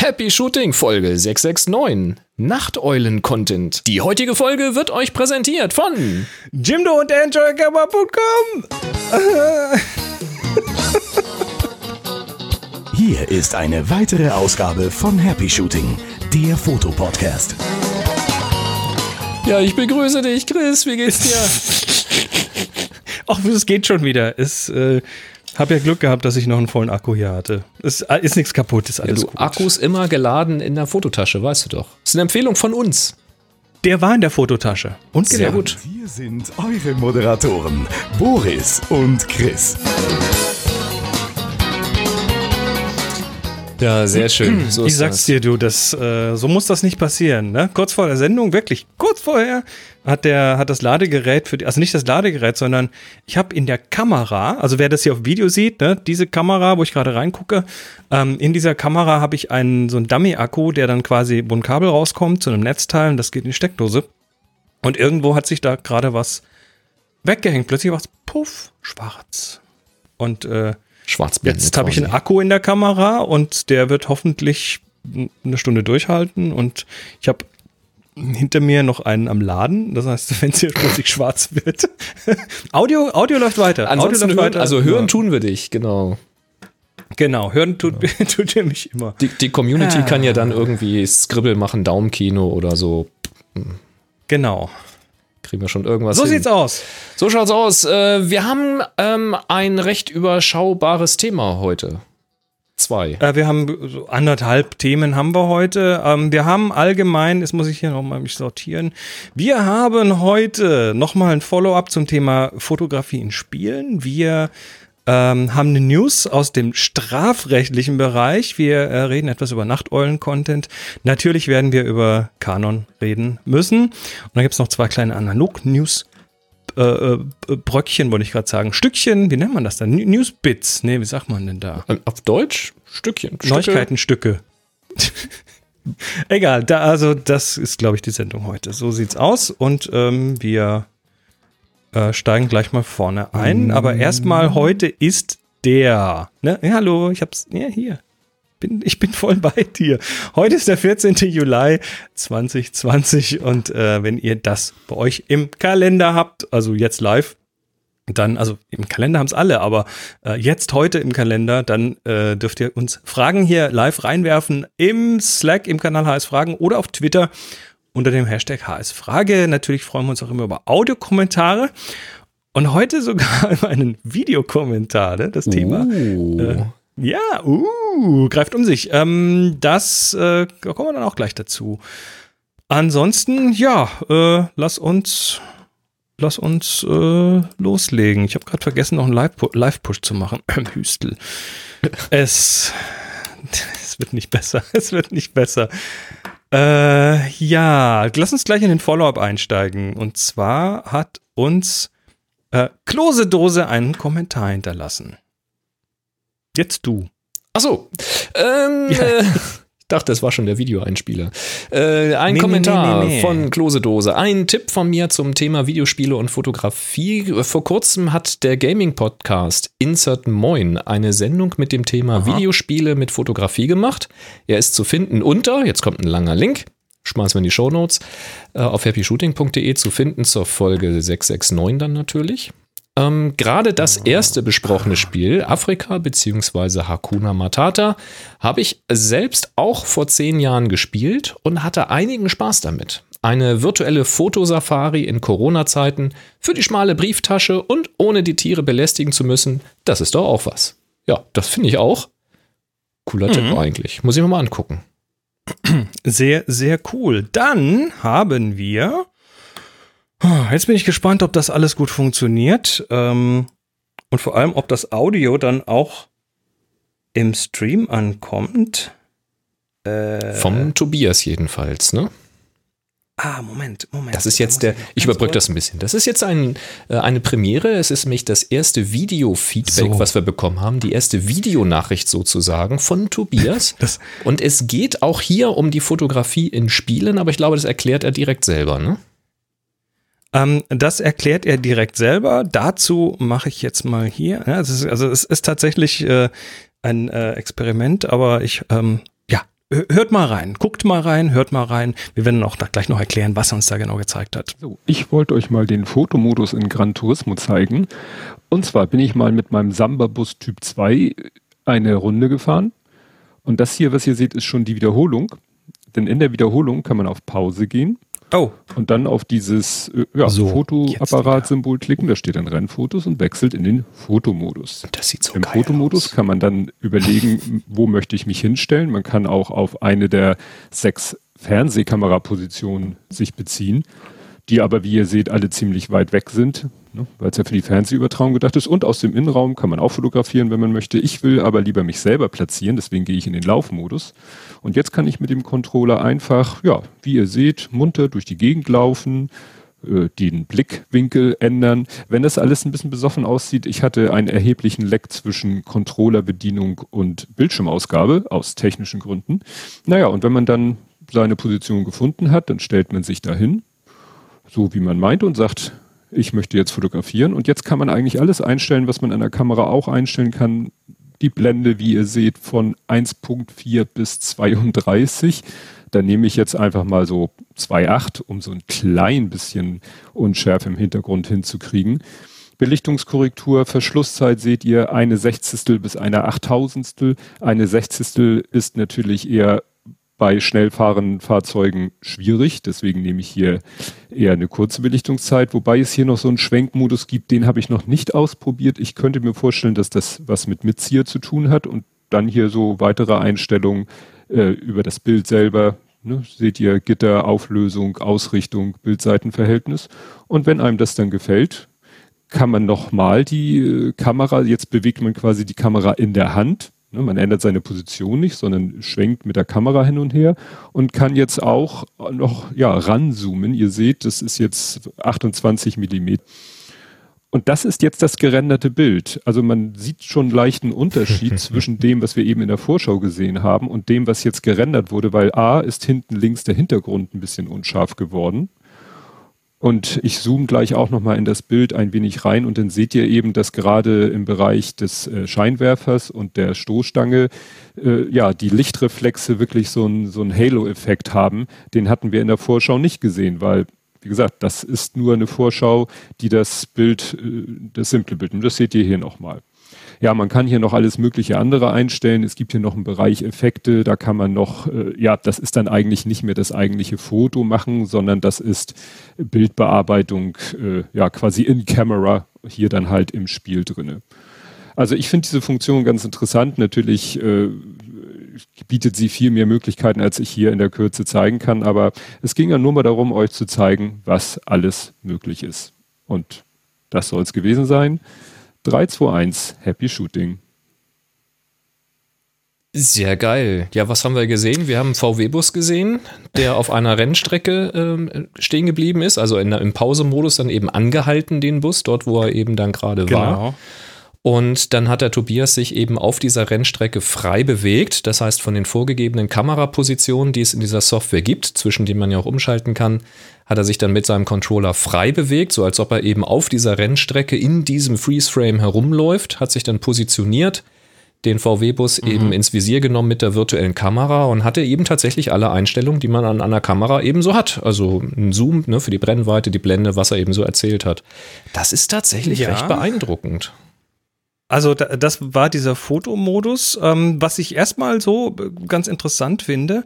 Happy Shooting Folge 669. Nachteulen-Content. Die heutige Folge wird euch präsentiert von Jimdo und EnjoyGamma.com. Hier ist eine weitere Ausgabe von Happy Shooting, der Fotopodcast. Ja, ich begrüße dich, Chris. Wie geht's dir? Ach, es geht schon wieder. Es äh, habe ja Glück gehabt, dass ich noch einen vollen Akku hier hatte. Es äh, ist nichts kaputt, ist alles ja, du, gut. Akkus immer geladen in der Fototasche, weißt du doch. Das ist eine Empfehlung von uns. Der war in der Fototasche. Und Sehr gut. Hier sind eure Moderatoren, Boris und Chris. Ja, sehr schön. So ich sag's das. dir, du, das, äh, so muss das nicht passieren. Ne? Kurz vor der Sendung, wirklich kurz vorher, hat der hat das Ladegerät für die, also nicht das Ladegerät, sondern ich habe in der Kamera, also wer das hier auf Video sieht, ne, diese Kamera, wo ich gerade reingucke, ähm, in dieser Kamera habe ich einen so einen Dummy-Akku, der dann quasi, wo ein Kabel rauskommt zu einem Netzteil und das geht in die Steckdose. Und irgendwo hat sich da gerade was weggehängt. Plötzlich war es puff, schwarz. Und äh, Schwarzblende. Jetzt habe ich einen. Akku in der Kamera und der wird hoffentlich eine Stunde durchhalten und ich habe hinter mir noch einen am Laden. Das heißt, wenn es hier plötzlich schwarz wird. Audio, Audio läuft weiter. Ansonsten Audio hören, läuft also hören Ja. tun wir dich, genau. Genau, hören tut, tut ihr mich immer. Die, die Community Ah. kann ja dann irgendwie Scribble machen, Daumenkino oder so. Genau. Kriegen wir schon irgendwas So hin. sieht's aus. So schaut's aus. Äh, wir haben ähm, ein recht überschaubares Thema heute. Zwei. Äh, wir haben so anderthalb Themen haben wir heute. Ähm, wir haben allgemein, jetzt muss ich hier nochmal mich sortieren. Wir haben heute nochmal ein Follow-up zum Thema Fotografie in Spielen. Wir ähm, haben eine News aus dem strafrechtlichen Bereich. Wir äh, reden etwas über Nachteulen-Content. Natürlich werden wir über Kanon reden müssen. Und dann gibt's noch zwei kleine Analog-News. Äh, äh, Bröckchen, wollte ich gerade sagen. Stückchen, wie nennt man das dann? Newsbits. Nee, wie sagt man denn da? Ähm, Auf Deutsch? Stückchen. Stücke. Neuigkeitenstücke. Egal, da, also das ist, glaube ich, die Sendung heute. So sieht's aus und ähm, wir äh, steigen gleich mal vorne ein. Aber erstmal heute ist der. Ne? Ja, hallo, ich hab's. Ja, hier. Bin, ich bin voll bei dir. Heute ist der 14. Juli 2020 und äh, wenn ihr das bei euch im Kalender habt, also jetzt live, dann, also im Kalender haben es alle, aber äh, jetzt heute im Kalender, dann äh, dürft ihr uns Fragen hier live reinwerfen im Slack, im Kanal HS Fragen oder auf Twitter unter dem Hashtag HS Frage. Natürlich freuen wir uns auch immer über Audiokommentare. Und heute sogar über einen Videokommentar, ne, das Thema. Uh. Äh, ja, uh, greift um sich. Ähm, das äh, da kommen wir dann auch gleich dazu. Ansonsten, ja, äh, lass uns, lass uns äh, loslegen. Ich habe gerade vergessen, noch einen Live-Pu- Live-Push zu machen. Hüstel. Es, es wird nicht besser. Es wird nicht besser. Äh, ja, lass uns gleich in den Follow-up einsteigen. Und zwar hat uns äh, Klosedose einen Kommentar hinterlassen. Jetzt du. Ach so. Ähm, Ja. äh, dachte, das war schon der Videoeinspieler. Äh, ein Nee, Kommentar nee, nee, von Klosedose. Ein Tipp von mir zum Thema Videospiele und Fotografie. Vor kurzem hat der Gaming-Podcast Insert Moin eine Sendung mit dem Thema Videospiele mit Fotografie gemacht. Er ist zu finden unter, jetzt kommt ein langer Link, schmeißen wir in die Shownotes, äh, auf happyshooting.de zu finden zur Folge 669 dann natürlich. Ähm, Gerade das erste besprochene Spiel, Afrika bzw. Hakuna Matata, habe ich selbst auch vor zehn Jahren gespielt und hatte einigen Spaß damit. Eine virtuelle Fotosafari in Corona-Zeiten für die schmale Brieftasche und ohne die Tiere belästigen zu müssen, das ist doch auch was. Ja, das finde ich auch. Cooler Tipp eigentlich. Muss ich mir mal angucken. Sehr, sehr cool. Dann haben wir. Jetzt bin ich gespannt, ob das alles gut funktioniert. Ähm, und vor allem, ob das Audio dann auch im Stream ankommt. Äh, Vom Tobias jedenfalls, ne? ah, Moment, Moment. Das ist jetzt der, ich überbrücke das ein bisschen. Das ist jetzt ein, äh, eine Premiere. Es ist nämlich das erste Video-Feedback, So. was wir bekommen haben. Die erste Videonachricht sozusagen von Tobias. Und es geht auch hier um die Fotografie in Spielen, aber ich glaube, das erklärt er direkt selber, ne? Ähm, das erklärt er direkt selber. Dazu mache ich jetzt mal hier. Ja, es ist, also es ist tatsächlich äh, ein äh, Experiment, aber ich, ähm, ja, hört mal rein, guckt mal rein, hört mal rein. Wir werden auch gleich noch erklären, was er uns da genau gezeigt hat. So, ich wollte euch mal den Fotomodus in Gran Turismo zeigen. Und zwar bin ich mal mit meinem Samba-Bus Typ 2 eine Runde gefahren. Und das hier, was ihr seht, ist schon die Wiederholung. Denn in der Wiederholung kann man auf Pause gehen Oh. Und dann auf dieses äh, ja, so, Fotoapparat-Symbol klicken, da steht dann Rennfotos und wechselt in den Fotomodus. Das sieht so Im geil Fotomodus aus. kann man dann überlegen, wo möchte ich mich hinstellen. Man kann auch auf eine der sechs Fernsehkamerapositionen sich beziehen, die aber, wie ihr seht, alle ziemlich weit weg sind ne, weil es ja für die Fernsehübertragung gedacht ist. Und aus dem Innenraum kann man auch fotografieren, wenn man möchte. Ich will aber lieber mich selber platzieren, deswegen gehe ich in den Laufmodus. Und jetzt kann ich mit dem Controller einfach, ja, wie ihr seht, munter durch die Gegend laufen, äh, den Blickwinkel ändern. Wenn das alles ein bisschen besoffen aussieht, ich hatte einen erheblichen Leck zwischen Controllerbedienung und Bildschirmausgabe aus technischen Gründen. Naja, und wenn man dann seine Position gefunden hat, dann stellt man sich dahin, so wie man meint und sagt, ich möchte jetzt fotografieren und jetzt kann man eigentlich alles einstellen, was man an der Kamera auch einstellen kann. Die Blende, wie ihr seht, von 1.4 bis 32. Da nehme ich jetzt einfach mal so 2.8, um so ein klein bisschen Unschärfe im Hintergrund hinzukriegen. Belichtungskorrektur, Verschlusszeit seht ihr eine Sechzigstel bis eine Achttausendstel. Eine Sechzigstel ist natürlich eher bei schnell fahrenden Fahrzeugen schwierig. Deswegen nehme ich hier eher eine kurze Belichtungszeit, wobei es hier noch so einen Schwenkmodus gibt, den habe ich noch nicht ausprobiert. Ich könnte mir vorstellen, dass das was mit Mitzieher zu tun hat und dann hier so weitere Einstellungen äh, über das Bild selber. Ne, seht ihr Gitter, Auflösung, Ausrichtung, Bildseitenverhältnis. Und wenn einem das dann gefällt, kann man nochmal die äh, Kamera, jetzt bewegt man quasi die Kamera in der Hand, man ändert seine Position nicht, sondern schwenkt mit der Kamera hin und her und kann jetzt auch noch ja, ranzoomen. Ihr seht, das ist jetzt 28 Millimeter. Und das ist jetzt das gerenderte Bild. Also man sieht schon leichten Unterschied zwischen dem, was wir eben in der Vorschau gesehen haben und dem, was jetzt gerendert wurde, weil A ist hinten links der Hintergrund ein bisschen unscharf geworden. Und ich zoome gleich auch nochmal in das Bild ein wenig rein und dann seht ihr eben, dass gerade im Bereich des äh, Scheinwerfers und der Stoßstange äh, ja die Lichtreflexe wirklich so einen so Halo-Effekt haben. Den hatten wir in der Vorschau nicht gesehen, weil wie gesagt, das ist nur eine Vorschau, die das Bild, äh, das simple Bild, und das seht ihr hier nochmal. Ja, man kann hier noch alles mögliche andere einstellen. Es gibt hier noch einen Bereich Effekte, da kann man noch, äh, ja, das ist dann eigentlich nicht mehr das eigentliche Foto machen, sondern das ist Bildbearbeitung, äh, ja, quasi in Camera, hier dann halt im Spiel drinne. Also ich finde diese Funktion ganz interessant. Natürlich äh, bietet sie viel mehr Möglichkeiten, als ich hier in der Kürze zeigen kann. Aber es ging ja nur mal darum, euch zu zeigen, was alles möglich ist. Und das soll es gewesen sein. 3, 2, 1, Happy Shooting. Sehr geil. Ja, was haben wir gesehen? Wir haben einen VW-Bus gesehen, der auf einer Rennstrecke ähm, stehen geblieben ist, also in, im Pausemodus dann eben angehalten, den Bus, dort, wo er eben dann gerade genau. war. Und dann hat der Tobias sich eben auf dieser Rennstrecke frei bewegt. Das heißt, von den vorgegebenen Kamerapositionen, die es in dieser Software gibt, zwischen denen man ja auch umschalten kann, hat er sich dann mit seinem Controller frei bewegt, so als ob er eben auf dieser Rennstrecke in diesem Freeze-Frame herumläuft, hat sich dann positioniert, den VW-Bus mhm. eben ins Visier genommen mit der virtuellen Kamera und hatte eben tatsächlich alle Einstellungen, die man an einer Kamera eben so hat. Also ein Zoom ne, für die Brennweite, die Blende, was er eben so erzählt hat. Das ist tatsächlich ja. recht beeindruckend. Also das war dieser Fotomodus, ähm, was ich erstmal so äh, ganz interessant finde.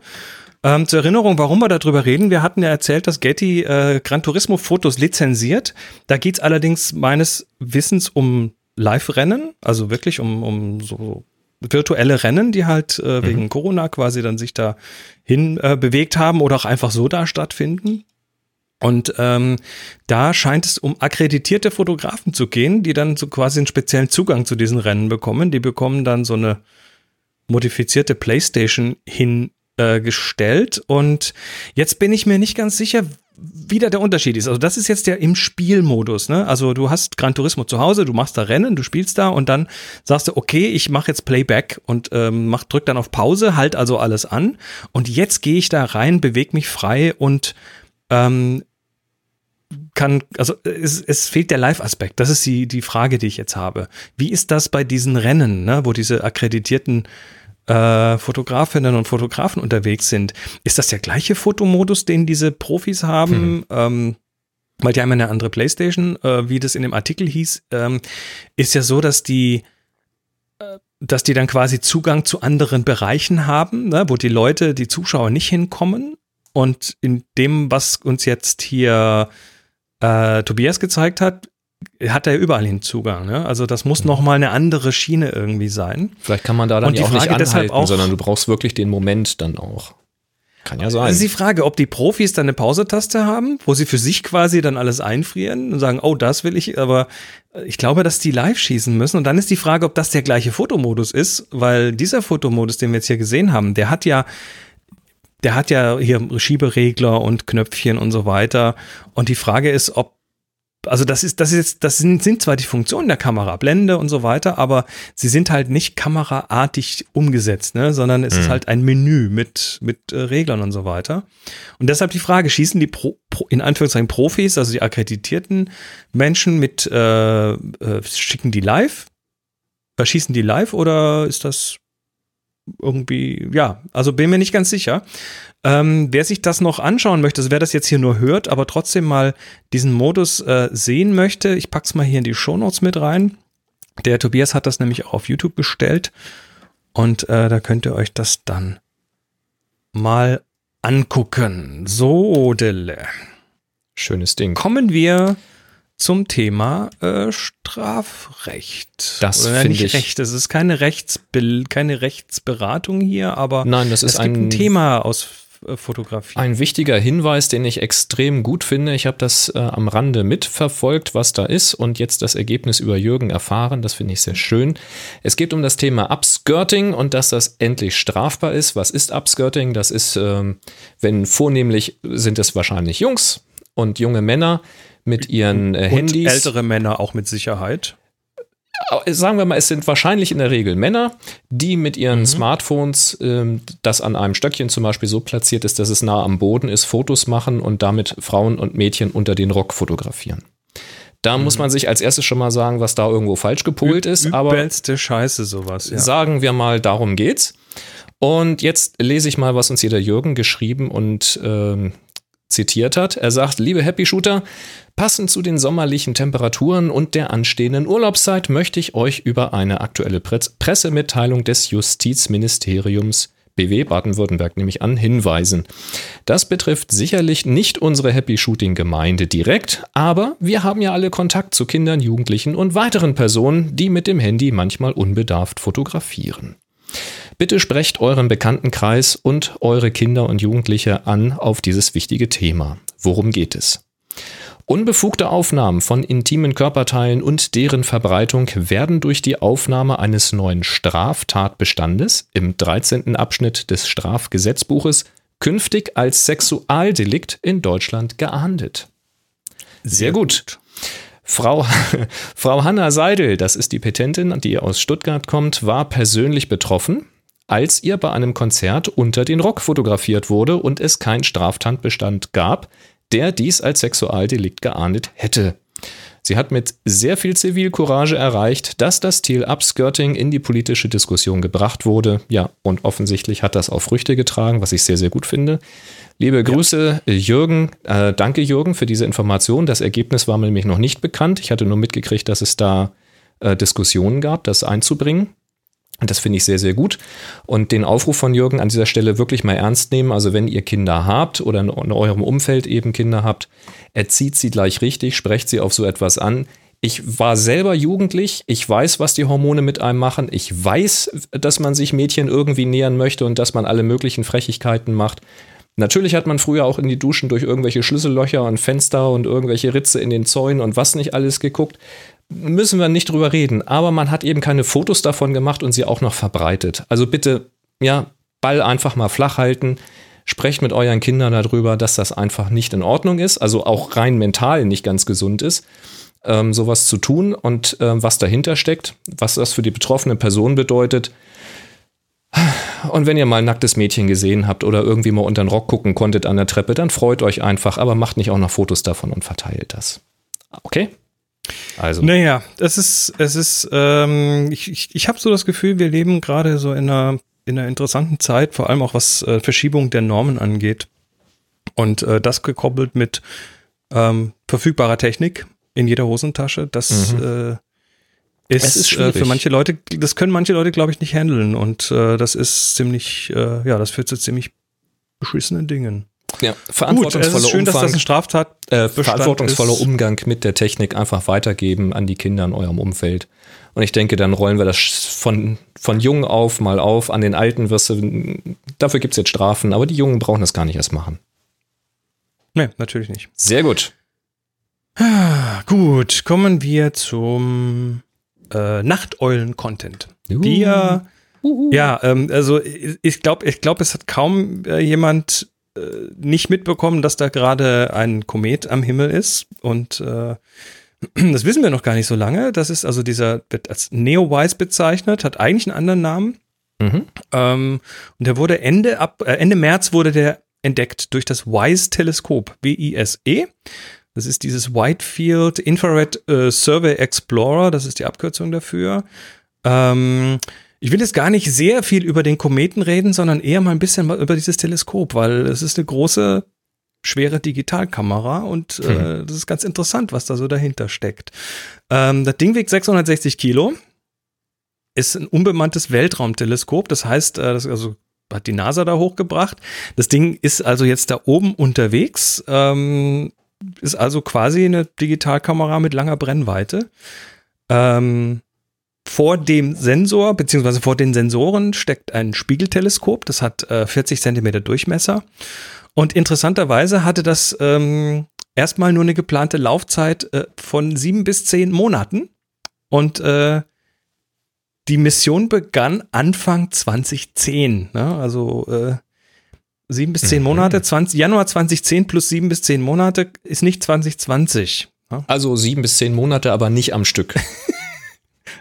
Ähm, zur Erinnerung, warum wir darüber reden. Wir hatten ja erzählt, dass Getty äh, Gran Turismo Fotos lizenziert. Da geht's allerdings meines Wissens um Live-Rennen, also wirklich um, um so virtuelle Rennen, die halt äh, mhm. wegen Corona quasi dann sich da hin äh, bewegt haben oder auch einfach so da stattfinden. Und ähm, da scheint es um akkreditierte Fotografen zu gehen, die dann so quasi einen speziellen Zugang zu diesen Rennen bekommen. Die bekommen dann so eine modifizierte Playstation hingestellt. Äh, und jetzt bin ich mir nicht ganz sicher, wie da der Unterschied ist. Also das ist jetzt der im Spielmodus. Ne? Also du hast Gran Turismo zu Hause, du machst da Rennen, du spielst da und dann sagst du, okay, ich mache jetzt Playback und ähm, mach, drück dann auf Pause, halt also alles an. Und jetzt gehe ich da rein, bewege mich frei und ähm, kann, also es, es fehlt der Live-Aspekt. Das ist die, die Frage, die ich jetzt habe. Wie ist das bei diesen Rennen, ne, wo diese akkreditierten äh, Fotografinnen und Fotografen unterwegs sind, ist das der gleiche Fotomodus, den diese Profis haben? Hm. Ähm, weil die haben eine andere Playstation, äh, wie das in dem Artikel hieß, ähm, ist ja so, dass die äh, dass die dann quasi Zugang zu anderen Bereichen haben, ne, wo die Leute, die Zuschauer nicht hinkommen. Und in dem, was uns jetzt hier äh, Tobias gezeigt hat, hat er überall hin Zugang. Ne? Also das muss mhm. noch mal eine andere Schiene irgendwie sein. Vielleicht kann man da dann und ja auch Frage nicht anhalten, auch, sondern du brauchst wirklich den Moment dann auch. Kann ja sein. Das ist die Frage, ob die Profis dann eine Pausetaste haben, wo sie für sich quasi dann alles einfrieren und sagen, oh, das will ich, aber ich glaube, dass die live schießen müssen. Und dann ist die Frage, ob das der gleiche Fotomodus ist, weil dieser Fotomodus, den wir jetzt hier gesehen haben, der hat ja, der hat ja hier Schieberegler und Knöpfchen und so weiter. Und die Frage ist, ob also das ist, das ist jetzt, das sind, sind zwar die Funktionen der Kamera, Blende und so weiter, aber sie sind halt nicht kameraartig umgesetzt, ne, sondern es mhm. ist halt ein Menü mit, mit äh, Reglern und so weiter. Und deshalb die Frage, schießen die Pro, Pro, in Anführungszeichen Profis, also die akkreditierten Menschen mit, äh, äh, schicken die live? Schießen die live oder ist das irgendwie, ja, also bin mir nicht ganz sicher. Ähm, wer sich das noch anschauen möchte, also wer das jetzt hier nur hört, aber trotzdem mal diesen Modus äh, sehen möchte, ich pack's mal hier in die Shownotes mit rein. Der Tobias hat das nämlich auch auf YouTube gestellt und äh, da könnt ihr euch das dann mal angucken. So, Dille. Schönes Ding. Kommen wir zum Thema äh, Strafrecht. Das finde ich Recht. Es ist keine, Rechtsbe keine Rechtsberatung hier, aber Nein, das ist ein, ein Thema aus Fotografie. Ein wichtiger Hinweis, den ich extrem gut finde. Ich habe das äh, am Rande mitverfolgt, was da ist und jetzt das Ergebnis über Jürgen erfahren. Das finde ich sehr schön. Es geht um das Thema Upskirting und dass das endlich strafbar ist. Was ist Upskirting? Das ist, ähm, wenn vornehmlich sind es wahrscheinlich Jungs und junge Männer, mit ihren äh, Handys. Und ältere Männer auch mit Sicherheit. Sagen wir mal, es sind wahrscheinlich in der Regel Männer, die mit ihren mhm. Smartphones, ähm, das an einem Stöckchen zum Beispiel so platziert ist, dass es nah am Boden ist, Fotos machen und damit Frauen und Mädchen unter den Rock fotografieren. Da mhm. muss man sich als erstes schon mal sagen, was da irgendwo falsch gepolt ist. Übelste Scheiße sowas. Ja. Sagen wir mal, darum geht's. Und jetzt lese ich mal, was uns hier der Jürgen geschrieben und ähm, zitiert hat. Er sagt, liebe Happy Shooter, passend zu den sommerlichen Temperaturen und der anstehenden Urlaubszeit möchte ich euch über eine aktuelle Pressemitteilung des Justizministeriums BW Baden-Württemberg nämlich an hinweisen. Das betrifft sicherlich nicht unsere Happy Shooting Gemeinde direkt, aber wir haben ja alle Kontakt zu Kindern, Jugendlichen und weiteren Personen, die mit dem Handy manchmal unbedarft fotografieren. Bitte sprecht euren Bekanntenkreis und eure Kinder und Jugendliche an auf dieses wichtige Thema. Worum geht es? Unbefugte Aufnahmen von intimen Körperteilen und deren Verbreitung werden durch die Aufnahme eines neuen Straftatbestandes im 13. Abschnitt des Strafgesetzbuches künftig als Sexualdelikt in Deutschland geahndet. Sehr gut. Frau, Frau Hanna Seidel, das ist die Petentin, die aus Stuttgart kommt, war persönlich betroffen als ihr bei einem Konzert unter den Rock fotografiert wurde und es keinen Straftatbestand gab, der dies als Sexualdelikt geahndet hätte. Sie hat mit sehr viel Zivilcourage erreicht, dass das Ziel Upskirting in die politische Diskussion gebracht wurde. Ja, und offensichtlich hat das auch Früchte getragen, was ich sehr, sehr gut finde. Liebe Grüße, ja. Jürgen. Äh, danke, Jürgen, für diese Information. Das Ergebnis war mir nämlich noch nicht bekannt. Ich hatte nur mitgekriegt, dass es da äh, Diskussionen gab, das einzubringen. Und das finde ich sehr, sehr gut. Und den Aufruf von Jürgen an dieser Stelle wirklich mal ernst nehmen. Also wenn ihr Kinder habt oder in eurem Umfeld eben Kinder habt, erzieht sie gleich richtig, sprecht sie auf so etwas an. Ich war selber jugendlich, ich weiß, was die Hormone mit einem machen, ich weiß, dass man sich Mädchen irgendwie nähern möchte und dass man alle möglichen Frechigkeiten macht. Natürlich hat man früher auch in die Duschen durch irgendwelche Schlüssellöcher und Fenster und irgendwelche Ritze in den Zäunen und was nicht alles geguckt müssen wir nicht drüber reden. Aber man hat eben keine Fotos davon gemacht und sie auch noch verbreitet. Also bitte, ja, Ball einfach mal flach halten. Sprecht mit euren Kindern darüber, dass das einfach nicht in Ordnung ist, also auch rein mental nicht ganz gesund ist, ähm, sowas zu tun und äh, was dahinter steckt, was das für die betroffene Person bedeutet. Und wenn ihr mal ein nacktes Mädchen gesehen habt oder irgendwie mal unter den Rock gucken konntet an der Treppe, dann freut euch einfach, aber macht nicht auch noch Fotos davon und verteilt das. Okay? Also. Naja, es ist, es ist, ähm, ich, ich, ich habe so das Gefühl, wir leben gerade so in einer in einer interessanten Zeit, vor allem auch was äh, Verschiebung der Normen angeht. Und äh, das gekoppelt mit ähm, verfügbarer Technik in jeder Hosentasche, das Mhm. äh, ist, ist äh, für manche Leute, das können manche Leute, glaube ich, nicht handeln. Und äh, das ist ziemlich, äh, ja, das führt zu ziemlich beschissenen Dingen. Ja, Gut, es verantwortungsvoller ist schön, dass das Umfang, ein Straftat äh, verantwortungsvoller ist- Umgang mit der Technik einfach weitergeben an die Kinder in eurem Umfeld. Und ich denke, dann rollen wir das von, von jung auf mal auf. An den Alten wirst du, dafür gibt es jetzt Strafen, aber die Jungen brauchen das gar nicht erst machen. Nee, natürlich nicht. Sehr gut. Gut, kommen wir zum äh, Nachteulen-Content. Wir, ja, ähm, also ich- glaube, ich glaub, es hat kaum äh, jemand äh, nicht mitbekommen, dass da gerade ein Komet am Himmel ist. Und äh, das wissen wir noch gar nicht so lange. Das ist also dieser, wird als Neowise bezeichnet, hat eigentlich einen anderen Namen. Mhm. Ähm, und der wurde Ende, ab, äh, Ende März wurde der entdeckt durch das WISE-Teleskop, W-I-S-E. Das ist dieses Wide Field Infrared äh, Survey Explorer, das ist die Abkürzung dafür. Ähm, ich will jetzt gar nicht sehr viel über den Kometen reden, sondern eher mal ein bisschen über dieses Teleskop, weil es ist eine große, schwere Digitalkamera und äh, das ist ganz interessant, was da so dahinter steckt. Ähm, das Ding wiegt 660 Kilo, ist ein unbemanntes Weltraumteleskop, das heißt, äh, das also hat die NASA da hochgebracht. Das Ding ist also jetzt da oben unterwegs, ähm, ist also quasi eine Digitalkamera mit langer Brennweite. Ähm, vor dem Sensor, beziehungsweise vor den Sensoren steckt ein Spiegelteleskop, das hat äh, 40 Zentimeter Durchmesser. Und interessanterweise hatte das ähm, erstmal nur eine geplante Laufzeit äh, von sieben bis zehn Monaten. Und äh, die Mission begann Anfang 2010. Ne? Also äh, sieben bis zehn Mhm. Monate, 20, Januar 2010 plus sieben bis zehn Monate ist nicht 2020. Also sieben bis zehn Monate, aber nicht am Stück.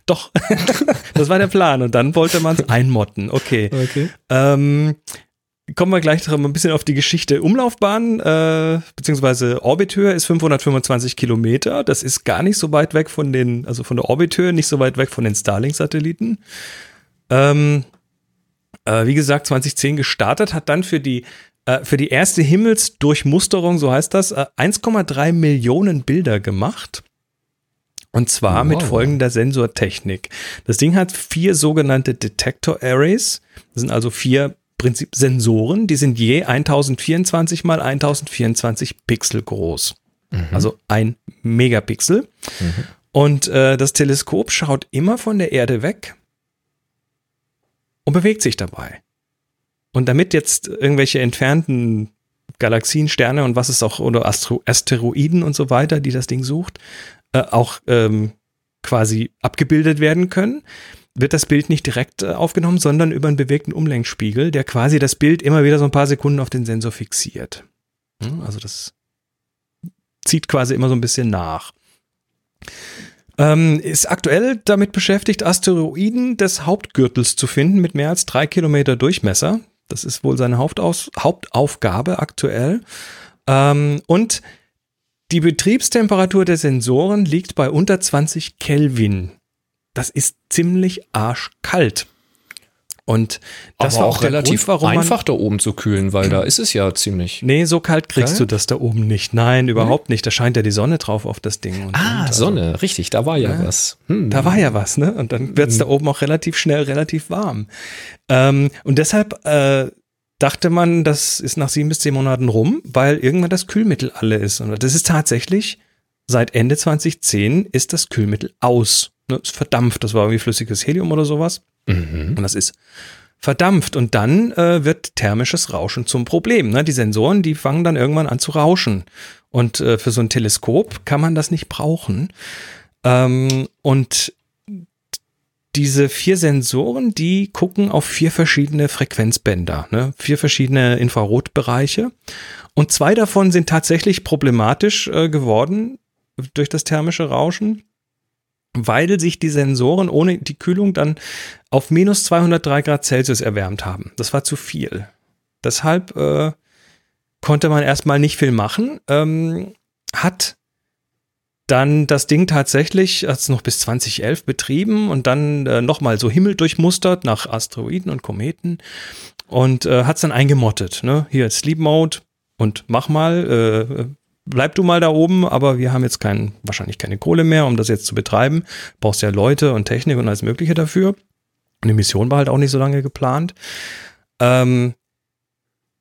Doch, das war der Plan. Und dann wollte man es einmotten. Okay. Okay. Ähm, kommen wir gleich noch ein bisschen auf die Geschichte. Umlaufbahn äh, beziehungsweise Orbithöhe ist 525 Kilometer. Das ist gar nicht so weit weg von den, also von der Orbithöhe, nicht so weit weg von den Starlink-Satelliten. Ähm, äh, wie gesagt, 2010 gestartet, hat dann für die äh, für die erste Himmelsdurchmusterung, so heißt das, äh, 1,3 Millionen Bilder gemacht. Und zwar mit Wow. folgender Sensortechnik. Das Ding hat vier sogenannte Detector Arrays. Das sind also vier Prinzip Sensoren, die sind je 1024 mal 1024 Pixel groß. Also ein Megapixel. Und äh, das Teleskop schaut immer von der Erde weg und bewegt sich dabei. Und damit jetzt irgendwelche entfernten Galaxien, Sterne und was es auch, oder Astro Asteroiden und so weiter, die das Ding sucht, äh, auch ähm, quasi abgebildet werden können, wird das Bild nicht direkt äh, aufgenommen, sondern über einen bewegten Umlenkspiegel, der quasi das Bild immer wieder so ein paar Sekunden auf den Sensor fixiert. Hm, Also das zieht quasi immer so ein bisschen nach. Ähm, ist aktuell damit beschäftigt, Asteroiden des Hauptgürtels zu finden mit mehr als drei Kilometer Durchmesser. Das ist wohl seine Hauptaus Hauptaufgabe aktuell. Ähm, und die Betriebstemperatur der Sensoren liegt bei unter 20 Kelvin. Das ist ziemlich arschkalt. Und das aber war auch der relativ warum einfach da oben zu kühlen, weil da ist es ja ziemlich. Nee, so kalt kriegst Kalt? du das da oben nicht. Nein, überhaupt nicht. Da scheint ja die Sonne drauf auf das Ding. Und, Ah, und, also, Sonne, richtig, da war ja, Ja. was. Hm. Da war ja was, ne? Und dann wird's da oben auch relativ schnell relativ warm. Ähm, und deshalb äh, dachte man, das ist nach sieben bis zehn Monaten rum, weil irgendwann das Kühlmittel alle ist. Und das ist tatsächlich, seit Ende 2010 ist das Kühlmittel aus. Ne? Ist verdampft. Das war irgendwie flüssiges Helium oder sowas. Mhm. Und das ist verdampft. Und dann äh, wird thermisches Rauschen zum Problem. Ne? Die Sensoren, die fangen dann irgendwann an zu rauschen. Und äh, für so ein Teleskop kann man das nicht brauchen. Ähm, und diese vier Sensoren, die gucken auf vier verschiedene Frequenzbänder, ne? vier verschiedene Infrarotbereiche. Und zwei davon sind tatsächlich problematisch äh, geworden durch das thermische Rauschen, weil sich die Sensoren ohne die Kühlung dann auf minus 203 Grad Celsius erwärmt haben. Das war zu viel. Deshalb äh, konnte man erstmal nicht viel machen. Ähm, hat dann das Ding tatsächlich, hat es noch bis 2011 betrieben und dann äh, nochmal so Himmel durchmustert nach Asteroiden und Kometen und äh, hat es dann eingemottet. Ne? Hier Sleep Mode und mach mal, äh, bleib du mal da oben, aber wir haben jetzt kein, wahrscheinlich keine Kohle mehr, um das jetzt zu betreiben. Brauchst ja Leute und Technik und alles Mögliche dafür. Eine Mission war halt auch nicht so lange geplant. Ähm,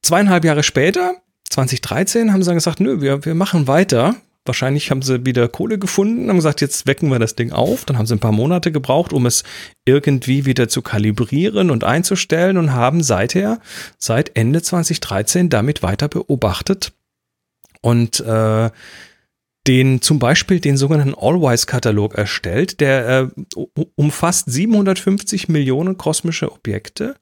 zweieinhalb Jahre später, 2013, haben sie dann gesagt, nö, wir, wir machen weiter. Wahrscheinlich haben sie wieder Kohle gefunden, haben gesagt, jetzt wecken wir das Ding auf. Dann haben sie ein paar Monate gebraucht, um es irgendwie wieder zu kalibrieren und einzustellen und haben seither, seit Ende 2013, damit weiter beobachtet und äh, den zum Beispiel den sogenannten Allwise-Katalog erstellt, der äh, umfasst 750 Millionen kosmische Objekte.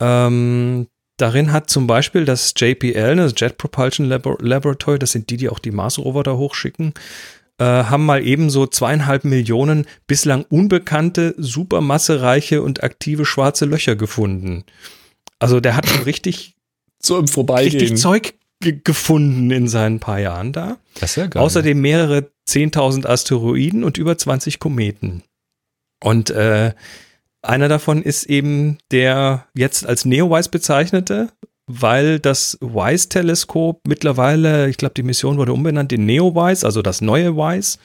Ähm, darin hat zum Beispiel das JPL, das Jet Propulsion Labor Laboratory, das sind die, die auch die Mars-Rover da hochschicken, äh, haben mal ebenso zweieinhalb Millionen bislang unbekannte, supermassereiche und aktive schwarze Löcher gefunden. Also der hat schon richtig so im Vorbeigehen. richtig Zeug gefunden in seinen paar Jahren da. Das ist ja geil. Außerdem mehrere 10.000 Asteroiden und über 20 Kometen. Und äh, einer davon ist eben der jetzt als Neowise bezeichnete, weil das WISE-Teleskop mittlerweile, ich glaube, die Mission wurde umbenannt in Neowise, also das neue WISE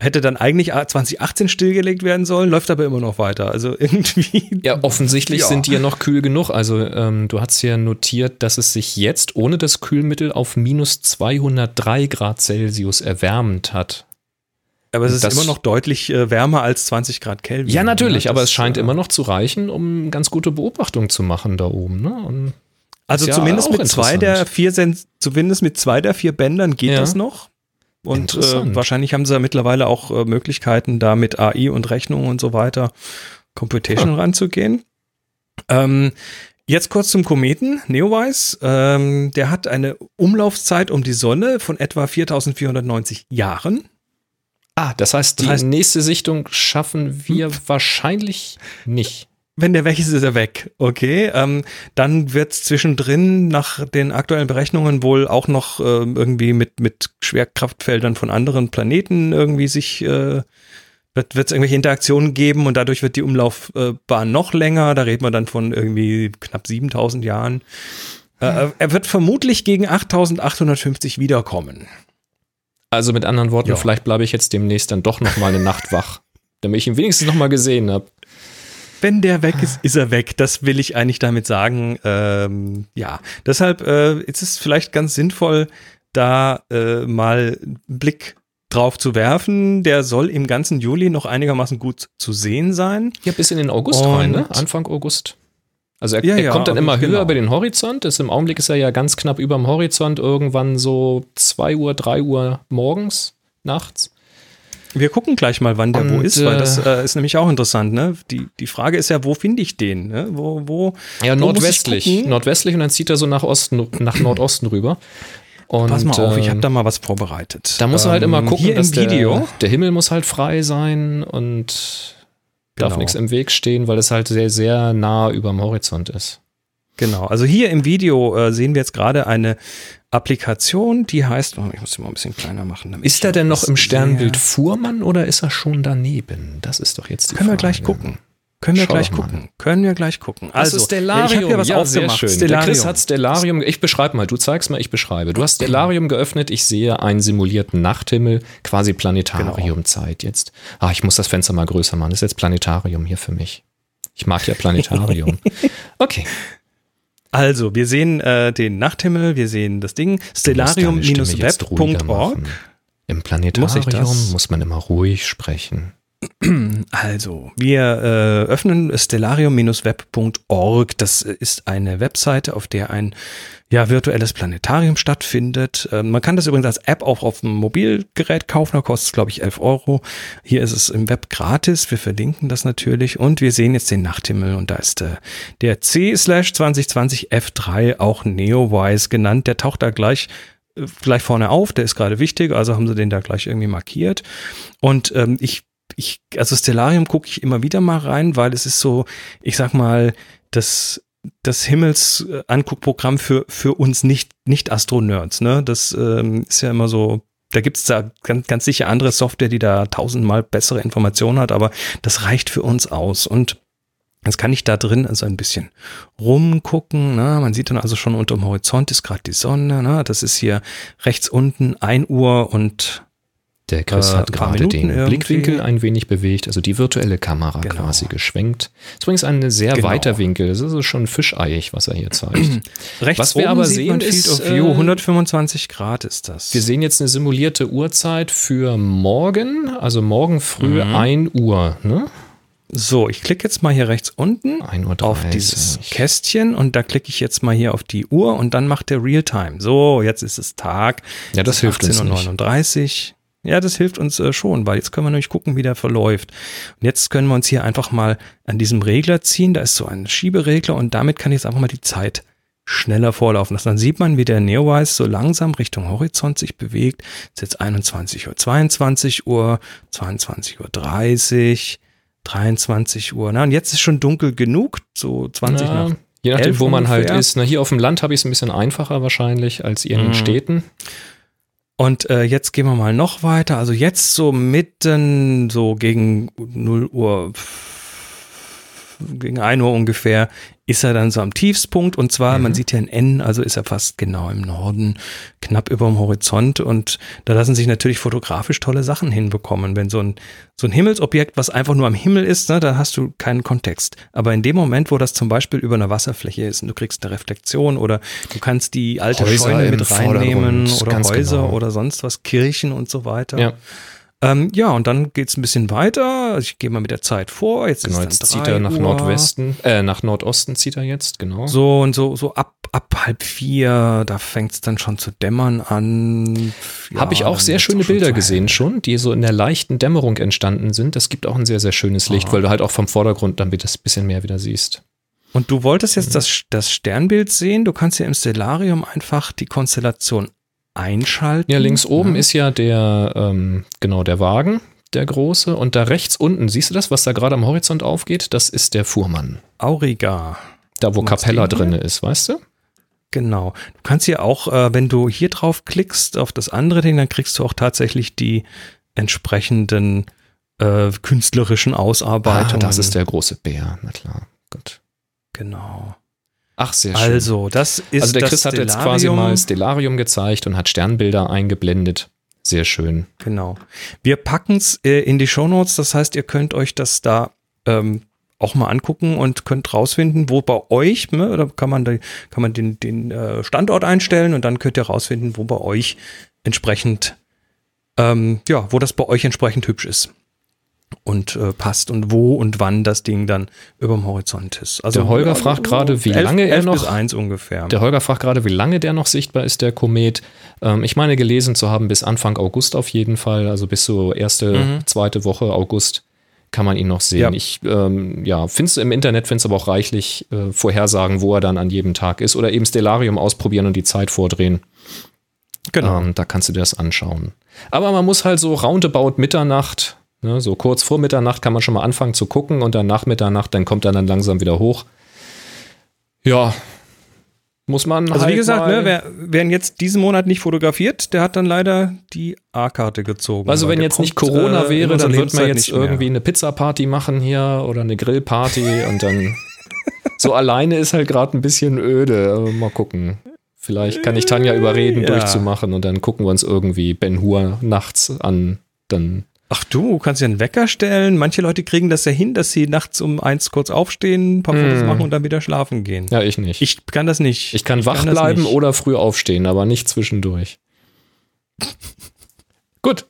hätte dann eigentlich 2018 stillgelegt werden sollen, läuft aber immer noch weiter. Also irgendwie. Ja, offensichtlich ja. sind die ja noch kühl genug. Also ähm, du hast ja notiert, dass es sich jetzt ohne das Kühlmittel auf minus 203 Grad Celsius erwärmt hat. Aber es ist das, immer noch deutlich äh, wärmer als 20 Grad Kelvin. Ja, natürlich, ne? aber es scheint äh, immer noch zu reichen, um ganz gute Beobachtung zu machen da oben. Ne? also ja zumindest mit zwei der vier, zumindest mit zwei der vier Bändern geht ja. das noch. Und äh, wahrscheinlich haben sie ja mittlerweile auch äh, Möglichkeiten, da mit AI und Rechnungen und so weiter Computation ja. ranzugehen. Ähm, jetzt kurz zum Kometen, Neowise. Ähm, der hat eine Umlaufzeit um die Sonne von etwa 4490 Jahren. Ah, das heißt, die das heißt, nächste Sichtung schaffen wir hm. wahrscheinlich nicht wenn der weg ist, ist er weg. Okay, ähm, dann wird es zwischendrin nach den aktuellen Berechnungen wohl auch noch äh, irgendwie mit, mit Schwerkraftfeldern von anderen Planeten irgendwie sich, äh, wird es irgendwelche Interaktionen geben und dadurch wird die Umlaufbahn noch länger. Da reden wir dann von irgendwie knapp 7000 Jahren. Äh, äh, er wird vermutlich gegen 8850 wiederkommen. Also mit anderen Worten, ja. vielleicht bleibe ich jetzt demnächst dann doch noch mal eine Nacht wach, damit ich ihn wenigstens noch mal gesehen habe wenn der weg ist, ist er weg. Das will ich eigentlich damit sagen. Ähm, ja, deshalb äh, ist es vielleicht ganz sinnvoll, da äh, mal einen Blick drauf zu werfen. Der soll im ganzen Juli noch einigermaßen gut zu sehen sein. Ja, bis in den August Und rein, ne? Anfang August. Also er, ja, er kommt dann immer genau. höher über den Horizont. Ist, Im Augenblick ist er ja ganz knapp über dem Horizont, irgendwann so 2 Uhr, 3 Uhr morgens, nachts. Wir gucken gleich mal, wann der und, wo ist, weil das äh, ist nämlich auch interessant. Ne? Die, die Frage ist ja, wo finde ich den? Ne? Wo, wo, ja, nordwestlich. Nordwestlich und dann zieht er so nach Osten, nach Nordosten rüber. Und, Pass mal auf, ich habe da mal was vorbereitet. Da muss man halt immer ähm, gucken, dass der, Video. der Himmel muss halt frei sein und darf genau. nichts im Weg stehen, weil es halt sehr, sehr nah über dem Horizont ist. Genau, also hier im Video äh, sehen wir jetzt gerade eine Applikation, die heißt, oh, ich muss sie mal ein bisschen kleiner machen. Ist er denn noch im Sternbild Fuhrmann oder ist er schon daneben? Das ist doch jetzt die Können Frage. wir gleich gucken. Können wir Schau gleich gucken. Können wir gleich gucken. Also, also Stellarium. Ja, ich habe hier was ja, aufgemacht. Sehr schön. Stellarium. Der Chris hat Stellarium. Ich beschreibe mal. Du zeigst mal, ich beschreibe. Du hast Stellarium geöffnet. Ich sehe einen simulierten Nachthimmel, quasi Planetariumzeit genau. jetzt. Ah, ich muss das Fenster mal größer machen. Das ist jetzt Planetarium hier für mich. Ich mag ja Planetarium. Okay. Also, wir sehen äh, den Nachthimmel, wir sehen das Ding, stellarium-web.org. Im Planetarium muss, muss man immer ruhig sprechen. Also, wir äh, öffnen stellarium-web.org. Das ist eine Webseite, auf der ein ja, virtuelles Planetarium stattfindet. Ähm, man kann das übrigens als App auch auf dem Mobilgerät kaufen, da kostet es, glaube ich, 11 Euro. Hier ist es im Web gratis, wir verlinken das natürlich und wir sehen jetzt den Nachthimmel und da ist äh, der C-2020 F3, auch Neowise genannt, der taucht da gleich äh, gleich vorne auf, der ist gerade wichtig, also haben sie den da gleich irgendwie markiert. Und ähm, ich, ich, also Stellarium gucke ich immer wieder mal rein, weil es ist so, ich sag mal, das das Himmelsanguckprogramm für, für uns nicht, nicht Astro-Nerds, ne? Das ähm, ist ja immer so da gibt es da ganz, ganz sicher andere Software, die da tausendmal bessere Informationen hat, aber das reicht für uns aus. Und Jetzt kann ich da drin also ein bisschen rumgucken. Ne? Man sieht dann also schon unter dem Horizont ist gerade die Sonne. Ne? Das ist hier rechts unten 1 Uhr und der Chris Äh, hat gerade den irgendwie. Blickwinkel ein wenig bewegt, also die virtuelle Kamera Genau. quasi geschwenkt. Das ist übrigens ein sehr Genau. weiter Winkel. Das ist schon fischeiig, was er hier zeigt. rechts Was wir aber sehen ist, of View, äh, 125 Grad ist das. Wir sehen jetzt eine simulierte Uhrzeit für morgen, also morgen früh Mhm. 1 Uhr. Ne? so, ich klicke jetzt mal hier rechts unten 1.30 auf dieses Kästchen und da klicke ich jetzt mal hier auf die Uhr und dann macht der Realtime. So, jetzt ist es Tag. Ja, das hilft uns nicht. 18.39 Ja, das hilft uns äh, schon, weil jetzt können wir nämlich gucken, wie der verläuft. Und jetzt können wir uns hier einfach mal an diesem Regler ziehen. Da ist so ein Schieberegler und damit kann ich jetzt einfach mal die Zeit schneller vorlaufen lassen. Dann sieht man, wie der Neowise so langsam Richtung Horizont sich bewegt. Es ist jetzt 21 Uhr, 22 Uhr, 22 Uhr 30, 23 Uhr. Na, und jetzt ist schon dunkel genug, so 20 Ja, nach. je nachdem, 11 wo man halt ungefähr. ist. Na, hier auf dem Land habe ich es ein bisschen einfacher wahrscheinlich als in den Mhm. Städten. Und äh, jetzt gehen wir mal noch weiter. Also jetzt so mitten, so gegen 0 Uhr, gegen 1 Uhr ungefähr, ist er dann so am Tiefspunkt. Und zwar, man sieht ja ein N, also ist er fast genau im Norden, knapp über dem Horizont. Und da lassen sich natürlich fotografisch tolle Sachen hinbekommen. Wenn so ein, so ein Himmelsobjekt, was einfach nur am Himmel ist, ne, da hast du keinen Kontext. Aber in dem Moment, wo das zum Beispiel über einer Wasserfläche ist und du kriegst eine Reflexion oder du kannst die alte Häuser Scheune mit reinnehmen oder Häuser genau. oder sonst was, Kirchen und so weiter. Ja, Ähm, ja, und dann geht's ein bisschen weiter. Also Ich gehe mal mit der Zeit vor. Jetzt genau. ist Jetzt zieht 3 er nach Uhr. Nordwesten, äh, nach Nordosten zieht er jetzt, genau. So und so, so ab, ab halb vier, da fängt's dann schon zu dämmern an. Ja, Habe ich auch sehr schöne schon Bilder gesehen schon, die so in der leichten Dämmerung entstanden sind. Das gibt auch ein sehr, sehr schönes Licht, weil du halt auch vom Vordergrund dann das bisschen mehr wieder siehst. Und du wolltest jetzt das, das Sternbild sehen. Du kannst ja im Stellarium einfach die Konstellation einschalten. Ja, links oben Ja. ist ja der, ähm, genau, der Wagen, der große. Und da rechts unten, siehst du das, was da gerade am Horizont aufgeht? Das ist der Fuhrmann. Auriga. Da, wo meinst Capella drin ist, weißt du? Genau. Du kannst hier auch, äh, wenn du hier drauf klickst, auf das andere Ding, dann kriegst du auch tatsächlich die entsprechenden äh, künstlerischen Ausarbeitungen. Ah, das ist der große Bär, na klar. Gut. Genau. Ach, sehr schön. Also, das ist also der das Chris hat jetzt quasi Stellarium. mal Stellarium gezeigt und hat Sternbilder eingeblendet. Sehr schön. Genau. Wir packen's äh, in die Shownotes, das heißt, ihr könnt euch das da ähm, auch mal angucken und könnt rausfinden, wo bei euch, ne, da kann man, da, kann man den, den äh, Standort einstellen und dann könnt ihr rausfinden, wo bei euch entsprechend, ähm, ja, wo das bei euch entsprechend hübsch ist und äh, passt und wo und wann das Ding dann überm Horizont ist. Also Der Holger ja, fragt gerade, wie elf- lange er noch- eins ungefähr. Der Holger fragt gerade, wie lange der noch sichtbar ist, der Komet. Ähm, ich meine, gelesen zu haben, bis Anfang August auf jeden Fall, also bis so erste, zweite Woche August kann man ihn noch sehen. Ja. Ich ähm, ja, finde es im Internet, finde es aber auch reichlich äh, Vorhersagen, wo er dann an jedem Tag ist oder eben Stellarium ausprobieren und die Zeit vordrehen. genau. Ähm, da kannst du dir das anschauen. Aber man muss halt so roundabout Mitternacht, ne, so kurz vor Mitternacht kann man schon mal anfangen zu gucken und dann nach Mitternacht, dann kommt er dann langsam wieder hoch. Ja, muss man Also halt wie gesagt, ne, wer, wer ihn jetzt diesen Monat nicht fotografiert, der hat dann leider die A-Karte gezogen. Also wenn jetzt nicht Corona äh, wäre, dann wird man jetzt irgendwie eine Pizza-Party machen hier oder eine Grillparty und dann so alleine ist halt gerade ein bisschen öde. Mal gucken. Vielleicht kann ich Tanja überreden, Ja. durchzumachen und dann gucken wir uns irgendwie Ben Hur nachts an. Dann Ach du, kannst ja einen Wecker stellen. Manche Leute kriegen das ja hin, dass sie nachts um eins kurz aufstehen, ein paar Fotos Hm. machen und dann wieder schlafen gehen. ja, ich nicht. Ich, Ich kann das nicht. kann wach das bleiben oder früh aufstehen, aber nicht zwischendurch. Gut.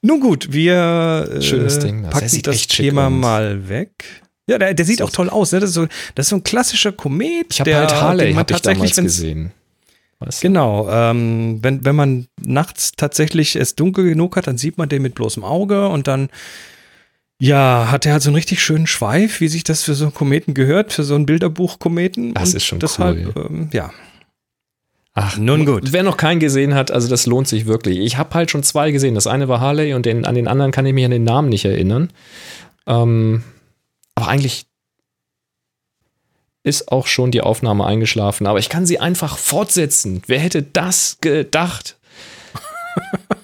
Nun gut, wir äh, Schönes Ding, das. Packen das Thema aus. mal weg. Ja, der, der sieht auch toll aus. Ne? Das, ist so, das ist so ein klassischer Komet. Ich habe der- halt Harley, man habe ich damals gesehen. Weißt du? Genau, ähm, wenn, wenn man nachts tatsächlich es dunkel genug hat, dann sieht man den mit bloßem Auge und dann, ja, hat er halt so einen richtig schönen Schweif, wie sich das für so einen Kometen gehört, für so ein Bilderbuch-Kometen. Das Und ist schon deshalb, ähm, ja. Ach, Nun gut. Wer noch keinen gesehen hat, also das lohnt sich wirklich. Ich habe halt schon zwei gesehen. Das eine war Harley und den, an den anderen kann ich mich an den Namen nicht erinnern. Ähm, aber eigentlich ist auch schon die Aufnahme eingeschlafen. Aber ich kann sie einfach fortsetzen. Wer hätte das gedacht?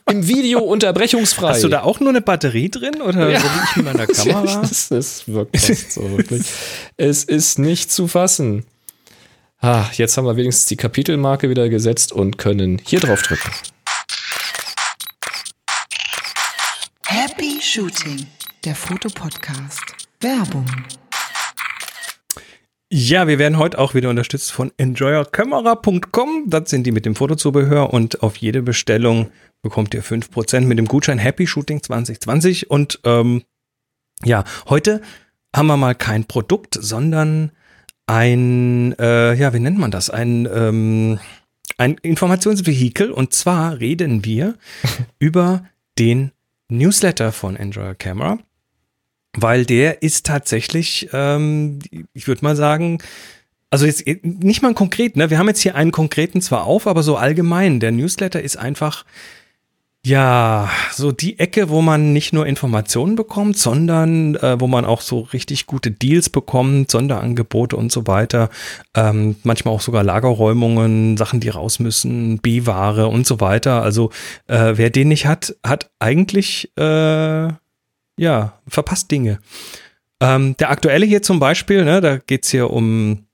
Im Video unterbrechungsfrei. Hast du da auch nur eine Batterie drin oder Ja. so wie ich mit meiner Kamera? Das ist wirklich so. Wirklich. Es ist nicht zu fassen. Ah, jetzt haben wir wenigstens die Kapitelmarke wieder gesetzt und können hier drauf drücken. Happy Shooting, der Fotopodcast. Werbung. Ja, wir werden heute auch wieder unterstützt von enjoyercamera.com. Das sind die mit dem Fotozubehör und auf jede Bestellung bekommt ihr 5% mit dem Gutschein Happy Shooting 2020. Und ähm, ja, heute haben wir mal kein Produkt, sondern ein, äh, ja, wie nennt man das? Ein, ähm, ein Informationsvehikel. Und zwar reden wir über den Newsletter von Enjoy Camera, weil der ist tatsächlich, ähm, ich würde mal sagen, also jetzt nicht mal konkret, ne? Wir haben jetzt hier einen konkreten zwar auf, aber so allgemein. Der Newsletter ist einfach, ja, so die Ecke, wo man nicht nur Informationen bekommt, sondern äh, wo man auch so richtig gute Deals bekommt, Sonderangebote und so weiter. Ähm, manchmal auch sogar Lagerräumungen, Sachen, die raus müssen, B-Ware und so weiter. Also äh, wer den nicht hat, hat eigentlich äh, ja verpasst Dinge. Ähm, der aktuelle hier zum Beispiel, ne, da geht's hier um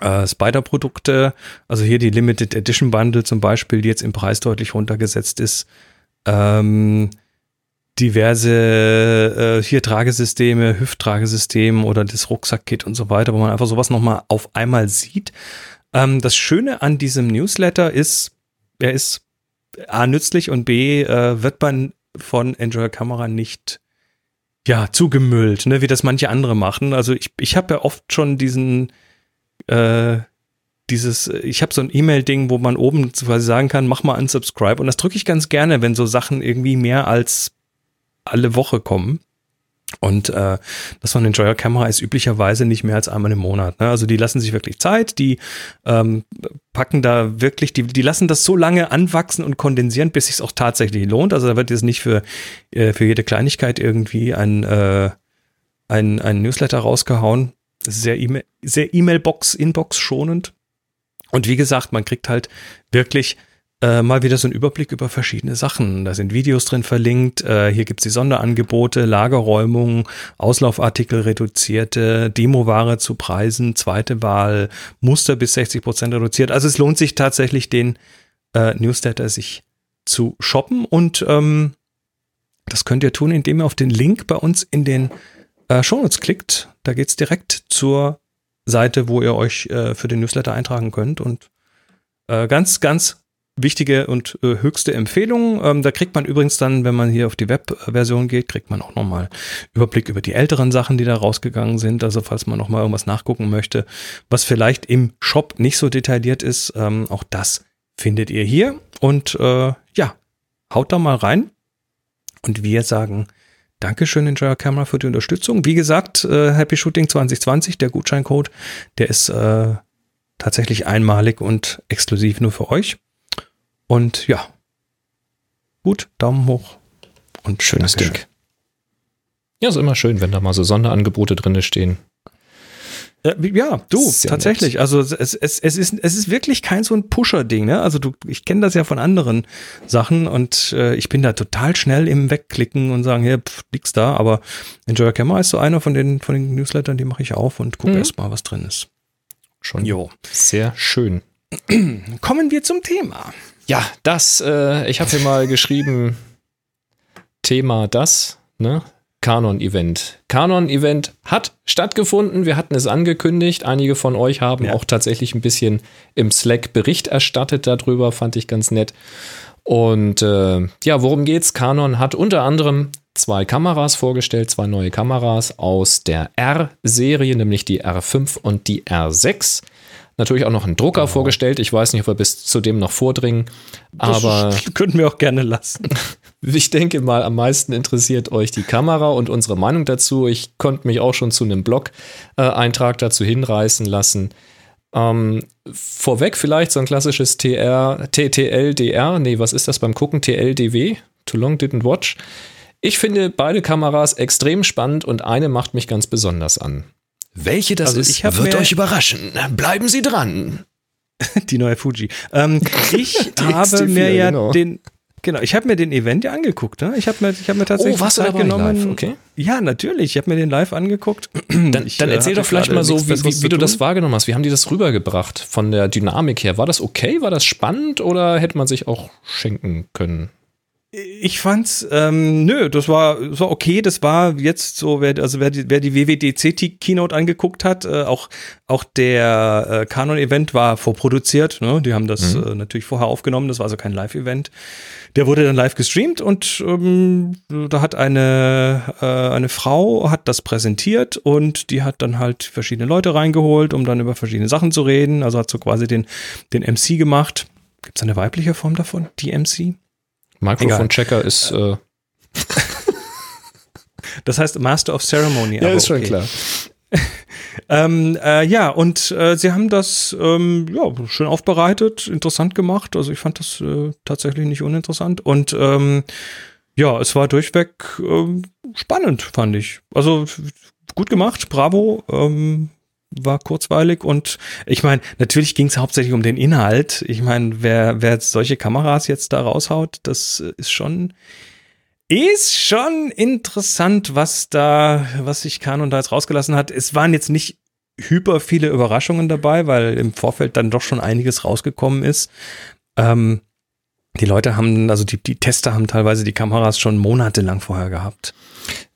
äh, Spider-Produkte, also hier die Limited Edition Bundle zum Beispiel, die jetzt im Preis deutlich runtergesetzt ist. Ähm, diverse äh, hier Tragesysteme, Hüfttragesystem oder das Rucksack-Kit und so weiter, wo man einfach sowas nochmal auf einmal sieht. Ähm, das Schöne an diesem Newsletter ist, er ist A nützlich und B äh, wird man von Enjoy Kamera nicht ja zugemüllt, ne, wie das manche andere machen. Also ich, ich habe ja oft schon diesen äh, dieses, ich habe so ein E-Mail-Ding, wo man oben quasi sagen kann, mach mal unsubscribe. Und das drücke ich ganz gerne, wenn so Sachen irgendwie mehr als alle Woche kommen. Und äh, das von Enjoyer Camera ist üblicherweise nicht mehr als einmal im Monat. Ne? Also die lassen sich wirklich Zeit, die ähm, packen da wirklich, die, die lassen das so lange anwachsen und kondensieren, bis sich auch tatsächlich lohnt. Also da wird jetzt nicht für, äh, für jede Kleinigkeit irgendwie ein, äh, ein, ein Newsletter rausgehauen. Sehr E-Mail, sehr E-Mail-Box, Inbox schonend. Und wie gesagt, man kriegt halt wirklich äh, mal wieder so einen Überblick über verschiedene Sachen. Da sind Videos drin verlinkt, äh, hier gibt's die Sonderangebote, Lagerräumung, Auslaufartikel reduzierte, Demoware zu Preisen, zweite Wahl, Muster bis 60 Prozent reduziert. Also es lohnt sich tatsächlich, den äh, Newsletter sich zu shoppen und ähm, das könnt ihr tun, indem ihr auf den Link bei uns in den äh, Shownotes klickt. Da geht's direkt zur Seite, wo ihr euch äh, für den Newsletter eintragen könnt. Und äh, ganz, ganz wichtige und äh, höchste Empfehlung. Ähm, da kriegt man übrigens dann, wenn man hier auf die Web-Version geht, kriegt man auch nochmal Überblick über die älteren Sachen, die da rausgegangen sind. Also falls man nochmal irgendwas nachgucken möchte, was vielleicht im Shop nicht so detailliert ist, ähm, auch das findet ihr hier. Und äh, ja, haut da mal rein. Und wir sagen Dankeschön, Enjoyer Camera, für die Unterstützung. Wie gesagt, äh, Happy Shooting 2020, der Gutscheincode, der ist äh, tatsächlich einmalig und exklusiv nur für euch. Und ja, gut, Daumen hoch und Schönes Dankeschön. Ding. Ja, ist immer schön, wenn da mal so Sonderangebote drin stehen. Äh, ja, du, Sehr tatsächlich. Also es, es, es, ist, es ist wirklich kein so ein Pusher-Ding. Ne? Also du, ich kenne das ja von anderen Sachen und äh, ich bin da total schnell im Wegklicken und sagen, hier, pff, nix da. Aber Enjoy Camera ist so einer von den, von den Newslettern, die mache ich auf und gucke Mhm. erst mal, was drin ist. Schon Jo. sehr schön. Kommen wir zum Thema. Ja, das, äh, ich habe hier mal geschrieben, Thema das, ne? Kanon-Event. Kanon-Event hat stattgefunden. Wir hatten es angekündigt. Einige von euch haben Ja. auch tatsächlich ein bisschen im Slack Bericht erstattet darüber. Fand ich ganz nett. Und äh, ja, worum geht's? Canon hat unter anderem zwei Kameras vorgestellt, zwei neue Kameras aus der R-Serie, nämlich die R5 und die R6. Natürlich auch noch einen Drucker vorgestellt. Ich weiß nicht, ob wir bis zu dem noch vordringen, aber das könnten wir auch gerne lassen. ich denke mal, am meisten interessiert euch die Kamera und unsere Meinung dazu. Ich konnte mich auch schon zu einem Blog-Eintrag dazu hinreißen lassen. Ähm, vorweg vielleicht so ein klassisches TR, TTLDR. Nee, was ist das beim Gucken? TLDW? Too long didn't watch. Ich finde beide Kameras extrem spannend und eine macht mich ganz besonders an. Welche das Also ist, wird euch überraschen. Bleiben Sie dran. Die neue Fuji. Ähm, ich habe XT4, mir ja genau. den Genau, ich habe mir den Event ja angeguckt. Ne? Ich habe mir, ich hab mir tatsächlich Oh, warst Zeit genommen. live? Okay. Ja, natürlich. Ich habe mir den live angeguckt. Dann, Ich, dann äh, erzähl doch vielleicht mal so, wie, wie, wie du das wahrgenommen hast. Wie haben die das rübergebracht von der Dynamik her? War das okay? War das spannend oder hätte man sich auch schenken können? Ich fand's, ähm, nö, das war, das war okay. Das war jetzt so, wer, also wer die, wer die WWDC Keynote angeguckt hat, äh, auch, auch der äh, Canon-Event war vorproduziert. Ne? Die haben das äh, natürlich vorher aufgenommen. Das war also kein Live-Event. Der wurde dann live gestreamt und ähm, da hat eine, äh, eine Frau hat das präsentiert und die hat dann halt verschiedene Leute reingeholt, um dann über verschiedene Sachen zu reden. Also hat so quasi den, den MC gemacht. Gibt's eine weibliche Form davon? Die MC? Microphone-Checker ist. Äh, Das heißt Master of Ceremony. ja, aber ist schon okay. klar. Ähm, äh, ja, und äh, sie haben das ähm, ja, schön aufbereitet, interessant gemacht. Also ich fand das äh, tatsächlich nicht uninteressant. Und ähm, ja, es war durchweg ähm, spannend, fand ich. Also gut gemacht, bravo. Ähm, war kurzweilig und ich meine, natürlich ging es hauptsächlich um den Inhalt. Ich meine, wer, wer solche Kameras jetzt da raushaut, das ist schon ist schon interessant, was da, was sich Canon da jetzt rausgelassen hat. Es waren jetzt nicht hyper viele Überraschungen dabei, weil im Vorfeld dann doch schon einiges rausgekommen ist. Ähm, die Leute haben, also die, die Tester haben teilweise die Kameras schon monatelang vorher gehabt.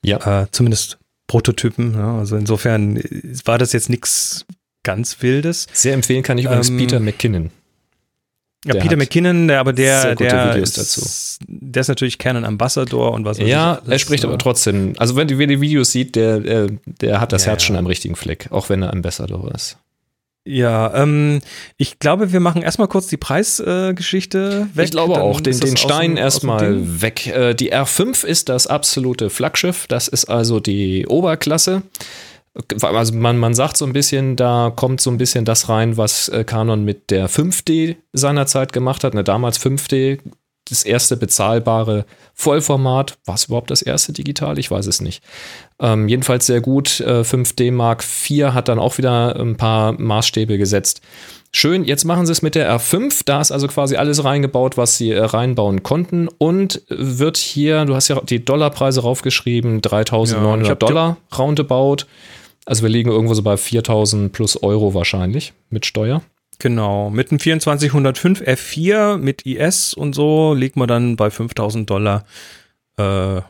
Ja. Äh, zumindest Prototypen. Ja, also insofern äh, war das jetzt nichts ganz Wildes. Sehr empfehlen kann ich übrigens Ähm, Peter McKinnon. Ja, Der Peter McKinnon, der, aber der, der, Videos ist, dazu. der ist natürlich Canon Ambassador und was weiß Ja, ich er spricht aber trotzdem. Also, wenn du wer die Videos sieht, der, der, der hat das Ja, Herz ja. schon am richtigen Fleck, auch wenn er Ambassador ist. Ja, ähm, ich glaube, wir machen erstmal kurz die Preisgeschichte weg. ich glaube dann auch, den, den Stein erstmal weg. Äh, Die R5 ist das absolute Flaggschiff. Das ist also die Oberklasse. Also man, man sagt so ein bisschen, da kommt so ein bisschen das rein, was äh, Canon mit der 5D seinerzeit gemacht hat. Ne, damals 5D, das erste bezahlbare Vollformat. War es überhaupt das erste digital? Ich weiß es nicht. Ähm, jedenfalls sehr gut. Äh, 5D Mark IV hat dann auch wieder ein paar Maßstäbe gesetzt. Schön, jetzt machen sie es mit der R5. Da ist also quasi alles reingebaut, was sie äh, reinbauen konnten. Und wird hier, du hast ja die Dollarpreise raufgeschrieben, Ja, ich 3.900 hab- Dollar roundabout. Also wir liegen irgendwo so bei 4.000 plus Euro wahrscheinlich mit Steuer. Genau, mit einem 2405 F4 mit IS und so liegt man dann bei 5000 Dollar. Äh,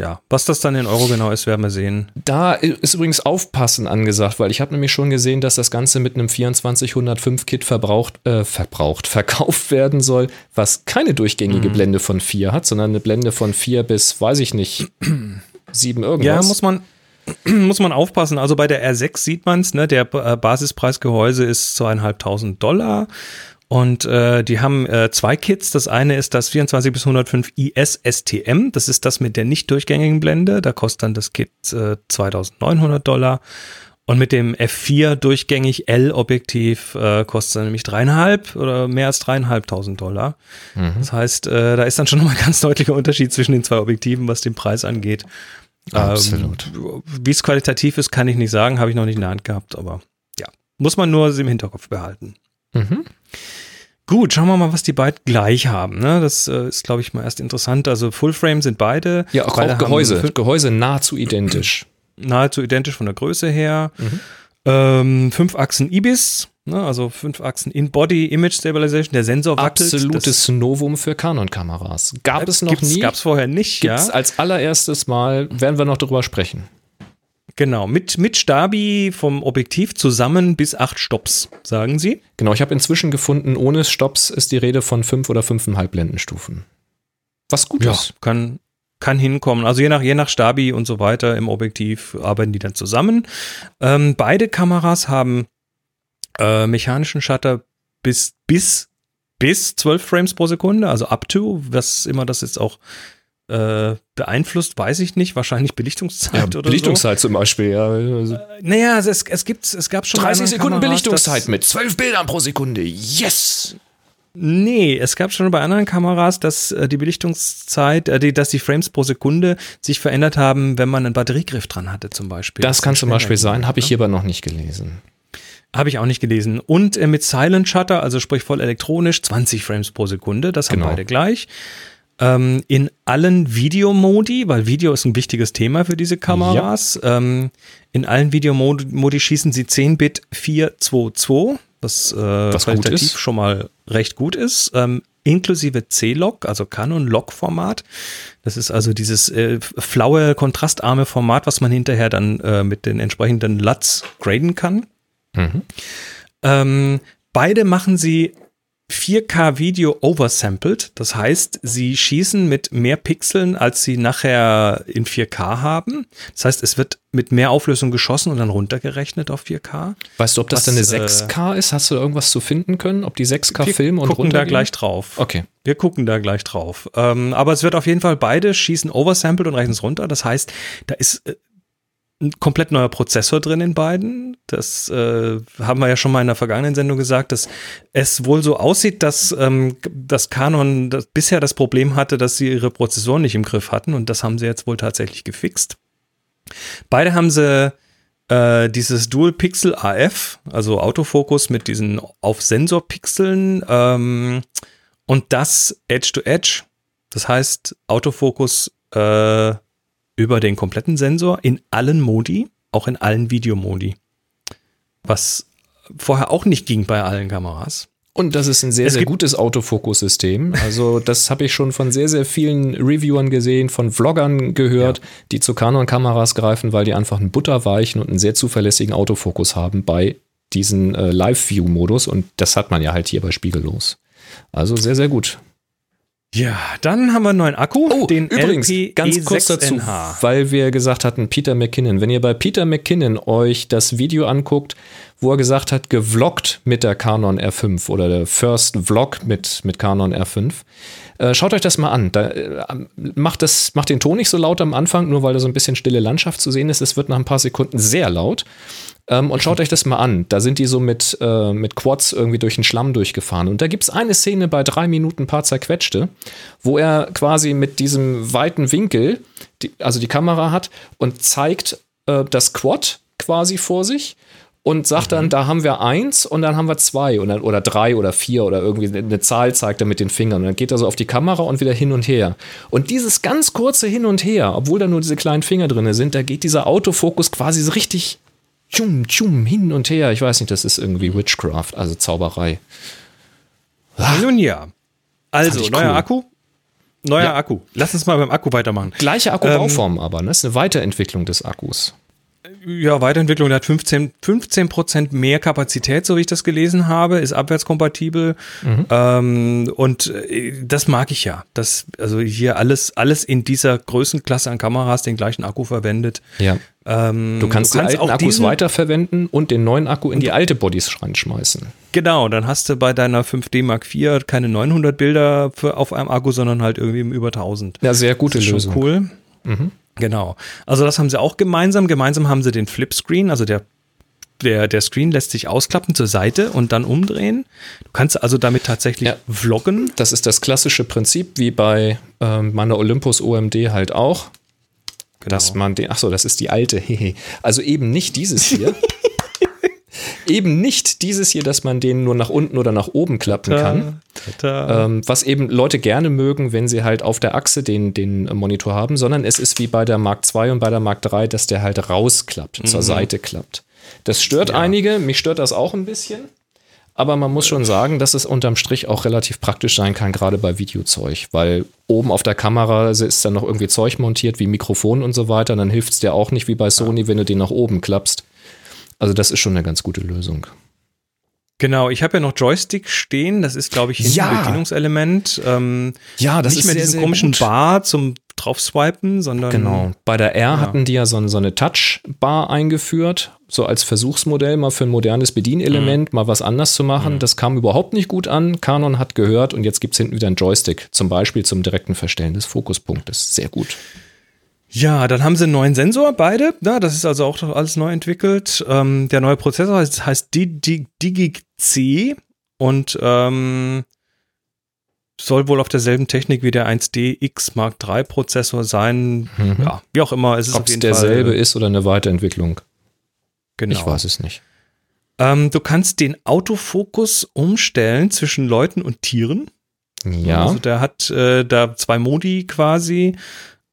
ja, was das dann in Euro genau ist, werden wir sehen. Da ist übrigens Aufpassen angesagt, weil ich habe nämlich schon gesehen, dass das Ganze mit einem 2405 Kit verbraucht, äh, verbraucht, verkauft werden soll, was keine durchgängige Blende von 4 hat, sondern eine Blende von 4 bis, weiß ich nicht, 7 irgendwas. Ja, muss man, muss man aufpassen. Also bei der R6 sieht man es, ne? Der äh, Basispreisgehäuse ist zweieinhalbtausend Dollar. Und äh, die haben äh, zwei Kits. Das eine ist das 24 bis 105 IS STM. Das ist das mit der nicht durchgängigen Blende. Da kostet dann das Kit äh, 2900 Dollar. Und mit dem F4 durchgängig L-Objektiv äh, kostet es dann nämlich dreieinhalb oder mehr als dreieinhalbtausend Dollar. Das heißt, äh, da ist dann schon nochmal ein ganz deutlicher Unterschied zwischen den zwei Objektiven, was den Preis angeht. Absolut. Ähm, Wie es qualitativ ist, kann ich nicht sagen, habe ich noch nicht in der Hand gehabt, aber ja, muss man nur im Hinterkopf behalten. Mhm. Gut, schauen wir mal, was die beiden gleich haben. Ne? Das äh, ist, glaube ich, mal erst interessant. Also Fullframe sind beide. Ja, auch, beide auch Gehäuse. Gehäuse nahezu identisch. nahezu identisch von der Größe her. Mhm. Ähm, fünf Achsen IBIS, ne? also fünf Achsen In-Body Image Stabilization. Der Sensor wackelt. Absolutes Novum für Canon-Kameras. Gab es noch gibt's, nie. Gab es vorher nicht, Gibt es ja. als allererstes Mal, werden wir noch drüber sprechen. Genau, mit, mit Stabi vom Objektiv zusammen bis acht Stops, sagen sie. Genau, ich habe inzwischen gefunden, ohne Stops ist die Rede von fünf oder fünfeinhalb Blendenstufen. Was gut ist. kann, kann hinkommen. Also je nach, je nach Stabi und so weiter im Objektiv arbeiten die dann zusammen. Ähm, beide Kameras haben äh, mechanischen Shutter bis, bis, bis 12 Frames pro Sekunde, also up to, was immer das jetzt auch äh, beeinflusst, weiß ich nicht. Wahrscheinlich Belichtungszeit Ja, oder Belichtungszeit zum Beispiel, ja. Also so. Naja, es, es, gibt, es gab schon bei 30 anderen Sekunden Kameras, Belichtungszeit mit 12 Bildern pro Sekunde. Yes! Nee, es gab schon bei anderen Kameras, dass äh, die Belichtungszeit, äh, die, dass die Frames pro Sekunde sich verändert haben, wenn man einen Batteriegriff dran hatte zum Beispiel. Das kann zum Beispiel sein, habe ich ne? hier aber noch nicht gelesen. Habe ich auch nicht gelesen. Und äh, mit Silent Shutter, also sprich voll elektronisch, 20 Frames pro Sekunde, das haben Genau. beide gleich. Ähm, in allen Videomodi, weil Video ist ein wichtiges Thema für diese Kameras. Ähm, in allen Videomodi schießen sie 10-Bit 422, was, äh, Was gut qualitativ schon mal recht gut ist. Ähm, inklusive C-Log, also Canon-Log-Format. Das ist also dieses äh, flaue, kontrastarme Format, was man hinterher dann äh, mit den entsprechenden LUTs graden kann. Mhm. Ähm, beide machen sie 4K Video oversampled. Das heißt, sie schießen mit mehr Pixeln, als sie nachher in 4K haben. Das heißt, es wird mit mehr Auflösung geschossen und dann runtergerechnet auf 4K. Weißt du, ob das Was, dann eine äh, 6K ist? Hast du da irgendwas zu finden können? Ob die 6K Wir filmen und gucken da gleich drauf. Okay. Wir gucken da gleich drauf. Ähm, aber es wird auf jeden Fall beide schießen oversampled und rechnen es runter. Das heißt, da ist äh, komplett neuer Prozessor drin in beiden. Das äh, haben wir ja schon mal in der vergangenen Sendung gesagt, dass es wohl so aussieht, dass ähm, das Canon das bisher das Problem hatte, dass sie ihre Prozessoren nicht im Griff hatten und das haben sie jetzt wohl tatsächlich gefixt. Beide haben sie äh, dieses Dual Pixel AF, also Autofokus mit diesen auf Sensorpixeln ähm, und das Edge to Edge. Das heißt Autofokus äh, über den kompletten Sensor in allen Modi, auch in allen Videomodi. Was vorher auch nicht ging bei allen Kameras. Und das ist ein sehr, Es sehr gutes Autofokussystem. Also, das habe ich schon von sehr, sehr vielen Reviewern gesehen, von Vloggern gehört, die zu Canon-Kameras greifen, weil die einfach einen butterweichen und einen sehr zuverlässigen Autofokus haben bei diesen äh, Live-View-Modus. Und das hat man ja halt hier bei Spiegellos. Also sehr, sehr gut. Ja, dann haben wir einen neuen Akku, Oh, den übrigens, LP ganz kurz dazu, E6NH. weil wir gesagt hatten, Peter McKinnon. Wenn ihr bei Peter McKinnon euch das Video anguckt, wo er gesagt hat, gevloggt mit der Canon R5 oder der First Vlog mit, mit Canon R5, äh, schaut euch das mal an. Da, äh, macht, das, macht den Ton nicht so laut am Anfang, nur weil da so ein bisschen stille Landschaft zu sehen ist. Es wird nach ein paar Sekunden sehr laut. Ähm, und schaut euch das mal an. Da sind die so mit, äh, mit Quads irgendwie durch den Schlamm durchgefahren. Und da gibt es eine Szene bei drei Minuten ein paar zerquetschte, wo er quasi mit diesem weiten Winkel, die, also die Kamera hat und zeigt äh, das Quad quasi vor sich und sagt dann, da haben wir eins und dann haben wir zwei und dann, oder drei oder vier oder irgendwie eine Zahl zeigt er mit den Fingern. Und dann geht er so auf die Kamera und wieder hin und her. Und dieses ganz kurze Hin und Her, obwohl da nur diese kleinen Finger drin sind, da geht dieser Autofokus quasi so richtig tschum, tschum, hin und her. Ich weiß nicht, das ist irgendwie Witchcraft, also Zauberei. Nun ja. Also, ich neuer cool. Akku. Neuer Ja. Akku. Lass uns mal beim Akku weitermachen. Gleiche Akkubauform aber, ne? Das ist eine Weiterentwicklung des Akkus. Ja, Weiterentwicklung, der hat 15, 15% mehr Kapazität, so wie ich das gelesen habe, ist abwärtskompatibel. Ähm, und äh, das mag ich ja. Das, also hier alles, alles in dieser Größenklasse an Kameras den gleichen Akku verwendet. Ja. Ähm, Du kannst, die alten Akkus weiterverwenden und den neuen Akku in die alte Bodies reinschmeißen. Genau, dann hast du bei deiner 5D Mark IV keine 900 Bilder für, auf einem Akku, sondern halt irgendwie über 1000. Ja, sehr gute Das ist Lösung. schon cool. Genau. Also das haben sie auch gemeinsam. Gemeinsam haben sie den Flipscreen, also der der, der Screen lässt sich ausklappen zur Seite und dann umdrehen. Du kannst also damit tatsächlich Ja. vloggen. Das ist das klassische Prinzip, wie bei ähm, meiner Olympus OMD halt auch. Dass man den, ach so, das ist die alte. Also eben nicht dieses hier. eben nicht dieses hier, dass man den nur nach unten oder nach oben klappen kann. Tada. Ähm, was eben Leute gerne mögen, wenn sie halt auf der Achse den, den Monitor haben, sondern es ist wie bei der Mark II und bei der Mark III, dass der halt rausklappt, zur Seite klappt. Das stört einige, mich stört das auch ein bisschen. Aber man muss schon sagen, dass es unterm Strich auch relativ praktisch sein kann, gerade bei Videozeug, weil oben auf der Kamera ist dann noch irgendwie Zeug montiert, wie Mikrofon und so weiter. Und dann hilft es dir auch nicht wie bei Sony, wenn du den nach oben klappst. Also das ist schon eine ganz gute Lösung. Genau, ich habe ja noch Joystick stehen. Das ist, glaube ich, hinten Ja. ein Bedienungselement. Ähm, Ja, das nicht ist mehr diesen sehr komischen gut. Bar zum draufswipen, sondern Genau. Bei der R hatten die ja so, so eine Touchbar eingeführt, so als Versuchsmodell mal für ein modernes Bedienelement, mal was anders zu machen. Das kam überhaupt nicht gut an. Canon hat gehört und jetzt gibt es hinten wieder einen Joystick, zum Beispiel zum direkten Verstellen des Fokuspunktes. Sehr gut. Ja, dann haben sie einen neuen Sensor, beide. Ja, das ist also auch alles neu entwickelt. Ähm, der neue Prozessor heißt, heißt Di- Di- DigiC und ähm, soll wohl auf derselben Technik wie der 1D X Mark III Prozessor sein. Ja, wie auch immer. Es ist Ob es derselbe Fall. ist oder eine Weiterentwicklung. Genau. Ich weiß es nicht. Ähm, du kannst den Autofokus umstellen zwischen Leuten und Tieren. Ja. Also der hat äh, da zwei Modi quasi.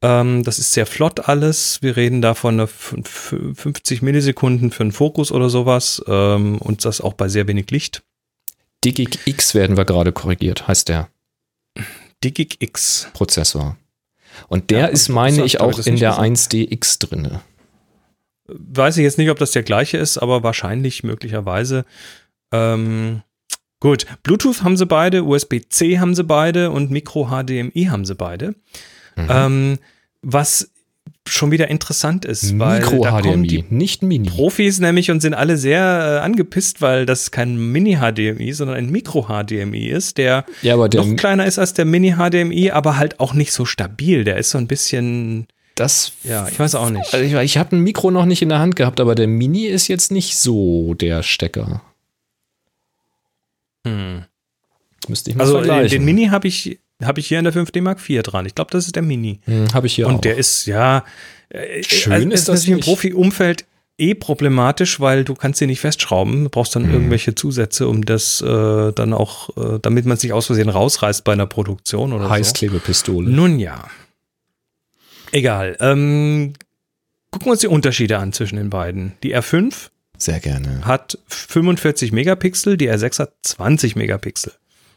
Ähm, das ist sehr flott alles. Wir reden da von einer fün- fün- 50 Millisekunden für einen Fokus oder sowas. Ähm, und das auch bei sehr wenig Licht. Digig X werden wir gerade korrigiert, heißt der Digig X. Prozessor. Und der Ja, ist, meine das ich, auch in der gesagt. 1DX drinne. Weiß ich jetzt nicht, ob das der gleiche ist, aber wahrscheinlich möglicherweise. Ähm, gut, Bluetooth haben sie beide, USB-C haben sie beide und Micro-HDMI haben sie beide. Mhm. Ähm, was schon wieder interessant ist, weil da kommen die nicht Mini. Profis nämlich und sind alle sehr äh, angepisst, weil das kein Mini-HDMI, sondern ein Micro-HDMI ist, der Ja, der, noch kleiner ist als der Mini-HDMI, aber halt auch nicht so stabil. Der ist so ein bisschen, das ja, ich weiß auch nicht. Also ich, ich habe ein Mikro noch nicht in der Hand gehabt, aber der Mini ist jetzt nicht so der Stecker. Hm. Müsste ich mal Also den, vergleichen. den Mini habe ich, hab ich hier in der 5D Mark IV dran. Ich glaube, das ist der Mini. Hm, habe ich hier Und auch. der ist, ja, äh, Schön also ist das natürlich im nicht. Profi-Umfeld eh problematisch, weil du kannst sie nicht festschrauben. Du brauchst Mhm. dann irgendwelche Zusätze, um das äh, dann auch, äh, damit man es nicht aus Versehen rausreißt bei einer Produktion oder so. Heißklebepistole. Nun ja. Egal. Ähm, gucken wir uns die Unterschiede an zwischen den beiden. Die R5 Sehr gerne. hat 45 Megapixel, die R6 hat 20 Megapixel.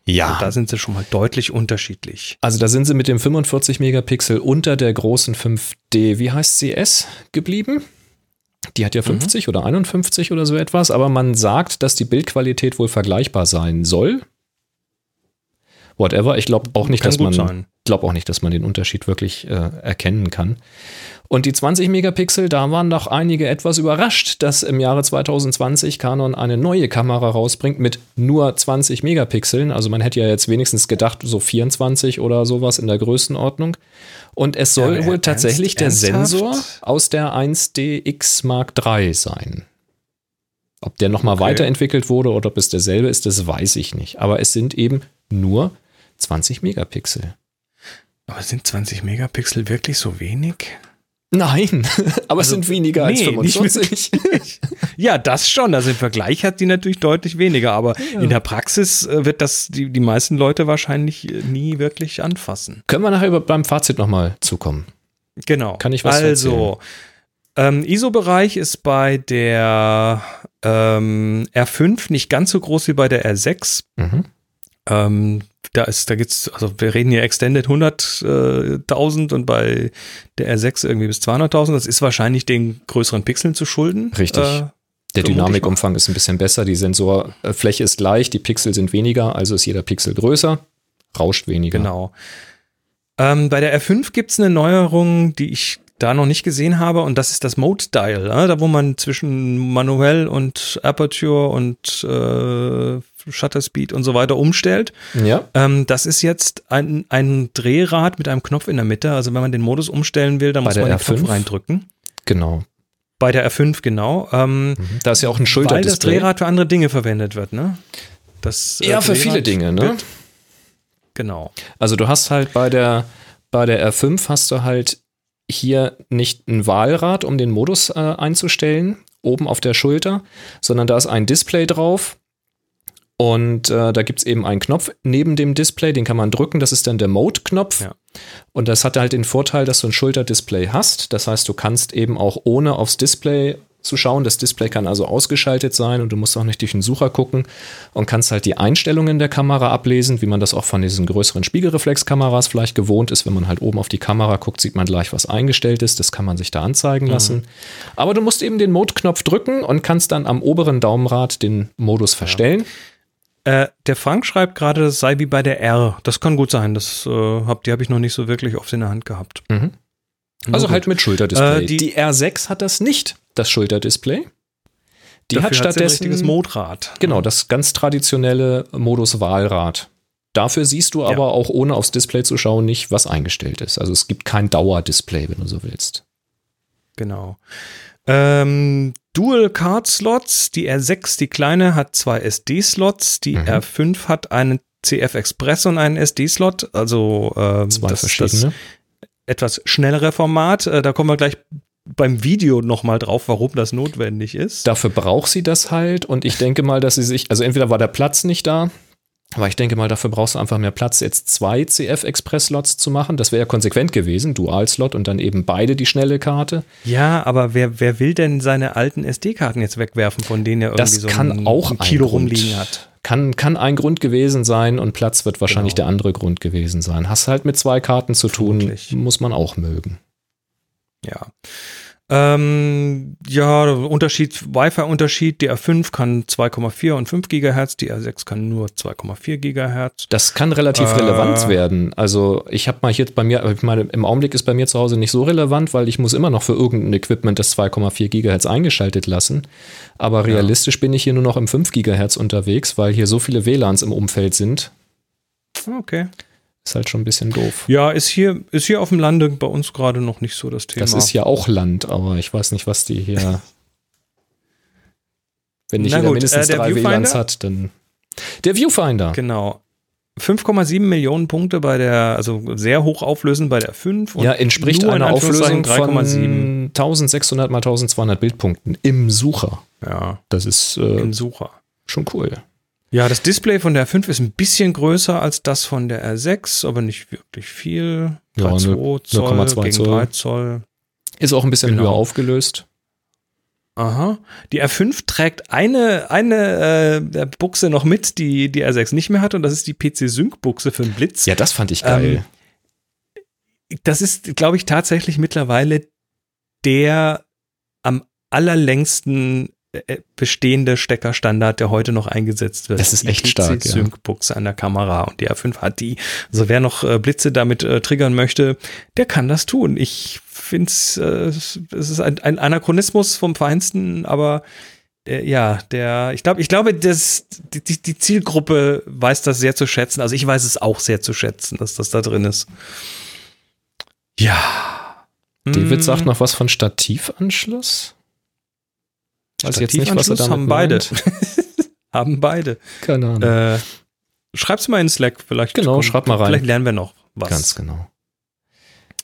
Ja. Und da sind sie schon mal deutlich unterschiedlich. Also da sind sie mit dem 45 Megapixel unter der großen 5D, wie heißt sie, S geblieben. Die hat ja 50 oder 51 oder so etwas, aber man sagt, dass die Bildqualität wohl vergleichbar sein soll. Whatever, ich glaube auch nicht, Kann dass man glaube auch nicht, dass man den Unterschied wirklich äh, erkennen kann. Und die 20 Megapixel, da waren doch einige etwas überrascht, dass im Jahre 2020 Canon eine neue Kamera rausbringt mit nur 20 Megapixeln. Also man hätte ja jetzt wenigstens gedacht, so 24 oder sowas in der Größenordnung. Und es soll Ja, wohl ernst- tatsächlich der ernsthaft? Sensor aus der 1DX Mark III sein. Ob der nochmal Okay. weiterentwickelt wurde oder ob es derselbe ist, das weiß ich nicht. Aber es sind eben nur 20 Megapixel. Aber sind 20 Megapixel wirklich so wenig? Nein, aber es sind weniger als Also, nee, nicht 25. Ja, das schon. Also im Vergleich hat die natürlich deutlich weniger, aber in der Praxis äh, wird das die, die meisten Leute wahrscheinlich äh, nie wirklich anfassen. Können wir nachher über- beim Fazit nochmal zukommen. Genau. Kann ich was Also, ähm, ISO-Bereich ist bei der ähm, R5 nicht ganz so groß wie bei der R6. Mhm. Ähm, da ist, da gibt's, also wir reden hier Extended 100.000 und bei der R6 irgendwie bis 200.000. Das ist wahrscheinlich den größeren Pixeln zu schulden. Richtig. Äh, Der Dynamikumfang ist ein bisschen besser, die Sensorfläche ist gleich, die Pixel sind weniger, also ist jeder Pixel größer, rauscht weniger. Genau. Ähm, bei der R5 gibt's eine Neuerung, die ich da noch nicht gesehen habe, und das ist das Mode Dial, äh, da wo man zwischen manuell und Aperture und äh, Shutter Speed und so weiter umstellt. Ja, Ähm, das ist jetzt ein, ein Drehrad mit einem Knopf in der Mitte. Also wenn man den Modus umstellen will, dann Bei muss man den R5? Knopf reindrücken. genau. Bei der R5 genau. Ähm, Mhm. Da ist ja auch ein weil das. Drehrad für andere Dinge verwendet wird, ne? Das, äh, Ja, für viele Drehrad Dinge, ne? wird- Genau. Also du hast halt bei der, bei der R5 hast du halt hier nicht ein Wahlrad, um den Modus äh, einzustellen, oben auf der Schulter, sondern da ist ein Display drauf. Und äh, da gibt es eben einen Knopf neben dem Display, den kann man drücken, das ist dann der Mode-Knopf. Ja. Und das hat halt den Vorteil, dass du ein Schulterdisplay hast. Das heißt, du kannst eben auch ohne aufs Display zu schauen. Das Display kann also ausgeschaltet sein und du musst auch nicht durch den Sucher gucken und kannst halt die Einstellungen der Kamera ablesen, wie man das auch von diesen größeren Spiegelreflexkameras vielleicht gewohnt ist. Wenn man halt oben auf die Kamera guckt, sieht man gleich, was eingestellt ist. Das kann man sich da anzeigen lassen. Aber du musst eben den Mode-Knopf drücken und kannst dann am oberen Daumenrad den Modus verstellen. Äh, der Frank schreibt gerade, das sei wie bei der R. Das kann gut sein. Das äh, hab, die habe ich noch nicht so wirklich oft in der Hand gehabt. Mhm. Also halt mit Schulterdisplay. Äh, die- die, R6 hat das nicht, das Schulterdisplay. Die hat hat's ein stattdessen richtiges Modrad. Genau, das ganz traditionelle Modus-Wahlrad. Dafür siehst du aber auch ohne aufs Display zu schauen nicht, was eingestellt ist. Also es gibt kein Dauerdisplay, wenn du so willst. Genau. Ähm, Dual Card Slots. Die R6, die kleine, hat zwei SD-Slots. Die Mhm. R5 hat einen CF Express und einen SD-Slot. Also ähm, Zwei das, verschiedene. das etwas schnellere Format. Äh, da kommen wir gleich beim Video nochmal drauf, warum das notwendig ist. Dafür braucht sie das halt und ich denke mal, dass sie sich, also entweder war der Platz nicht da Aber ich denke mal, dafür brauchst du einfach mehr Platz, jetzt zwei CF-Express-Slots zu machen. Das wäre ja konsequent gewesen, Dual-Slot und dann eben beide die schnelle Karte. Ja, aber wer, wer will denn seine alten SD-Karten jetzt wegwerfen, von denen er irgendwie Das so kann ein, auch ein Kilo Grund. rumliegen hat? Kann, kann ein Grund gewesen sein und Platz wird wahrscheinlich Genau. der andere Grund gewesen sein. Hast halt mit zwei Karten zu tun, Vermutlich. muss man auch mögen. Ja. Ähm, ja, Unterschied, Wi-Fi-Unterschied, die R5 kann 2,4 und 5 Gigahertz, die R6 kann nur 2,4 Gigahertz. Das kann relativ Äh. relevant werden. Also ich habe mal hier bei mir, ich meine, im Augenblick ist bei mir zu Hause nicht so relevant, weil ich muss immer noch für irgendein Equipment das 2,4 Gigahertz eingeschaltet lassen. Aber realistisch bin ich hier nur noch im 5 Gigahertz unterwegs, weil hier so viele WLANs im Umfeld sind. Okay. Ist halt schon ein bisschen doof. Ja, ist hier, ist hier auf dem Lande bei uns gerade noch nicht so das Thema. Das ist ja auch Land, aber ich weiß nicht, was die hier. Wenn nicht Na jeder gut, mindestens äh, drei WLANs hat, dann. Der Viewfinder. Genau. 5,7 Millionen Punkte bei der, also sehr hoch auflösend bei der 5. Ja, entspricht einer Auflösung von 1600 mal 1200 Bildpunkten im Sucher. Ja, Das ist äh, im Sucher. schon cool. Ja, das Display von der 5 ist ein bisschen größer als das von der R6, aber nicht wirklich viel. Ja, 3,2 0,2 Zoll gegen Zoll. 3 Zoll. Ist auch ein bisschen Genau. höher aufgelöst. Aha. Die R5 trägt eine, eine äh, Buchse noch mit, die die R6 nicht mehr hat, und das ist die PC-Sync-Buchse für den Blitz. Ja, das fand ich geil. Das ist, glaube ich, tatsächlich mittlerweile der am allerlängsten bestehende Steckerstandard, der heute noch eingesetzt wird. Das ist Die echt stark, ja. Sync-Buchse an der Kamera und die R5 hat die. Also wer noch äh, Blitze damit äh, triggern möchte, der kann das tun. Ich finde es, äh, es ist ein, ein Anachronismus vom Feinsten, aber äh, ja, der, ich glaube, ich glaube, das, die, die die Zielgruppe weiß das sehr zu schätzen. Also ich weiß es auch sehr zu schätzen, dass das da drin ist. Ja. David Mm, sagt noch was von Stativanschluss. Weiß jetzt nicht, was er damit haben beide. haben beide. Keine Ahnung. Äh, schreib's mal in Slack, vielleicht. Genau, schreib mal rein. Vielleicht lernen wir noch was. Ganz genau.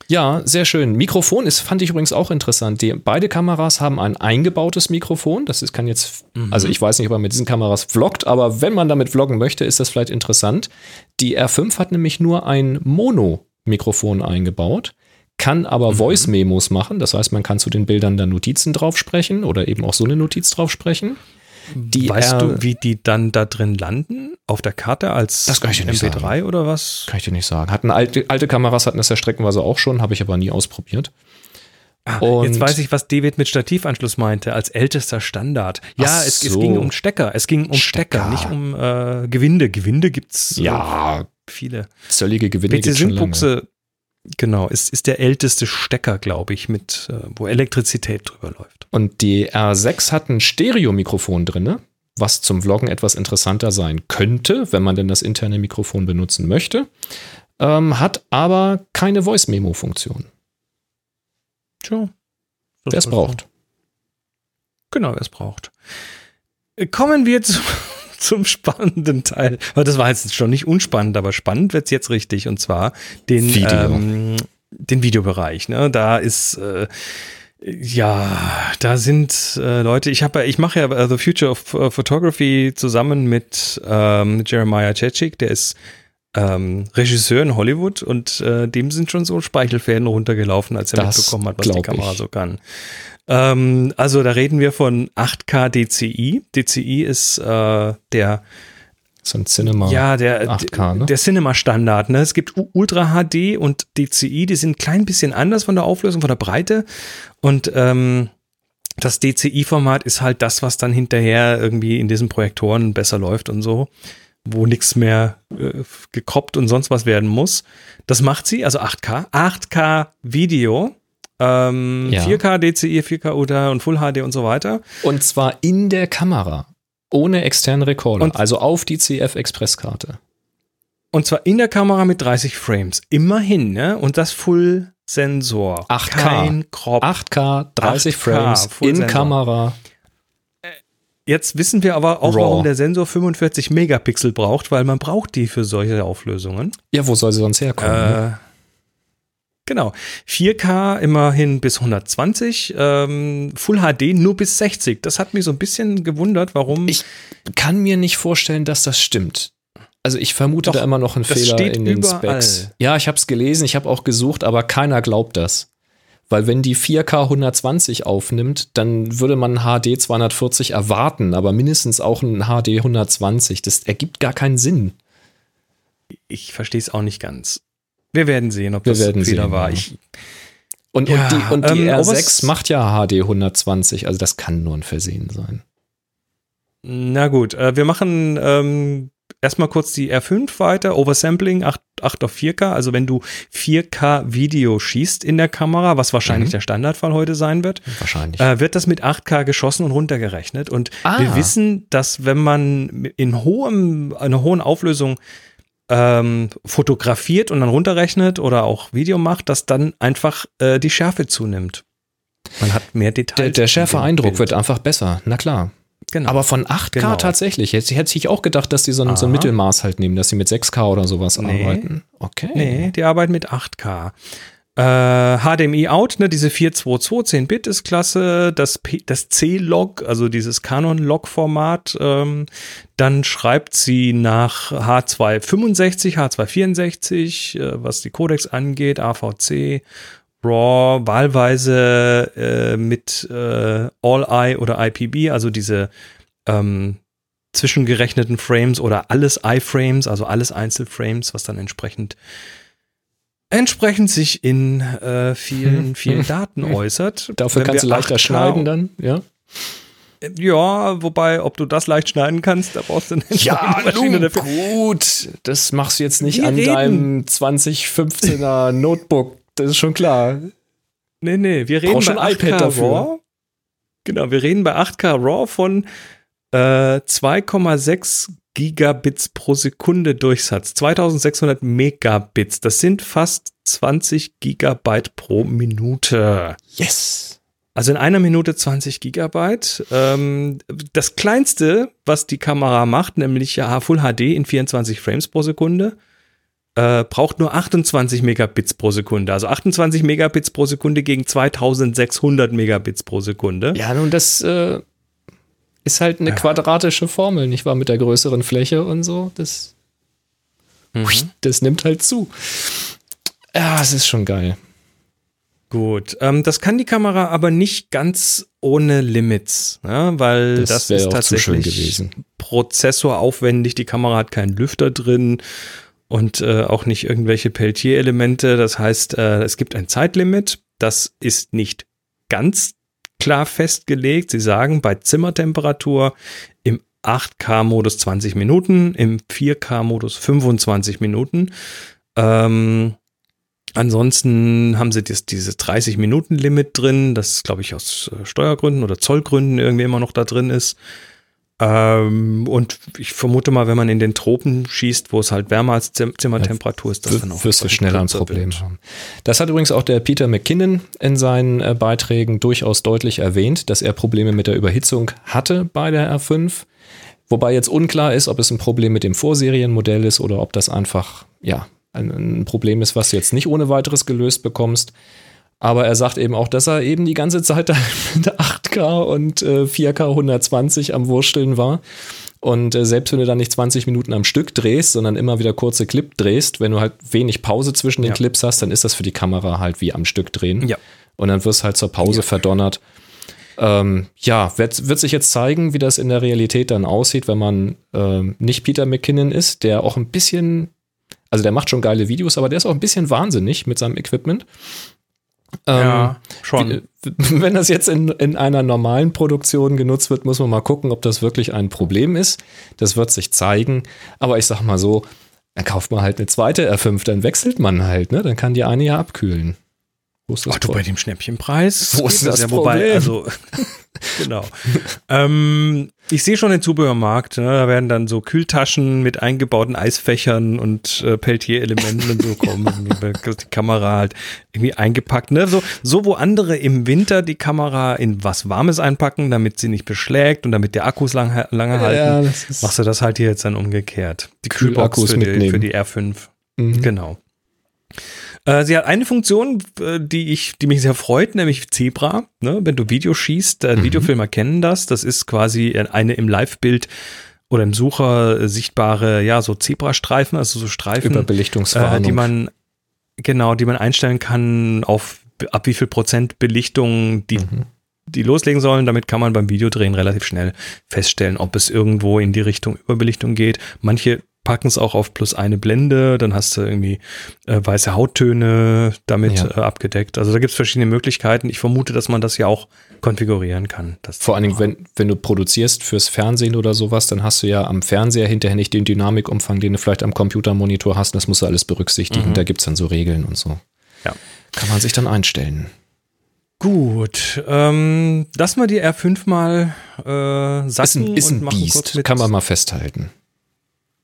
Ja, sehr schön. Mikrofon ist, fand ich übrigens auch interessant. Die, beide Kameras haben ein eingebautes Mikrofon. Das ist, kann jetzt, Mhm. also ich weiß nicht, ob man mit diesen Kameras vloggt, aber wenn man damit vloggen möchte, ist das vielleicht interessant. Die R5 hat nämlich nur ein Mono-Mikrofon eingebaut, kann aber Mhm. Voice-Memos machen. Das heißt, man kann zu den Bildern dann Notizen drauf sprechen oder eben auch so eine Notiz drauf sprechen. Die weißt du, wie die dann da drin landen? Auf der Karte als Das kann ich dir nicht MP3 oder was? Kann ich dir nicht sagen. Hatten alte, alte Kameras hatten das ja streckenweise auch schon, habe ich aber nie ausprobiert. Ah, jetzt weiß ich, was David mit Stativanschluss meinte, als ältester Standard. Ja, es, es so. ging um Stecker. Es ging um Stecker, Stecker. nicht um äh, Gewinde. Gewinde gibt's äh, Ja, viele. zöllige lange. PC-Sync-Buchse, genau, ist, ist der älteste Stecker, glaube ich, mit, äh, wo Elektrizität drüber läuft. Und die R6 hat ein Stereomikrofon drin, was zum Vloggen etwas interessanter sein könnte, wenn man denn das interne Mikrofon benutzen möchte. Ähm, hat aber keine Voice-Memo-Funktion. Tja. Wer es braucht. Genau, wer es braucht. Äh, Kommen wir zu, zum spannenden Teil. Aber das war jetzt schon nicht unspannend, aber spannend wird's jetzt richtig. Und zwar den, Video. ähm, den Videobereich. Ne? Da ist äh, ja, da sind äh, Leute, ich habe ich mache ja äh, The Future of äh, Photography zusammen mit ähm, Jeremiah Chechik, der ist ähm, Regisseur in Hollywood und äh, dem sind schon so Speichelfäden runtergelaufen, als er Das mitbekommen hat, was die Kamera ich. so kann. Ähm, also da reden wir von 8K DCI. DCI ist äh, der So ein Cinema. ja, der, 8K, ne? der Cinema-Standard. Ne? Es gibt Ultra HD und DCI, die sind ein klein bisschen anders von der Auflösung, von der Breite. Und ähm, das DCI-Format ist halt das, was dann hinterher irgendwie in diesen Projektoren besser läuft und so, wo nichts mehr äh, gekroppt und sonst was werden muss. Das macht sie, also 8K. 8K Video. Ähm, Ja. 4K DCI, 4K Ultra und Full HD und so weiter. Und zwar in der Kamera. Ohne externen Recorder. Und- also auf die CF-Express-Karte. Und zwar in der Kamera mit 30 Frames. Immerhin, ne? Und das Full-Sensor. 8K. Kein Crop. 8K, 30 8K, Frames Full in Sensor. Kamera. Jetzt wissen wir aber auch, Raw. warum der Sensor 45 Megapixel braucht, weil man braucht die für solche Auflösungen. Ja, wo soll sie sonst herkommen? ne? Genau. 4K immerhin bis 120, ähm, Full HD nur bis 60. Das hat mich so ein bisschen gewundert, warum. Ich kann mir nicht vorstellen, dass das stimmt. Also ich vermute Doch, da immer noch einen Fehler in den überall. Specs. Ja, ich habe es gelesen, ich habe auch gesucht, aber keiner glaubt das. Weil wenn die 4K 120 aufnimmt, dann würde man HD 240 erwarten, aber mindestens auch ein HD 120. Das ergibt gar keinen Sinn. Ich verstehe es auch nicht ganz. Wir werden sehen, ob Wir das ein Fehler sehen, war. ja. Ich, Und, Ja, und die, und die ähm, R6 Oberst- macht ja HD 120, also das kann nur ein Versehen sein. na gut, äh, wir machen ähm, erstmal kurz die R5 weiter. Oversampling 8, 8 auf 4K. Also wenn du 4K Video schießt in der Kamera, was wahrscheinlich Mhm. der Standardfall heute sein wird, Wahrscheinlich. äh, wird das mit 8K geschossen und runtergerechnet. Und Ah. wir wissen, dass wenn man in hohem, einer hohen Auflösung ähm, fotografiert und dann runterrechnet oder auch Video macht, dass dann einfach äh, die Schärfe zunimmt. Man hat mehr Details. der der schärfe Eindruck Bild. wird einfach besser, na klar. genau. Aber von 8K Genau. tatsächlich. Jetzt hätte ich auch gedacht, dass die so ein, so ein. Mittelmaß halt nehmen, dass sie mit 6K oder sowas Nee. arbeiten. Okay. Nee, die arbeiten mit 8K. Äh, HDMI out, ne, diese 422, 10 Bit ist klasse. Das, das C-Log, also dieses Canon-Log-Format, ähm, dann schreibt sie nach H265, H264, äh, was die Codecs angeht, AVC, RAW, wahlweise äh, mit äh, All-I oder IPB, also diese ähm, zwischengerechneten Frames oder alles iFrames, also alles Einzelframes, was dann entsprechend entsprechend sich in äh, vielen, vielen Daten äußert. Dafür Wenn kannst du leichter 8K schneiden dann, ja? Ja, wobei, ob du das leicht schneiden kannst, da brauchst du eine entsprechende Maschine dafür. gut. Das machst du jetzt nicht Wir an reden. deinem 2015er Notebook. Das ist schon klar. Nee, nee, wir reden Brauchst bei schon ein 8K iPad dafür. RAW. Genau, wir reden bei 8K RAW von äh, 2,6 Gigabits pro Sekunde Durchsatz. 2600 Megabits. Das sind fast 20 Gigabyte pro Minute. Yes. Also in einer Minute 20 Gigabyte. Ähm, das kleinste, was die Kamera macht, nämlich ja Full HD in 24 Frames pro Sekunde, äh, braucht nur 28 Megabits pro Sekunde. Also 28 Megabits pro Sekunde gegen 2600 Megabits pro Sekunde. Ja, nun, das äh, ist halt eine quadratische Formel, nicht wahr? Mit der größeren Fläche und so. Das, Mhm. das nimmt halt zu. Ja, es ist schon geil. Gut, ähm, das kann die Kamera aber nicht ganz ohne Limits, ne? weil Das das, ist auch zu schön tatsächlich gewesen. prozessoraufwendig. Die Kamera hat keinen Lüfter drin und äh, auch nicht irgendwelche Peltier-Elemente. Das heißt, äh, es gibt ein Zeitlimit. Das ist nicht ganz klar festgelegt. Sie sagen, bei Zimmertemperatur im 8K-Modus 20 Minuten, im 4K-Modus 25 Minuten. Ähm, Ansonsten haben sie das, dieses 30-Minuten-Limit drin, das glaube ich aus äh, Steuergründen oder Zollgründen irgendwie immer noch da drin ist. Ähm, und ich vermute mal, wenn man in den Tropen schießt, wo es halt wärmer als Zim Zimmertemperatur ist, das dann auch wirst du schneller ein Problem wird. haben. Das hat übrigens auch der Peter McKinnon in seinen äh, Beiträgen durchaus deutlich erwähnt, dass er Probleme mit der Überhitzung hatte bei der R5. Wobei jetzt unklar ist, ob es ein Problem mit dem Vorserienmodell ist oder ob das einfach, ja, ein, ein Problem ist, was du jetzt nicht ohne weiteres gelöst bekommst. Aber er sagt eben auch, dass er eben die ganze Zeit da mit 8K und äh, 4K 120 am Wursteln war. Und äh, selbst wenn du dann nicht 20 Minuten am Stück drehst, sondern immer wieder kurze Clip drehst, wenn du halt wenig Pause zwischen den Ja. Clips hast, dann ist das für die Kamera halt wie am Stück drehen. Ja. Und dann wirst du halt zur Pause verdonnert. Ähm, ja, wird, wird sich jetzt zeigen, wie das in der Realität dann aussieht, wenn man ähm, nicht Peter McKinnon ist, der auch ein bisschen, also der macht schon geile Videos, aber der ist auch ein bisschen wahnsinnig mit seinem Equipment. Ähm, Ja, schon. Wenn das jetzt in, in einer normalen Produktion genutzt wird, muss man mal gucken, ob das wirklich ein Problem ist. Das wird sich zeigen. Aber ich sag mal so, dann kauft man halt eine zweite R5, dann wechselt man halt, ne? Dann kann die eine ja abkühlen. Wo ist das Ach du, bei dem Schnäppchenpreis? Wo ist das ja, wobei? Also, genau. ähm, ich sehe schon den Zubehörmarkt. Ne? Da werden dann so Kühltaschen mit eingebauten Eisfächern und äh, Peltier-Elementen und so kommen. Die Kamera halt irgendwie eingepackt. Ne? So, so, wo andere im Winter die Kamera in was Warmes einpacken, damit sie nicht beschlägt und damit die Akkus lang, lange Ja, halten, machst du das halt hier jetzt dann umgekehrt. Die Kühlbox für die, mitnehmen. für die R5. Mhm. Genau. Äh, sie hat eine Funktion, äh, die ich, die mich sehr freut, nämlich Zebra. Ne? Wenn du Video schießt, äh, Videofilmer kennen das. Das ist quasi eine im Live-Bild oder im Sucher sichtbare, ja, so Zebrastreifen, also so Streifen, Überbelichtungswarnung. äh, die man, genau, die man einstellen kann auf ab wie viel Prozent Belichtung die, Mhm. die loslegen sollen. Damit kann man beim Videodrehen relativ schnell feststellen, ob es irgendwo in die Richtung Überbelichtung geht. Manche packen es auch auf plus eine Blende, dann hast du irgendwie äh, weiße Hauttöne damit Ja. äh, abgedeckt. Also da gibt es verschiedene Möglichkeiten. Ich vermute, dass man das ja auch konfigurieren kann. Das Vor allen Dingen, wenn, wenn du produzierst fürs Fernsehen oder sowas, dann hast du ja am Fernseher hinterher nicht den Dynamikumfang, den du vielleicht am Computermonitor hast. Das musst du alles berücksichtigen. Da gibt es dann so Regeln und so. Ja. Kann man sich dann einstellen. Gut, ähm, lass mal die R5 mal äh, Ist sacken ein, ist und ein machen kurz Biest, mit- kann man mal festhalten.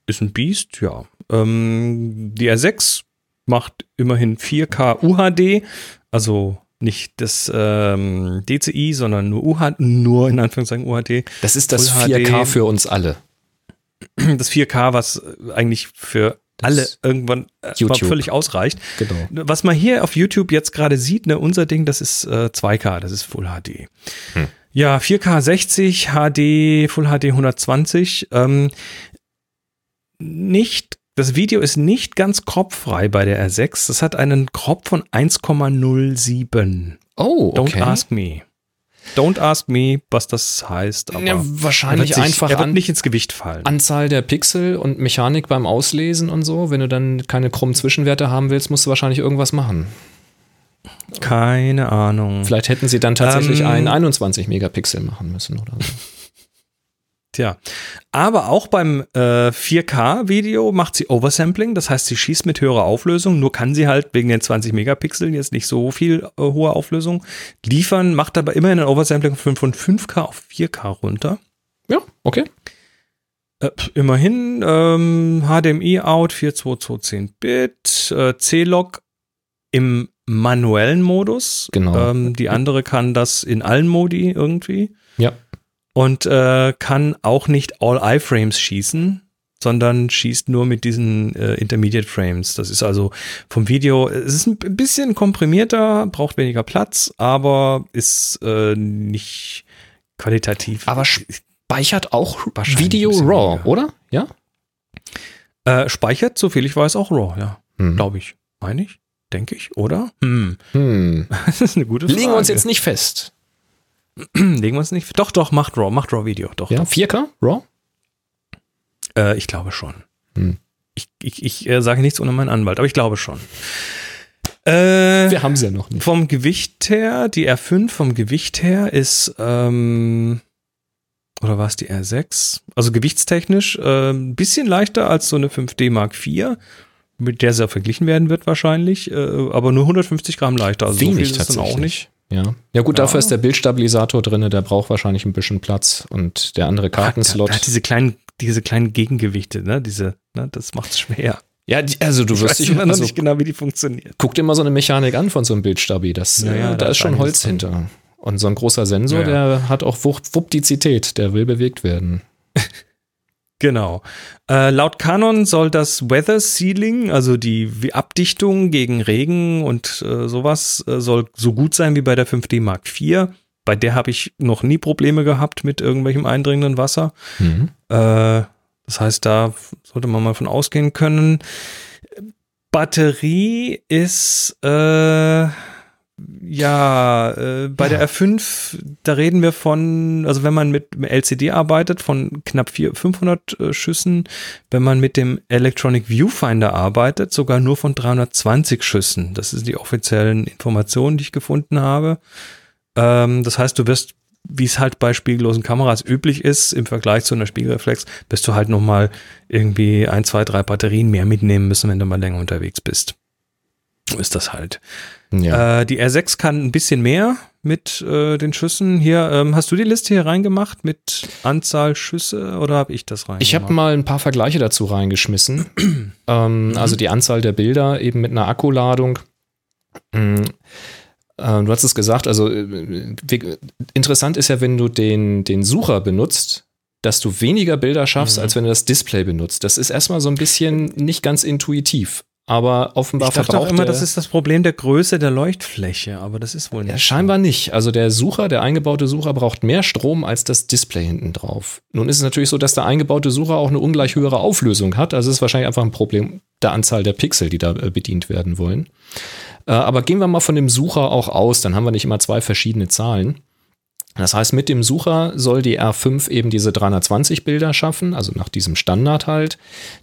Ist ein Biest, ja. Ähm, die R6 macht immerhin 4K UHD, also nicht das ähm, DCI, sondern nur UHD, nur in Anführungszeichen UHD. Das ist das Full 4K HD. für uns alle. Das 4K, was eigentlich für alle irgendwann YouTube. völlig ausreicht. Genau. Was man hier auf YouTube jetzt gerade sieht, ne, unser Ding, das ist äh, 2K, das ist Full HD. Hm. Ja, 4K 60, HD, Full HD 120. Ähm, nicht, das Video ist nicht ganz kropffrei bei der R6. Das hat einen Crop von 1,07. Oh, Don't okay. ask me. Don't ask me, was das heißt. Aber ja, wahrscheinlich sich, einfach er wird an, nicht ins Gewicht fallen. Anzahl der Pixel und Mechanik beim Auslesen und so. Wenn du dann keine krummen Zwischenwerte haben willst, musst du wahrscheinlich irgendwas machen. Keine Ahnung. Vielleicht hätten sie dann tatsächlich Ähm, einen 21 Megapixel machen müssen oder so. Tja, aber auch beim äh, 4K-Video macht sie Oversampling, das heißt, sie schießt mit höherer Auflösung, nur kann sie halt wegen den 20 Megapixeln jetzt nicht so viel äh, hohe Auflösung liefern, macht aber immerhin ein Oversampling von von 5K auf 4K runter. Ja, okay. Äh, immerhin ähm, HDMI-Out 42210-Bit, äh, C-Log im manuellen Modus. Genau. Ähm, die andere kann das in allen Modi irgendwie. Und äh, kann auch nicht All-Eye-Frames schießen, sondern schießt nur mit diesen äh, Intermediate Frames. Das ist also vom Video, es ist ein bisschen komprimierter, braucht weniger Platz, aber ist äh, nicht qualitativ. Aber speichert auch Video RAW, weniger. oder? Ja? äh, speichert, soviel ich weiß, auch RAW, ja. Hm. Glaube ich. Meine ich? Denke ich, oder? Hm. Hm. Das ist eine gute Frage. Legen wir uns jetzt nicht fest. Legen wir uns nicht. Doch, doch, macht RAW, macht RAW-Video. Doch, Ja, doch. 4K RAW? Äh, ich glaube schon. Hm. Ich, ich, ich äh, sage nichts ohne meinen Anwalt, aber ich glaube schon. Äh, Wir haben es ja noch nicht. vom Gewicht her, die R5 vom Gewicht her ist, ähm, oder war es die R6? Also gewichtstechnisch äh, ein bisschen leichter als so eine 5D Mark IV, mit der sie verglichen werden wird wahrscheinlich, äh, aber nur 150 Gramm leichter. Also so viel ist es dann auch nicht. Ja. ja gut, Ja. dafür ist der Bildstabilisator drin, der braucht wahrscheinlich ein bisschen Platz und der andere Kartenslot. Hat, hat diese kleinen, diese kleinen Gegengewichte, ne? Diese, ne? Das macht's schwer. ja, die, also du Ich wirst weiß dich immer noch also, nicht genau, wie die funktioniert. guck dir mal so eine Mechanik an von so einem Bildstabi. Das, Ja, ja, äh, da da ist schon Holz drin. hinter. Und so ein großer Sensor, der hat auch Wuppdizität, der will bewegt werden. Genau. Äh, laut Canon soll das Weather Sealing, also die Abdichtung gegen Regen und äh, sowas, äh, soll so gut sein wie bei der 5D Mark IV. Bei der habe ich noch nie Probleme gehabt mit irgendwelchem eindringenden Wasser. Mhm. Äh, das heißt, da sollte man mal von ausgehen können. Batterie ist äh, ja äh, bei der R5, da reden wir von, also wenn man mit LCD arbeitet, von knapp 400, 500 äh, Schüssen. Wenn man mit dem Electronic Viewfinder arbeitet, sogar nur von 320 Schüssen. Das sind die offiziellen Informationen, die ich gefunden habe. Ähm, das heißt, du wirst wie es halt bei spiegellosen Kameras üblich ist, im Vergleich zu einer Spiegelreflex, wirst du halt nochmal irgendwie ein, zwei, drei Batterien mehr mitnehmen müssen, wenn du mal länger unterwegs bist. So ist das halt. Ja. Äh, die R6 kann ein bisschen mehr mit äh, den Schüssen. Hier, ähm, hast du die Liste hier reingemacht mit Anzahl Schüsse oder habe ich das reingemacht? Ich habe mal ein paar Vergleiche dazu reingeschmissen. ähm, Also die Anzahl der Bilder eben mit einer Akkuladung. Mm, äh, Du hast es gesagt, also äh, interessant ist ja, wenn du den, den Sucher benutzt, dass du weniger Bilder schaffst, Mhm. als wenn du das Display benutzt. Das ist erstmal so ein bisschen nicht ganz intuitiv. Aber offenbar Ich dachte auch immer, das ist das Problem der Größe der Leuchtfläche, aber das ist wohl nicht. Ja, scheinbar nicht. Also der Sucher, der eingebaute Sucher braucht mehr Strom als das Display hinten drauf. Nun ist es natürlich so, dass der eingebaute Sucher auch eine ungleich höhere Auflösung hat. Also es ist wahrscheinlich einfach ein Problem der Anzahl der Pixel, die da äh, bedient werden wollen. Äh, aber gehen wir mal von dem Sucher auch aus, dann haben wir nicht immer zwei verschiedene Zahlen. Das heißt, mit dem Sucher soll die R5 eben diese 320 Bilder schaffen, also nach diesem Standard halt.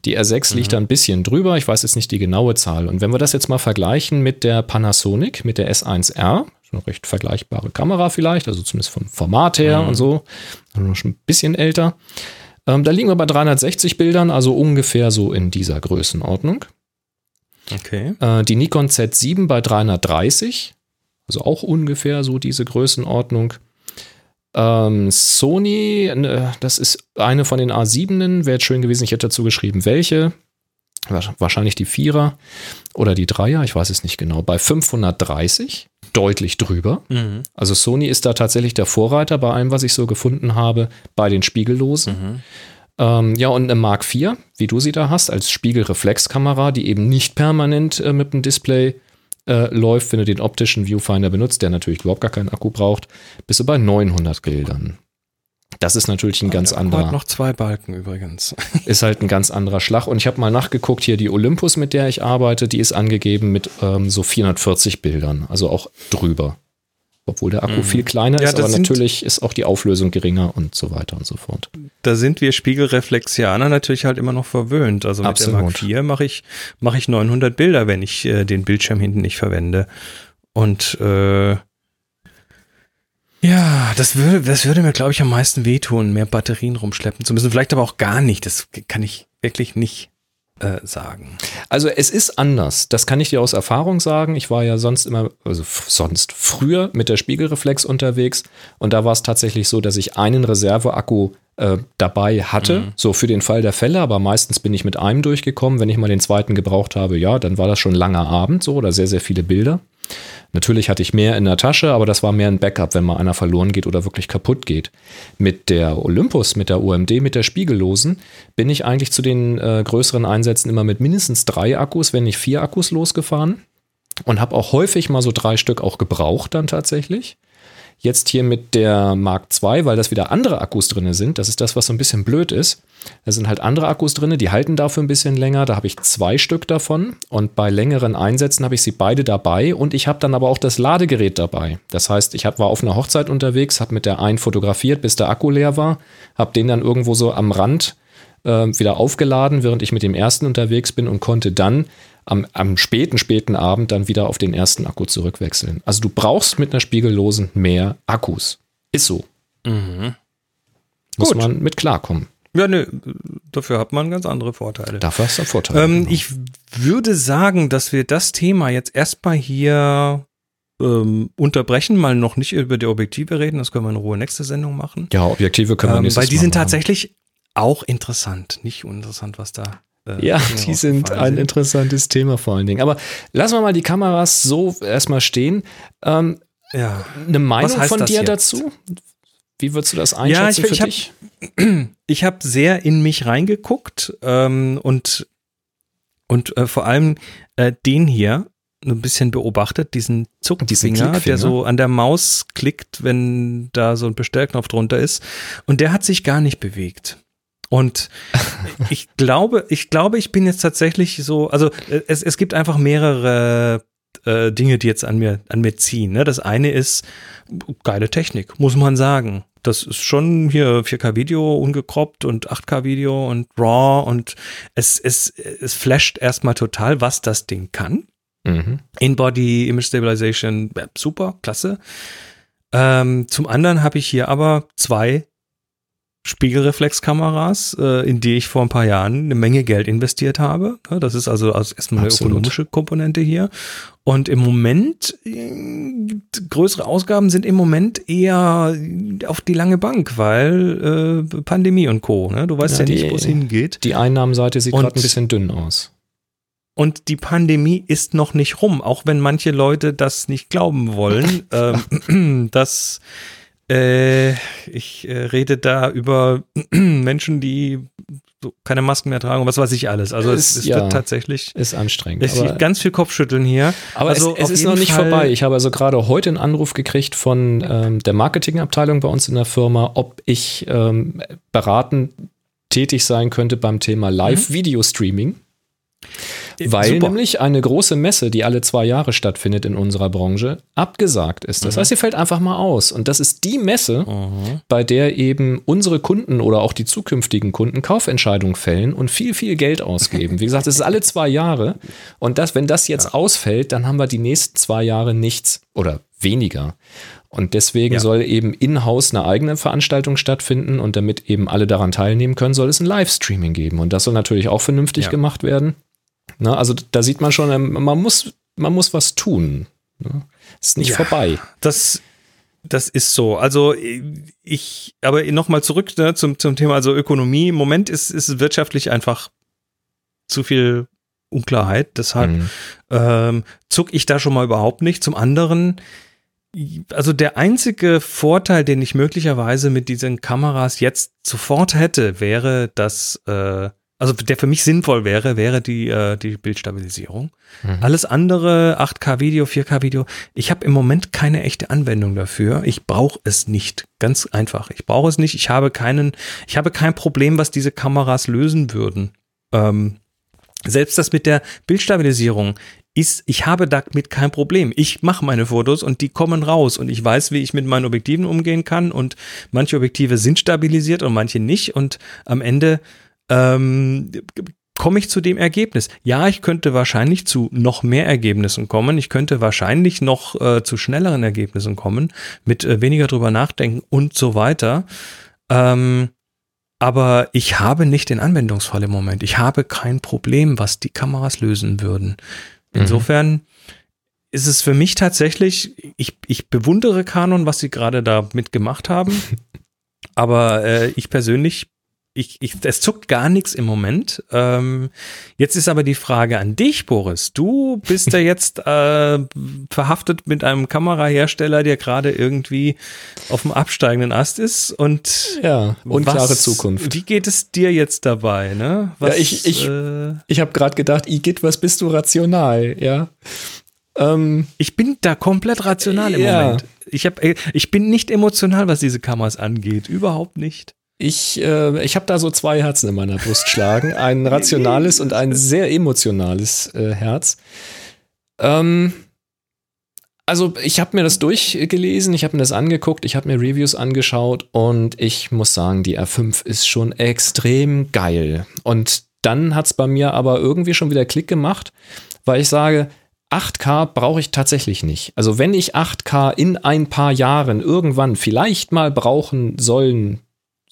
Die R6 liegt da ein bisschen drüber, ich weiß jetzt nicht die genaue Zahl. Und wenn wir das jetzt mal vergleichen mit der Panasonic, mit der S1R, eine recht vergleichbare Kamera vielleicht, also zumindest vom Format her und so, also schon ein bisschen älter. Ähm, da liegen wir bei 360 Bildern, also ungefähr so in dieser Größenordnung. Okay. Äh, die Nikon Z7 bei 330, also auch ungefähr so diese Größenordnung. Ähm, Sony, äh, das ist eine von den A7, wäre jetzt schön gewesen, ich hätte dazu geschrieben, welche. Wa- Wahrscheinlich die Vierer oder die Dreier, ich weiß es nicht genau. Bei 530, deutlich drüber. Mhm. Also Sony ist da tatsächlich der Vorreiter bei allem, was ich so gefunden habe, bei den Spiegellosen. Ähm, ja, und eine Mark IV, wie du sie da hast, als Spiegelreflexkamera, die eben nicht permanent äh, mit dem Display äh, läuft, wenn du den optischen Viewfinder benutzt, der natürlich überhaupt gar keinen Akku braucht, bist du bei 900 Bildern. Das ist natürlich ein ganz Der Akku anderer hat noch zwei Balken übrigens. ist halt ein ganz anderer Schlag. Und ich habe mal nachgeguckt, hier die Olympus, mit der ich arbeite, die ist angegeben mit ähm, so 440 Bildern, also auch drüber. Obwohl der Akku viel kleiner Ja, ist, aber sind- natürlich ist auch die Auflösung geringer und so weiter und so fort. Da sind wir Spiegelreflexianer natürlich halt immer noch verwöhnt. Also mit Absolut. der Mark IV mache ich, mache ich 900 Bilder, wenn ich äh, den Bildschirm hinten nicht verwende. Und äh, ja, das würde, das würde mir, glaube ich, am meisten wehtun, mehr Batterien rumschleppen zu müssen. Vielleicht aber auch gar nicht. Das kann ich wirklich nicht sagen. Also es ist anders. Das kann ich dir aus Erfahrung sagen. Ich war ja sonst immer, also sonst früher mit der Spiegelreflex unterwegs und da war es tatsächlich so, dass ich einen Reserveakku äh, dabei hatte, so für den Fall der Fälle, aber meistens bin ich mit einem durchgekommen. Wenn ich mal den zweiten gebraucht habe, ja, dann war das schon langer Abend so oder sehr, sehr viele Bilder. Natürlich hatte ich mehr in der Tasche, aber das war mehr ein Backup, wenn mal einer verloren geht oder wirklich kaputt geht. Mit der Olympus, mit der OMD, mit der Spiegellosen bin ich eigentlich zu den äh, größeren Einsätzen immer mit mindestens drei Akkus, wenn nicht vier Akkus losgefahren und habe auch häufig mal so drei Stück auch gebraucht dann tatsächlich. Jetzt hier mit der Mark II, weil das wieder andere Akkus drin sind, das ist das, was so ein bisschen blöd ist. Da sind halt andere Akkus drin, die halten dafür ein bisschen länger. Da habe ich zwei Stück davon und bei längeren Einsätzen habe ich sie beide dabei und ich habe dann aber auch das Ladegerät dabei. Das heißt, ich hab, war auf einer Hochzeit unterwegs, habe mit der einen fotografiert, bis der Akku leer war, habe den dann irgendwo so am Rand wieder aufgeladen, während ich mit dem ersten unterwegs bin und konnte dann am, am späten, späten Abend dann wieder auf den ersten Akku zurückwechseln. Also du brauchst mit einer spiegellosen mehr Akkus. Ist so. Muss Gut. man mit klarkommen. Ja, ne, dafür hat man ganz andere Vorteile. Dafür hast du einen Vorteil. Ähm, Genau. ich würde sagen, dass wir das Thema jetzt erstmal hier ähm, unterbrechen, mal noch nicht über die Objektive reden, das können wir in Ruhe nächste Sendung machen. ja, Objektive können wir Ähm, nächstes weil die Mal sind machen. tatsächlich auch interessant, nicht uninteressant, was da. äh, Ja, die sind ein interessantes Thema vor allen Dingen. Aber lassen wir mal die Kameras so erstmal stehen. Ähm, Ja. eine Meinung von dir jetzt? dazu? Wie würdest du das Ja, einschätzen ich- ich für hab- dich? Ich habe sehr in mich reingeguckt ähm, und, und äh, vor allem äh, den hier ein bisschen beobachtet, diesen Zuckfinger, Diesen der so an der Maus klickt, wenn da so ein Bestellknopf drunter ist. Und der hat sich gar nicht bewegt. Und ich glaube, ich glaube, ich bin jetzt tatsächlich so, also äh, es, es gibt einfach mehrere äh, Dinge, die jetzt an mir, an mir ziehen. Ne? Das eine ist geile Technik, muss man sagen. Das ist schon hier 4K-Video ungekroppt und 8K-Video und RAW und es, es, es flasht erstmal total, was das Ding kann. Mhm. In-Body Image Stabilization, super, klasse. Ähm, zum anderen habe ich hier aber zwei Spiegelreflexkameras, äh, in die ich vor ein paar Jahren eine Menge Geld investiert habe. Das ist also als erstmal eine ökonomische Komponente hier. Und im Moment, äh, größere Ausgaben sind im Moment eher auf die lange Bank, weil äh, Pandemie und Co. Ne? Du weißt Ja, ja, nicht, die- wo es hingeht. Die Einnahmenseite sieht gerade ein bisschen dünn aus. Und die Pandemie ist noch nicht rum, auch wenn manche Leute das nicht glauben wollen, ähm, dass Äh, ich äh, rede da über Menschen, die so keine Masken mehr tragen und was weiß ich alles. Also es, Ist- es ja. wird tatsächlich Ist anstrengend. es aber- ganz viel Kopfschütteln hier. Aber also es, es ist noch nicht Fall- vorbei. Ich habe also gerade heute einen Anruf gekriegt von ähm, der Marketingabteilung bei uns in der Firma, ob ich ähm, beratend tätig sein könnte beim Thema Live-Video-Streaming. Weil Super. nämlich eine große Messe, die alle zwei Jahre stattfindet in unserer Branche, abgesagt ist. Das heißt, sie fällt einfach mal aus. Und das ist die Messe, bei der eben unsere Kunden oder auch die zukünftigen Kunden Kaufentscheidungen fällen und viel, viel Geld ausgeben. Wie gesagt, es ist alle zwei Jahre. Und das, wenn das jetzt ausfällt, dann haben wir die nächsten zwei Jahre nichts oder weniger. Und deswegen Ja. soll eben in-house eine eigene Veranstaltung stattfinden und damit eben alle daran teilnehmen können, soll es ein Livestreaming geben. Und das soll natürlich auch vernünftig Ja. gemacht werden. Na, also da sieht man schon, ähm, man muss, man muss was tun. Ne? Ist nicht Ja. vorbei. Das, das ist so. Also ich, aber nochmal zurück ne, zum, zum Thema also Ökonomie. Im Moment ist, ist wirtschaftlich einfach zu viel Unklarheit. Deshalb Mhm. ähm, zuck ich da schon mal überhaupt nicht. Zum anderen, also der einzige Vorteil, den ich möglicherweise mit diesen Kameras jetzt sofort hätte, wäre, dass, äh, also der für mich sinnvoll wäre, wäre die, äh, die Bildstabilisierung. Mhm. Alles andere, 8K-Video, 4K-Video, ich habe im Moment keine echte Anwendung dafür. Ich brauche es nicht. Ganz einfach. Ich brauche es nicht. Ich habe keinen, ich habe kein Problem, was diese Kameras lösen würden. Ähm, selbst das mit der Bildstabilisierung ist, ich habe damit kein Problem. Ich mache meine Fotos und die kommen raus und ich weiß, wie ich mit meinen Objektiven umgehen kann und manche Objektive sind stabilisiert und manche nicht und am Ende ähm, komme ich zu dem Ergebnis. Ja, ich könnte wahrscheinlich zu noch mehr Ergebnissen kommen. Ich könnte wahrscheinlich noch äh, zu schnelleren Ergebnissen kommen, mit äh, weniger drüber nachdenken und so weiter. Ähm, aber ich habe nicht den Anwendungsfall im Moment. Ich habe kein Problem, was die Kameras lösen würden. Insofern ist es für mich tatsächlich, ich, ich bewundere Canon, was sie gerade da mitgemacht haben. aber äh, ich persönlich, ich, ich, es zuckt gar nichts im Moment. Ähm, jetzt ist aber die Frage an dich, Boris. Du bist ja jetzt äh, verhaftet mit einem Kamerahersteller, der gerade irgendwie auf dem absteigenden Ast ist und Ja, unklare was- Zukunft. Wie geht es dir jetzt dabei, ne? Ja, ich- ich- äh, Ich habe gerade gedacht, Igitt, was bist du rational, ja? Ähm, ich bin da komplett rational im Ja. Moment. Ich, hab, äh, ich bin nicht emotional, was diese Kameras angeht. Überhaupt nicht. Ich äh, ich habe da so zwei Herzen in meiner Brust schlagen. Ein rationales und ein sehr emotionales äh, Herz. Ähm, also ich habe mir das durchgelesen, ich habe mir das angeguckt, ich habe mir Reviews angeschaut und ich muss sagen, die R5 ist schon extrem geil. Und dann hat es bei mir aber irgendwie schon wieder Klick gemacht, weil ich sage, 8K brauche ich tatsächlich nicht. Also wenn ich 8K in ein paar Jahren irgendwann vielleicht mal brauchen sollen,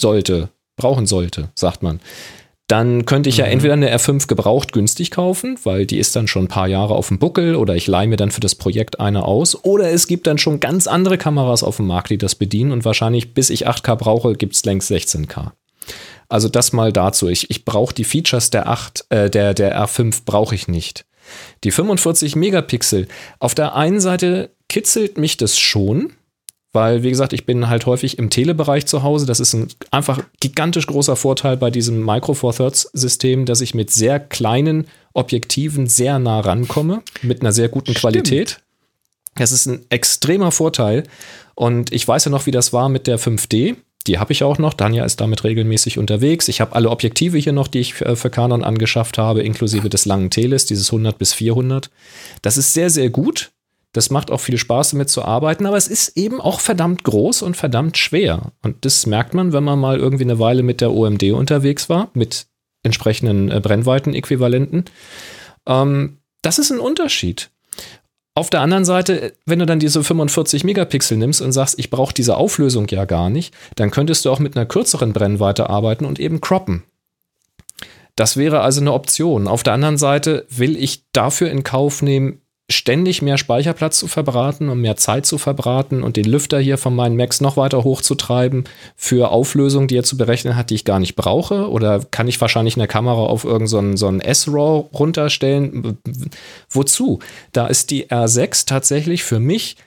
sollte, brauchen sollte, sagt man, dann könnte ich ja entweder eine R5 gebraucht günstig kaufen, weil die ist dann schon ein paar Jahre auf dem Buckel oder ich leihe mir dann für das Projekt eine aus. Oder es gibt dann schon ganz andere Kameras auf dem Markt, die das bedienen und wahrscheinlich bis ich 8K brauche, gibt es längst 16K. Also das mal dazu. Ich, ich brauche die Features der 8, äh, der, der R5 brauche ich nicht. Die 45 Megapixel. Auf der einen Seite kitzelt mich das schon, weil, wie gesagt, ich bin halt häufig im Telebereich zu Hause. Das ist ein einfach gigantisch großer Vorteil bei diesem Micro Four Thirds System, dass ich mit sehr kleinen Objektiven sehr nah rankomme, mit einer sehr guten Qualität. Das ist ein extremer Vorteil. Und ich weiß ja noch, wie das war mit der 5D. Die habe ich auch noch. Danja ist damit regelmäßig unterwegs. Ich habe alle Objektive hier noch, die ich äh, für Canon angeschafft habe, inklusive des langen Teles, dieses 100 bis 400. Das ist sehr, sehr gut. Das macht auch viel Spaß, damit zu arbeiten, aber es ist eben auch verdammt groß und verdammt schwer. Und das merkt man, wenn man mal irgendwie eine Weile mit der OMD unterwegs war, mit entsprechenden äh, Brennweiten-Äquivalenten. Ähm, das ist ein Unterschied. Auf der anderen Seite, wenn du dann diese 45 Megapixel nimmst und sagst, ich brauche diese Auflösung ja gar nicht, dann könntest du auch mit einer kürzeren Brennweite arbeiten und eben croppen. Das wäre also eine Option. Auf der anderen Seite will ich dafür in Kauf nehmen, ständig mehr Speicherplatz zu verbraten und mehr Zeit zu verbraten und den Lüfter hier von meinen Macs noch weiter hochzutreiben für Auflösungen, die er zu berechnen hat, die ich gar nicht brauche? Oder kann ich wahrscheinlich eine Kamera auf irgendeinen so so S-RAW runterstellen? Wozu? Da ist die R6 tatsächlich für mich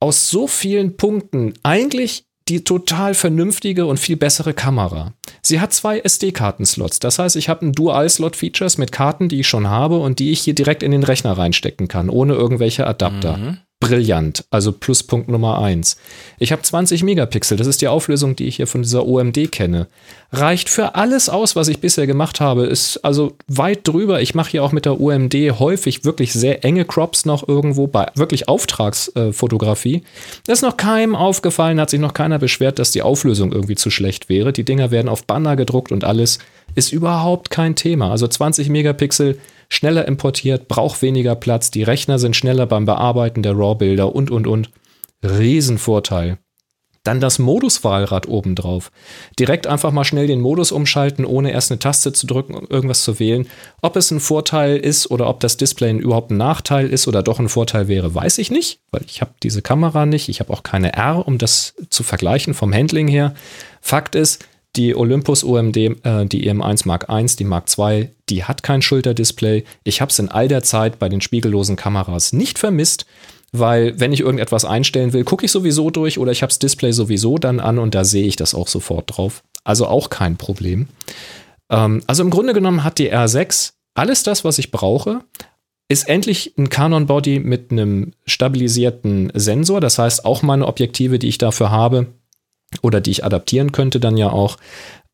aus so vielen Punkten eigentlich die total vernünftige und viel bessere Kamera. Sie hat zwei SD-Karten-Slots. Das heißt, ich habe ein Dual-Slot-Features mit Karten, die ich schon habe und die ich hier direkt in den Rechner reinstecken kann, ohne irgendwelche Adapter. Mhm. Brillant, also Pluspunkt Nummer eins. Ich habe 20 Megapixel, das ist die Auflösung, die ich hier von dieser OMD kenne. Reicht für alles aus, was ich bisher gemacht habe, ist also weit drüber. Ich mache hier auch mit der OMD häufig wirklich sehr enge Crops noch irgendwo bei wirklich Auftragsfotografie. Da ist noch keinem aufgefallen, hat sich noch keiner beschwert, dass die Auflösung irgendwie zu schlecht wäre. Die Dinger werden auf Banner gedruckt und alles ist überhaupt kein Thema. Also 20 Megapixel schneller importiert, braucht weniger Platz, die Rechner sind schneller beim Bearbeiten der RAW-Bilder und, und, und. Riesenvorteil. Dann das Moduswahlrad obendrauf. Direkt einfach mal schnell den Modus umschalten, ohne erst eine Taste zu drücken, um irgendwas zu wählen. Ob es ein Vorteil ist oder ob das Display überhaupt ein Nachteil ist oder doch ein Vorteil wäre, weiß ich nicht, weil ich habe diese Kamera nicht. Ich habe auch keine R, um das zu vergleichen vom Handling her. Fakt ist, die Olympus OMD, äh, die EM1 Mark I, die Mark II, die hat kein Schulterdisplay. Ich habe es in all der Zeit bei den spiegellosen Kameras nicht vermisst, weil wenn ich irgendetwas einstellen will, gucke ich sowieso durch oder ich habe das Display sowieso dann an und da sehe ich das auch sofort drauf. Also auch kein Problem. Ähm, also im Grunde genommen hat die R6 alles das, was ich brauche, ist endlich ein Canon Body mit einem stabilisierten Sensor. Das heißt, auch meine Objektive, die ich dafür habe, oder die ich adaptieren könnte, dann ja auch,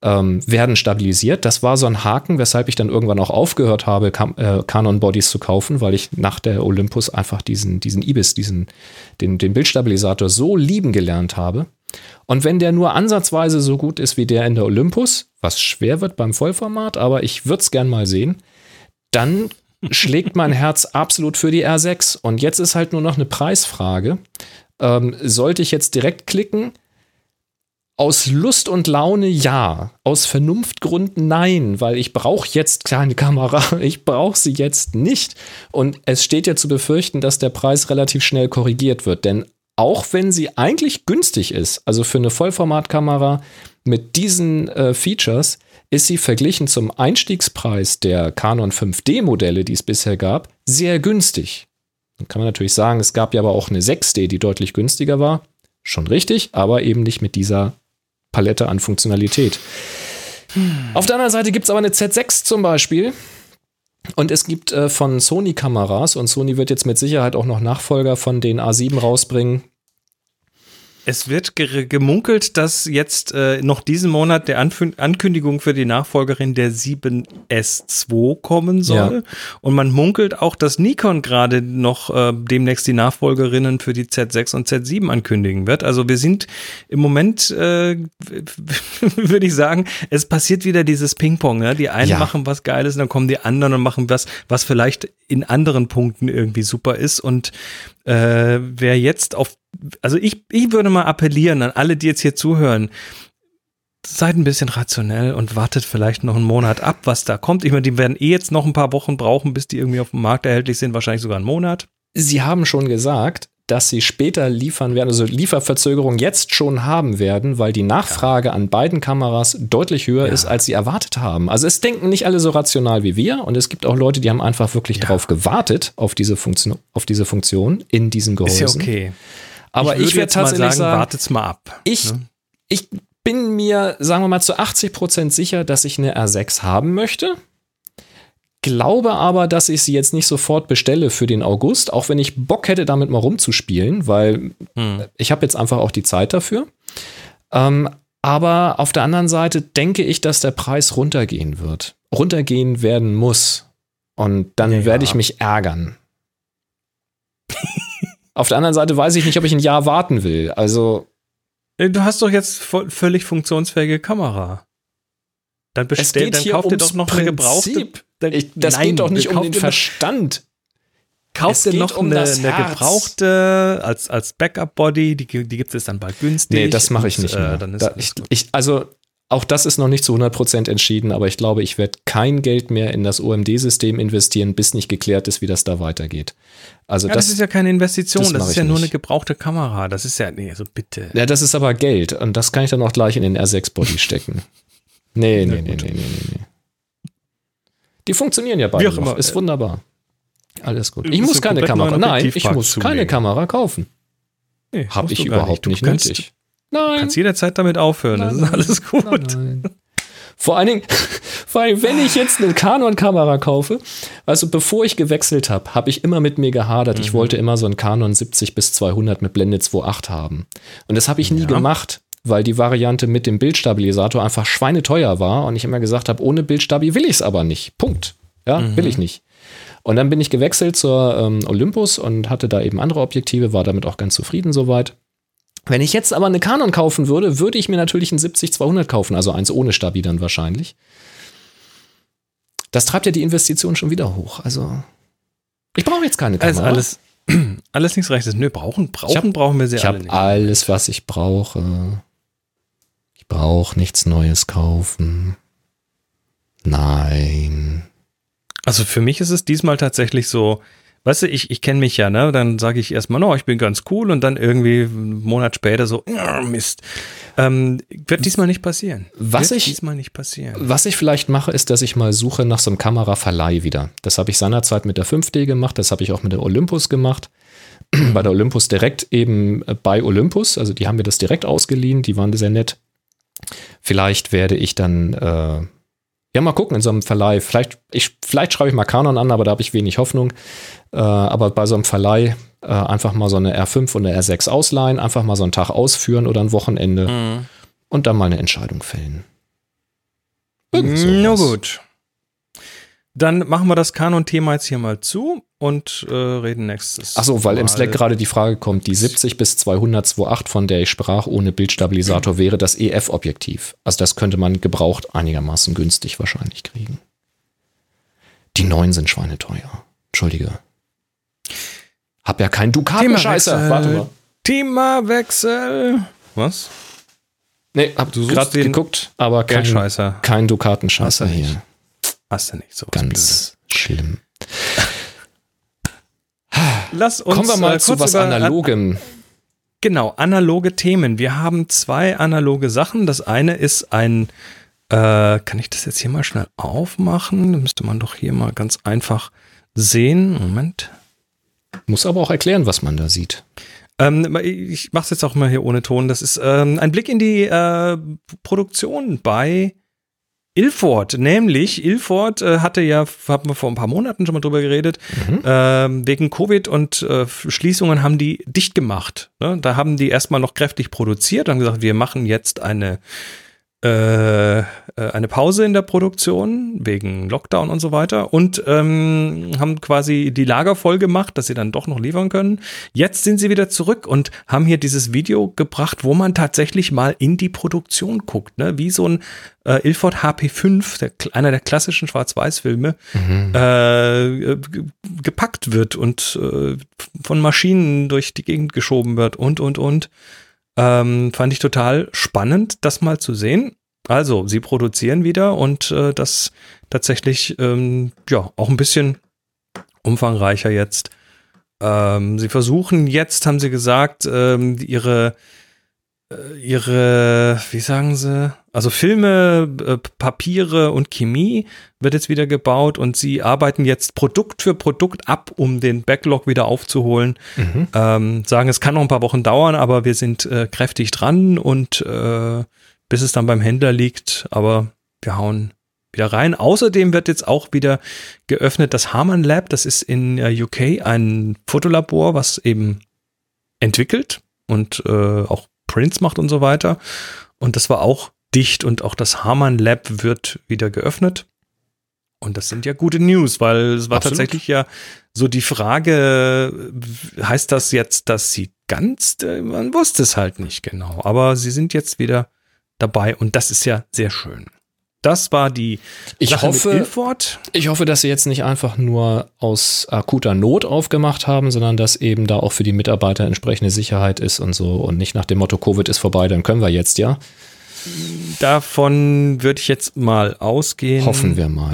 ähm, werden stabilisiert. Das war so ein Haken, weshalb ich dann irgendwann auch aufgehört habe, Cam äh, Canon Bodies zu kaufen, weil ich nach der Olympus einfach diesen, diesen IBIS, diesen, den, den Bildstabilisator so lieben gelernt habe. Und wenn der nur ansatzweise so gut ist wie der in der Olympus, was schwer wird beim Vollformat, aber ich würde es gern mal sehen, dann schlägt mein Herz absolut für die R6. Und jetzt ist halt nur noch eine Preisfrage. Ähm, sollte ich jetzt direkt klicken? Aus Lust und Laune ja, aus Vernunftgründen nein, weil ich brauche jetzt keine Kamera, ich brauche sie jetzt nicht. Und es steht ja zu befürchten, dass der Preis relativ schnell korrigiert wird, denn auch wenn sie eigentlich günstig ist, also für eine Vollformatkamera mit diesen äh, Features, ist sie verglichen zum Einstiegspreis der Canon 5D Modelle, die es bisher gab, sehr günstig. Dann kann man natürlich sagen, es gab ja aber auch eine 6D, die deutlich günstiger war. Schon richtig, aber eben nicht mit dieser Palette an Funktionalität. Auf der anderen Seite gibt es aber eine Z6 zum Beispiel. Und es gibt äh, von Sony Kameras, und Sony wird jetzt mit Sicherheit auch noch Nachfolger von den A7 rausbringen, Es wird ge gemunkelt, dass jetzt äh, noch diesen Monat der Anf Ankündigung für die Nachfolgerin der 7S2 kommen soll. Ja. Und man munkelt auch, dass Nikon gerade noch äh, demnächst die Nachfolgerinnen für die Z6 und Z7 ankündigen wird. Also wir sind im Moment, äh, würde ich sagen, es passiert wieder dieses Ping-Pong. Ne? Die einen Ja. machen was Geiles und dann kommen die anderen und machen was, was vielleicht in anderen Punkten irgendwie super ist. Und äh, wer jetzt auf, also ich, ich würde mal appellieren an alle, die jetzt hier zuhören, seid ein bisschen rationell und wartet vielleicht noch einen Monat ab, was da kommt. Ich meine, die werden eh jetzt noch ein paar Wochen brauchen, bis die irgendwie auf dem Markt erhältlich sind, wahrscheinlich sogar einen Monat. Sie haben schon gesagt, dass sie später liefern werden, also Lieferverzögerung jetzt schon haben werden, weil die Nachfrage an beiden Kameras deutlich höher ist, als sie erwartet haben. Also es denken nicht alle so rational wie wir und es gibt auch Leute, die haben einfach wirklich drauf gewartet auf diese Funktion, auf diese Funktion in diesen Gehäusen. Ist ja okay. Aber ich, würde werde jetzt mal tatsächlich sagen, wartet's mal ab. ich, ne? ich bin mir, sagen wir mal, zu 80 Prozent sicher, dass ich eine R6 haben möchte. Glaube aber, dass ich sie jetzt nicht sofort bestelle für den August, auch wenn ich Bock hätte, damit mal rumzuspielen, weil Hm. ich habe jetzt einfach auch die Zeit dafür. Ähm, aber auf der anderen Seite denke ich, dass der Preis runtergehen wird. Runtergehen werden muss. Und dann Ja, ja. werde ich mich ärgern. Auf der anderen Seite weiß ich nicht, ob ich ein Jahr warten will. Also Äh, Du hast doch jetzt völlig funktionsfähige Kamera. Dann es bestell, dann hier kauf dir ums doch noch eine gebrauchte. Prinzip. Dann- Ich, das Nein, geht doch nicht um den Verstand. Kauf Es dir noch um eine, das eine gebrauchte als, als Backup-Body, die, die gibt es dann bald günstig. Nee, das mache ich nicht äh, mehr. dann ist da, ich, ich, also auch das ist noch nicht zu 100% entschieden, aber ich glaube, ich werde kein Geld mehr in das OMD-System investieren, bis nicht geklärt ist, wie das da weitergeht. Also ja, das, das, ist ja keine Investition, das das, ist ja nur nicht. eine gebrauchte Kamera. Das ist ja, nee, also bitte. ja, das ist aber Geld und das kann ich dann auch gleich in den R6-Body stecken. Nee, nee, nee, nee, nee, nee, nee. Die funktionieren ja beide Wie auch immer, Ist wunderbar. Alles gut. Ich muss keine Kamera. Nein, ich muss keine. Kamera kaufen. Nee, Habe ich überhaupt nicht kannst, nötig. Nein. Kannst jederzeit damit aufhören. das ist alles gut. Nein, nein. Vor allen Dingen, vor allen Dingen, wenn ich jetzt eine Canon-Kamera kaufe, also bevor ich gewechselt habe, habe ich immer mit mir gehadert. Ich wollte immer so einen Canon 70 bis 200 mit Blende 2.8 haben. Und das habe ich nie gemacht, weil die Variante mit dem Bildstabilisator einfach schweineteuer war und ich immer gesagt habe, ohne Bildstabi will ich es aber nicht. Punkt. Ja, will ich nicht. Und dann bin ich gewechselt zur ähm, Olympus und hatte da eben andere Objektive, war damit auch ganz zufrieden soweit. Wenn ich jetzt aber eine Canon kaufen würde, würde ich mir natürlich einen 70-200 kaufen, also eins ohne Stabi dann wahrscheinlich. Das treibt ja die Investition schon wieder hoch. Also, ich brauche jetzt keine Also Kamera. alles, alles links, rechts. Nö, brauchen, brauchen, hab- brauchen wir sie ich alle habe nicht. alles, was ich brauche. Ich brauche nichts Neues kaufen. Nein. Also für mich ist es diesmal tatsächlich so, weißt du, ich, ich kenne mich ja, ne? Dann sage ich erstmal, no, ich bin ganz cool und dann irgendwie einen Monat später so, "Ja, Mist. Ähm, wird diesmal nicht passieren. Was wird ich- diesmal nicht passieren. Was ich vielleicht mache, ist, dass ich mal suche nach so einem Kameraverleih wieder. Das habe ich seinerzeit mit der 5D gemacht, das habe ich auch mit der Olympus gemacht. bei der Olympus direkt eben äh, bei Olympus, also die haben mir das direkt ausgeliehen, die waren sehr nett. Vielleicht werde ich dann, äh, ja, mal gucken in so einem Verleih. Vielleicht, ich, vielleicht schreibe ich mal Canon an, aber da habe ich wenig Hoffnung. Äh, aber bei so einem Verleih äh, einfach mal so eine R5 und eine R6 ausleihen, einfach mal so einen Tag ausführen oder ein Wochenende Mhm. und dann mal eine Entscheidung fällen. Irgend Na gut. Dann machen wir das Kanon-Thema jetzt hier mal zu und äh, reden nächstes. Achso, weil im Slack gerade die Frage kommt, die 70 bis 200 2.8, von der ich sprach, ohne Bildstabilisator, wäre das EF-Objektiv. Also das könnte man gebraucht einigermaßen günstig wahrscheinlich kriegen. Die neuen sind schweineteuer. Entschuldige. Hab ja keinen Dukatenscheißer. Warte mal. Themawechsel. Was? Nee, hab Du gerade geguckt, aber kein, kein Dukatenscheißer hier. Hast du nicht so Ganz schlimm. Lass uns Kommen wir mal äh, zu was Analogem. Genau, analoge Themen. Wir haben zwei analoge Sachen. Das eine ist ein, äh, kann ich das jetzt hier mal schnell aufmachen? Da müsste man doch hier mal ganz einfach sehen. Moment. Muss aber auch erklären, was man da sieht. Ähm, ich mache es jetzt auch mal hier ohne Ton. Das ist ähm, ein Blick in die äh, Produktion bei Ilford. Nämlich, Ilford äh, hatte ja, haben wir vor ein paar Monaten schon mal drüber geredet, ähm, wegen Covid und äh, Schließungen haben die dicht gemacht. Ne? Da haben die erstmal noch kräftig produziert, haben gesagt, wir machen jetzt eine äh, äh, eine Pause in der Produktion wegen Lockdown und so weiter und ähm, haben quasi die Lager voll gemacht, dass sie dann doch noch liefern können. Jetzt sind sie wieder zurück und haben hier dieses Video gebracht, wo man tatsächlich mal in die Produktion guckt, ne? wie so ein äh, Ilford HP5, der, einer der klassischen Schwarz-Weiß-Filme, äh, ge- gepackt wird und äh, von Maschinen durch die Gegend geschoben wird und, und, und. Ähm, fand ich total spannend, das mal zu sehen. Also, sie produzieren wieder und äh, das tatsächlich ähm, ja auch ein bisschen umfangreicher jetzt. Ähm, sie versuchen jetzt, haben sie gesagt, ähm, ihre äh, ihre, wie sagen sie, also Filme, äh, Papiere und Chemie wird jetzt wieder gebaut und sie arbeiten jetzt Produkt für Produkt ab, um den Backlog wieder aufzuholen. Ähm, sagen, es kann noch ein paar Wochen dauern, aber wir sind äh, kräftig dran und äh, bis es dann beim Händler liegt, aber wir hauen wieder rein. Außerdem wird jetzt auch wieder geöffnet das Harman Lab, das ist in äh, UK ein Fotolabor, was eben entwickelt und äh, auch Prints macht und so weiter. Und das war auch dicht und auch das Harman Lab wird wieder geöffnet. Und das sind ja gute News, weil es war Absolut. tatsächlich ja so die Frage, heißt das jetzt, dass sie ganz, äh, man wusste es halt nicht genau, aber sie sind jetzt wieder dabei und das ist ja sehr schön. Das war die Ich Sache hoffe- mit Ilford. Ich hoffe, dass sie jetzt nicht einfach nur aus akuter Not aufgemacht haben, sondern dass eben da auch für die Mitarbeiter entsprechende Sicherheit ist und so und nicht nach dem Motto Covid ist vorbei, dann können wir jetzt ja. Davon würde ich jetzt mal ausgehen. Hoffen wir mal.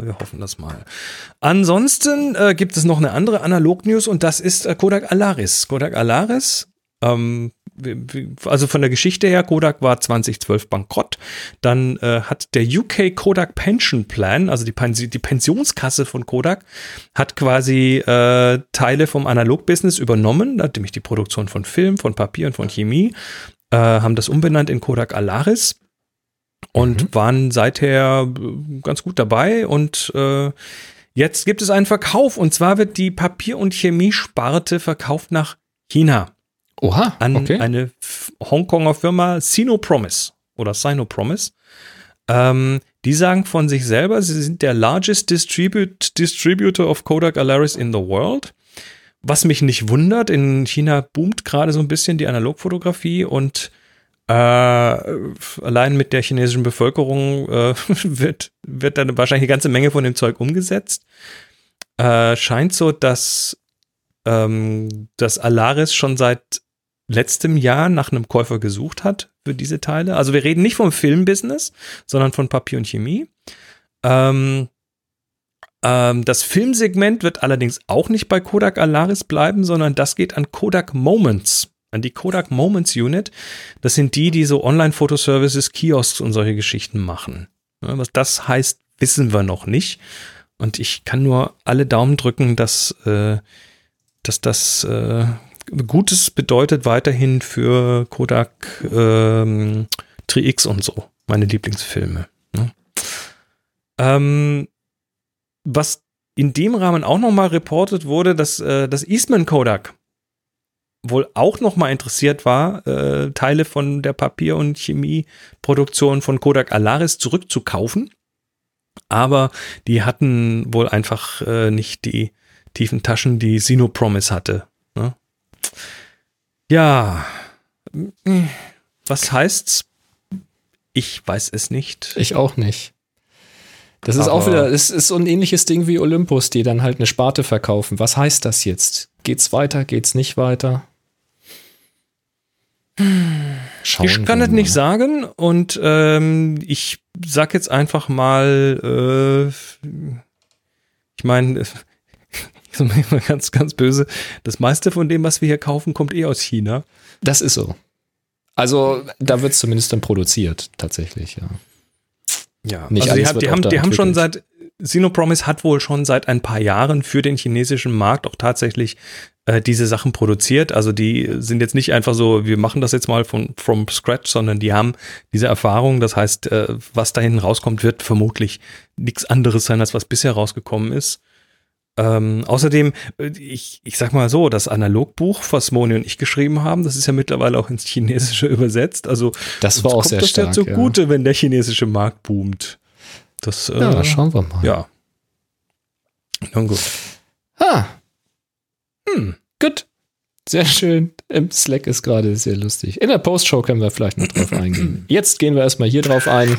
Äh, wir hoffen das mal. Ansonsten äh, gibt es noch eine andere Analog-News und das ist äh, Kodak Alaris. Kodak Alaris, ähm, also von der Geschichte her, Kodak war 2012 bankrott. Dann äh, hat der UK Kodak Pension Plan, also die, Pensi- die Pensionskasse von Kodak, hat quasi äh, Teile vom Analog-Business übernommen, nämlich die Produktion von Film, von Papier und von Chemie. Äh, haben das umbenannt in Kodak Alaris und Mhm. waren seither äh, ganz gut dabei und äh, jetzt gibt es einen Verkauf und zwar wird die Papier- und Chemiesparte verkauft nach China Oha, an okay. eine Hongkonger Firma Sinopromise oder Sinopromise. Ähm, die sagen von sich selber, sie sind der largest distribute, distributor of Kodak Alaris in the world. Was mich nicht wundert, in China boomt gerade so ein bisschen die Analogfotografie und äh, allein mit der chinesischen Bevölkerung äh, wird, wird dann wahrscheinlich eine ganze Menge von dem Zeug umgesetzt. Äh, scheint so, dass ähm, das Alaris schon seit letztem Jahr nach einem Käufer gesucht hat für diese Teile. Also wir reden nicht vom Filmbusiness, sondern von Papier und Chemie. Ähm, das Filmsegment wird allerdings auch nicht bei Kodak Alaris bleiben, sondern das geht an Kodak Moments, an die Kodak Moments Unit. Das sind die, die so Online-Fotoservices, Kiosks und solche Geschichten machen. Was das heißt, wissen wir noch nicht. Und ich kann nur alle Daumen drücken, dass, äh, dass das äh, Gutes bedeutet weiterhin für Kodak ähm, Tri-X und so, meine Lieblingsfilme. Ne? Ähm, was in dem Rahmen auch nochmal reportet wurde, dass äh, das Eastman Kodak wohl auch nochmal interessiert war, äh, Teile von der Papier- und Chemieproduktion von Kodak Alaris zurückzukaufen. Aber die hatten wohl einfach äh, nicht die tiefen Taschen, die Sinopromise hatte. Ne? Ja, was heißt's? Ich weiß es nicht. Ich auch nicht. Das ist auch wieder, es ist so ein ähnliches Ding wie Olympus, die dann halt eine Sparte verkaufen. Was heißt das jetzt? Geht's weiter? Geht's nicht weiter? Schauen ich kann es nicht sagen und ähm, ich sag jetzt einfach mal, äh, ich meine, ich sag mal ganz, ganz böse, das meiste von dem, was wir hier kaufen, kommt eh aus China. Das ist so. Also, da wird es zumindest dann produziert, tatsächlich, ja. Ja, Nicht also die, haben- die haben, die haben schon seit, Sinopromise hat wohl schon seit ein paar Jahren für den chinesischen Markt auch tatsächlich äh, diese Sachen produziert. Also die sind jetzt nicht einfach so, wir machen das jetzt mal von from scratch, sondern die haben diese Erfahrung. Das heißt, äh, was da hinten rauskommt, wird vermutlich nichts anderes sein, als was bisher rausgekommen ist. Ähm, außerdem, äh, ich, ich sag mal so, das Analogbuch, was Moni und ich geschrieben haben, das ist ja mittlerweile auch ins Chinesische übersetzt. Also Das war auch kommt sehr das stark. ja zugute, wenn der chinesische Markt boomt. Das, äh, Ja. ja, schauen wir mal. ja. Nun gut. Ah. Hm, gut. Sehr schön. Im Slack ist gerade sehr lustig. In der Postshow können wir vielleicht noch drauf eingehen. Jetzt gehen wir erstmal hier drauf ein.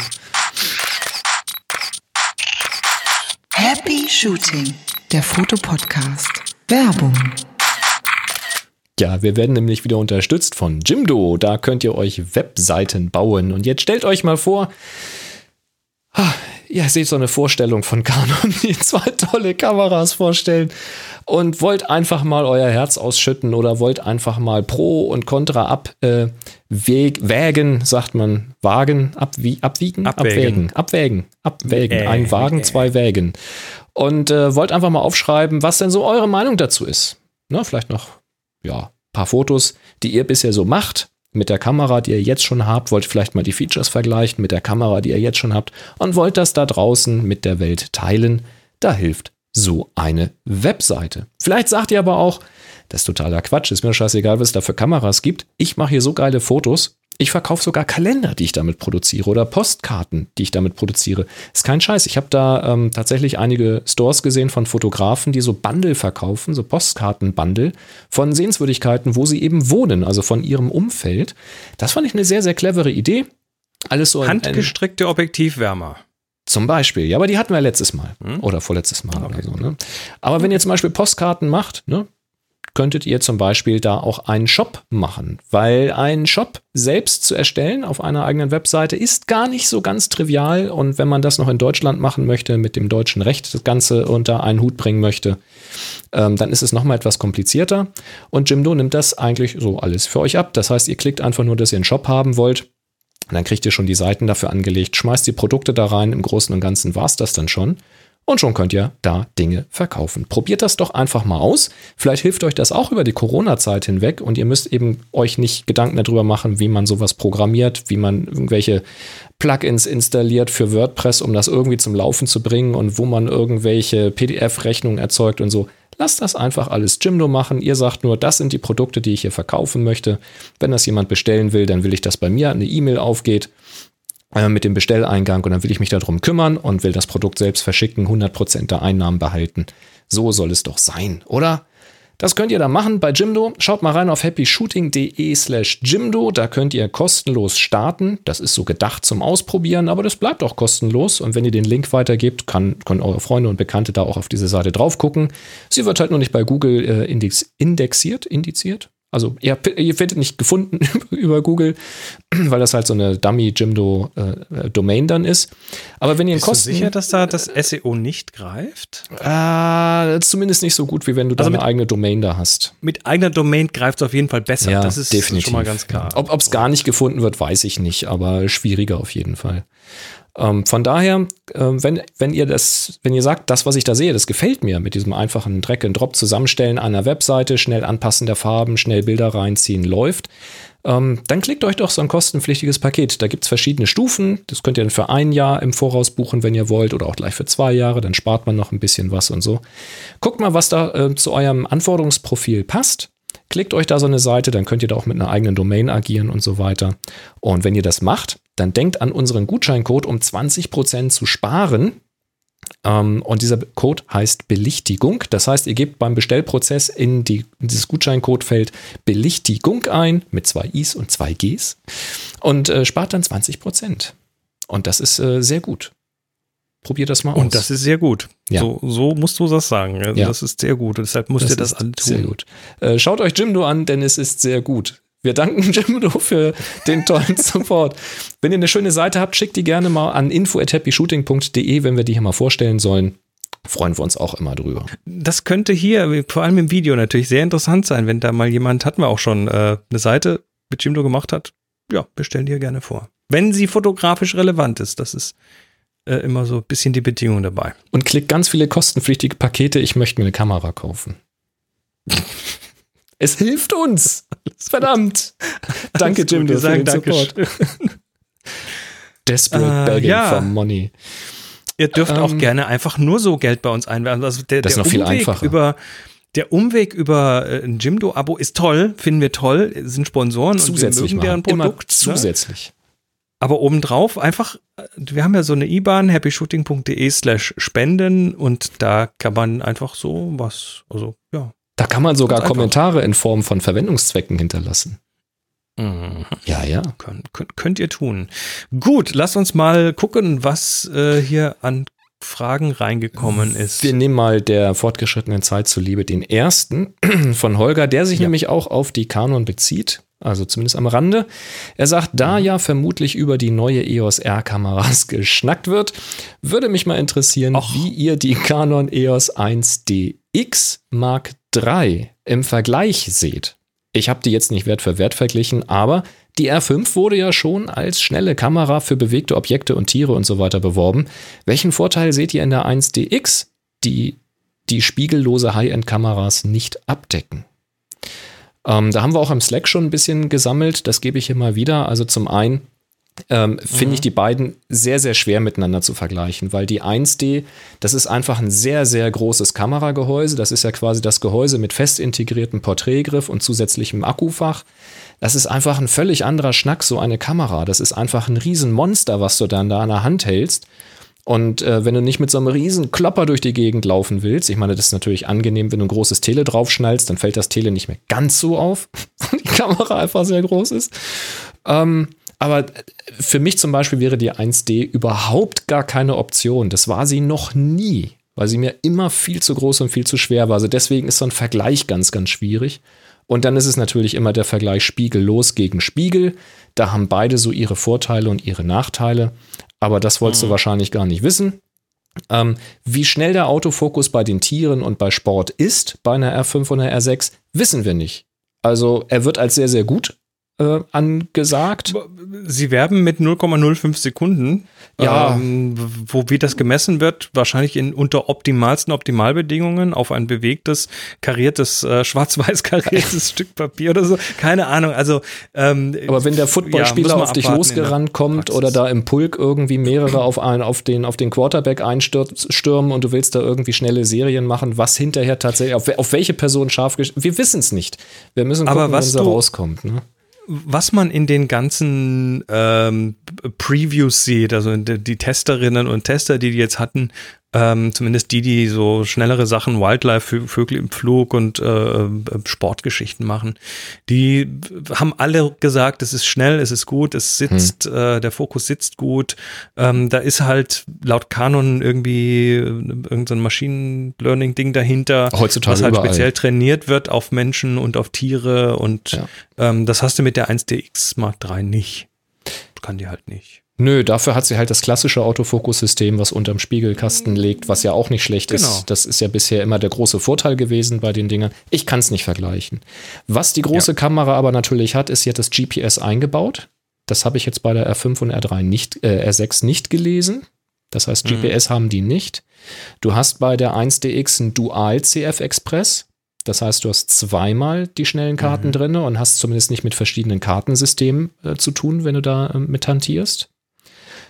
Happy Shooting, der Fotopodcast. Werbung. Ja, wir werden nämlich wieder unterstützt von Jimdo. Da könnt ihr euch Webseiten bauen. Und jetzt stellt euch mal vor, ah, ihr seht so eine Vorstellung von Canon, die zwei tolle Kameras vorstellen und wollt einfach mal euer Herz ausschütten oder wollt einfach mal Pro und Contra abwägen, äh, wägen, sagt man, wagen, abwie abwiegen, Abwägen. abwägen, abwägen, abwägen, Äh, ein Wagen, äh. zwei Wägen. Und äh, wollt einfach mal aufschreiben, was denn so eure Meinung dazu ist. Ne, vielleicht noch ja, paar Fotos, die ihr bisher so macht, mit der Kamera, die ihr jetzt schon habt, wollt vielleicht mal die Features vergleichen mit der Kamera, die ihr jetzt schon habt und wollt das da draußen mit der Welt teilen. Da hilft so eine Webseite. Vielleicht sagt ihr aber auch, das ist totaler Quatsch, ist mir scheißegal, was es da für Kameras gibt. Ich mache hier so geile Fotos. Ich verkaufe sogar Kalender, die ich damit produziere oder Postkarten, die ich damit produziere. Ist kein Scheiß. Ich habe da ähm, tatsächlich einige Stores gesehen von Fotografen, die so Bundle verkaufen, so Postkarten-Bundle von Sehenswürdigkeiten, wo sie eben wohnen, also von ihrem Umfeld. Das fand ich eine sehr, sehr clevere Idee. Alles so Handgestrickte Objektivwärmer. zum Beispiel, ja, aber die hatten wir letztes Mal Hm? oder vorletztes Mal oder so. Ne? Aber wenn ihr zum Beispiel Postkarten macht, ne, könntet ihr zum Beispiel da auch einen Shop machen, weil ein Shop selbst zu erstellen auf einer eigenen Webseite ist gar nicht so ganz trivial und wenn man das noch in Deutschland machen möchte, mit dem deutschen Recht das Ganze unter einen Hut bringen möchte, ähm, dann ist es nochmal etwas komplizierter und Jimdo nimmt das eigentlich so alles für euch ab. Das heißt, ihr klickt einfach nur, dass ihr einen Shop haben wollt und dann kriegt ihr schon die Seiten dafür angelegt, schmeißt die Produkte da rein, im Großen und Ganzen war es das dann schon. Und schon könnt ihr da Dinge verkaufen. Probiert das doch einfach mal aus. Vielleicht hilft euch das auch über die Corona-Zeit hinweg und ihr müsst eben euch nicht Gedanken darüber machen, wie man sowas programmiert, wie man irgendwelche Plugins installiert für WordPress, um das irgendwie zum Laufen zu bringen und wo man irgendwelche PDF-Rechnungen erzeugt und so. Lasst das einfach alles Jimdo machen. Ihr sagt nur, das sind die Produkte, die ich hier verkaufen möchte. Wenn das jemand bestellen will, dann will ich, dass bei mir eine E-Mail aufgeht äh, mit dem Bestelleingang und dann will ich mich darum kümmern und will das Produkt selbst verschicken, 100% der Einnahmen behalten. So soll es doch sein, oder? Das könnt ihr da machen bei Jimdo. Schaut mal rein auf happyshooting.de slash Jimdo. Da könnt ihr kostenlos starten. Das ist so gedacht zum Ausprobieren, aber das bleibt auch kostenlos. Und wenn ihr den Link weitergebt, kann, können eure Freunde und Bekannte da auch auf diese Seite drauf gucken. Sie wird halt nur nicht bei Google äh, index, indexiert, indiziert. Also ihr, ihr werdet nicht gefunden über Google, weil das halt so eine Dummy Jimdo äh, Domain dann ist. Aber wenn ihr Bist Kosten, du sicher, dass da das SEO nicht greift? äh, zumindest nicht so gut, wie wenn du Also deine mit- eigene Domain da hast. Mit eigener Domain greift es auf jeden Fall besser. Ja, das ist definitiv. schon mal ganz klar. Ob es gar nicht gefunden wird, weiß ich nicht, aber schwieriger auf jeden Fall. Ähm, von daher, äh, wenn, wenn ihr das, wenn ihr sagt, das, was ich da sehe, das gefällt mir mit diesem einfachen Drag and Drop zusammenstellen einer Webseite, schnell anpassen der Farben, schnell Bilder reinziehen, läuft, ähm, dann klickt euch doch so ein kostenpflichtiges Paket. Da gibt es verschiedene Stufen. Das könnt ihr dann für ein Jahr im Voraus buchen, wenn ihr wollt, oder auch gleich für zwei Jahre. Dann spart man noch ein bisschen was und so. Guckt mal, was da äh, zu eurem Anforderungsprofil passt. Klickt euch da so eine Seite, dann könnt ihr da auch mit einer eigenen Domain agieren und so weiter. Und wenn ihr das macht, dann denkt an unseren Gutscheincode, um 20% zu sparen. Ähm, und dieser Code heißt Belichtigung. Das heißt, ihr gebt beim Bestellprozess in, die, in dieses Gutscheincodefeld Belichtigung ein mit zwei I's und zwei G's und äh, spart dann 20%. Und das ist äh, sehr gut. Probiert das mal aus. Und das ist sehr gut. Ja. So, so musst du das sagen. Also Ja. Das ist sehr gut. Deshalb musst ihr das alle Sehr tun. gut. Äh, schaut euch Jimdo an, denn es ist sehr gut. Wir danken Jimdo für den tollen Support. Wenn ihr eine schöne Seite habt, schickt die gerne mal an info@happyshooting.de, wenn wir die hier mal vorstellen sollen. Freuen wir uns auch immer drüber. Das könnte hier, vor allem im Video, natürlich sehr interessant sein, wenn da mal jemand, hatten wir auch schon, äh, eine Seite mit Jimdo gemacht hat. Ja, bestellen die ja gerne vor. Wenn sie fotografisch relevant ist, das ist äh, immer so ein bisschen die Bedingung dabei. Und klickt ganz viele kostenpflichtige Pakete. Ich möchte mir eine Kamera kaufen. Es hilft uns. Verdammt. Danke, gut, Jimdo, wir sagen Support. Desperate Äh, begging ja. for money. Ihr dürft auch Ähm, gerne einfach nur so Geld bei uns einwerfen. Also der, Das ist der noch viel Umweg einfacher. über der Umweg über äh, ein Jimdo-Abo ist toll, finden wir toll, sind Sponsoren Zusätzlich und wir mögen machen. deren Immer Produkt. ne? Aber obendrauf einfach, wir haben ja so eine IBAN, happyshooting.de slash spenden und da kann man einfach so was, also ja. Da kann man sogar. Kommentare in Form von Verwendungszwecken hinterlassen. Ja, ja. Könnt, könnt, könnt ihr tun. Gut, lasst uns mal gucken, was äh, hier an Fragen reingekommen ist. Wir nehmen mal der fortgeschrittenen Zeit zuliebe den ersten von Holger, der sich nämlich auch auf die Canon bezieht, also zumindest am Rande. Er sagt, da ja vermutlich über die neue EOS R-Kameras geschnackt wird, würde mich mal interessieren, wie ihr die Canon EOS 1DX Mark III im Vergleich seht. Ich habe die jetzt nicht Wert für Wert verglichen, aber die R5 wurde ja schon als schnelle Kamera für bewegte Objekte und Tiere und so weiter beworben. Welchen Vorteil seht ihr in der 1DX, die die spiegellose High-End-Kameras nicht abdecken? Ähm, da haben wir auch im Slack schon ein bisschen gesammelt, das gebe ich hier mal wieder. Also zum einen ähm, finde ich die beiden sehr, sehr schwer miteinander zu vergleichen, weil die 1D, das ist einfach ein sehr, sehr großes Kameragehäuse. Das ist ja quasi das Gehäuse mit fest integriertem Porträtgriff und zusätzlichem Akkufach. Das ist einfach ein völlig anderer Schnack, so eine Kamera. Das ist einfach ein Riesenmonster, was du dann da an der Hand hältst. Und äh, wenn du nicht mit so einem riesen Klopper durch die Gegend laufen willst, ich meine, das ist natürlich angenehm, wenn du ein großes Tele draufschnallst, dann fällt das Tele nicht mehr ganz so auf, weil die Kamera einfach sehr groß ist. Ähm, aber für mich zum Beispiel wäre die 1D überhaupt gar keine Option. Das war sie noch nie, weil sie mir immer viel zu groß und viel zu schwer war. Also deswegen ist so ein Vergleich ganz, ganz schwierig. Und dann ist es natürlich immer der Vergleich spiegellos gegen Spiegel. Da haben beide so ihre Vorteile und ihre Nachteile. Aber das wolltest du wahrscheinlich gar nicht wissen. Ähm, wie schnell der Autofokus bei den Tieren und bei Sport ist, bei einer R5 und einer R6, wissen wir nicht. Also er wird als sehr, sehr gut äh, angesagt. Sie werben mit 0,05 Sekunden. Ja. Ähm, wo wie das gemessen wird, wahrscheinlich in unter optimalsten Optimalbedingungen auf ein bewegtes, kariertes, äh, schwarz-weiß kariertes Stück Papier oder so. Keine Ahnung. Also, ähm, Aber wenn der Footballspieler ja, auf dich losgerannt kommt oder da im Pulk irgendwie mehrere auf, einen, auf, den, auf den Quarterback einstürmen und du willst da irgendwie schnelle Serien machen, was hinterher tatsächlich, auf, auf welche Person scharf Wir wissen es nicht. Wir müssen gucken, Aber was wenn sie rauskommt. Ne? Was man in den ganzen ähm, Previews sieht, also die, Testerinnen und Tester, die die jetzt hatten, ähm, zumindest die, die so schnellere Sachen, Wildlife, Vö- Vögel im Flug und äh, äh, Sportgeschichten machen, die haben alle gesagt, es ist schnell, es ist gut, es sitzt, äh, der Fokus sitzt gut. Ähm, da ist halt laut Canon irgendwie äh, irgendein Machine Learning Ding dahinter, Heutzutage was halt überall. speziell trainiert wird auf Menschen und auf Tiere und Ja. ähm, das hast du mit der 1DX Mark III nicht. Kann die halt nicht. Nö, dafür hat sie halt das klassische Autofokussystem, was unterm Spiegelkasten liegt, was ja auch nicht schlecht Genau. ist. Das ist ja bisher immer der große Vorteil gewesen bei den Dingern. Ich kann es nicht vergleichen. Was die große Kamera aber natürlich hat, ist, sie hat das GPS eingebaut. Das habe ich jetzt bei der R5 und R3 nicht, äh, R6 nicht gelesen. Das heißt, Mhm. GPS haben die nicht. Du hast bei der 1DX ein Dual CF Express. Das heißt, du hast zweimal die schnellen Karten Mhm. drin und hast zumindest nicht mit verschiedenen Kartensystemen äh, zu tun, wenn du da äh, mit hantierst.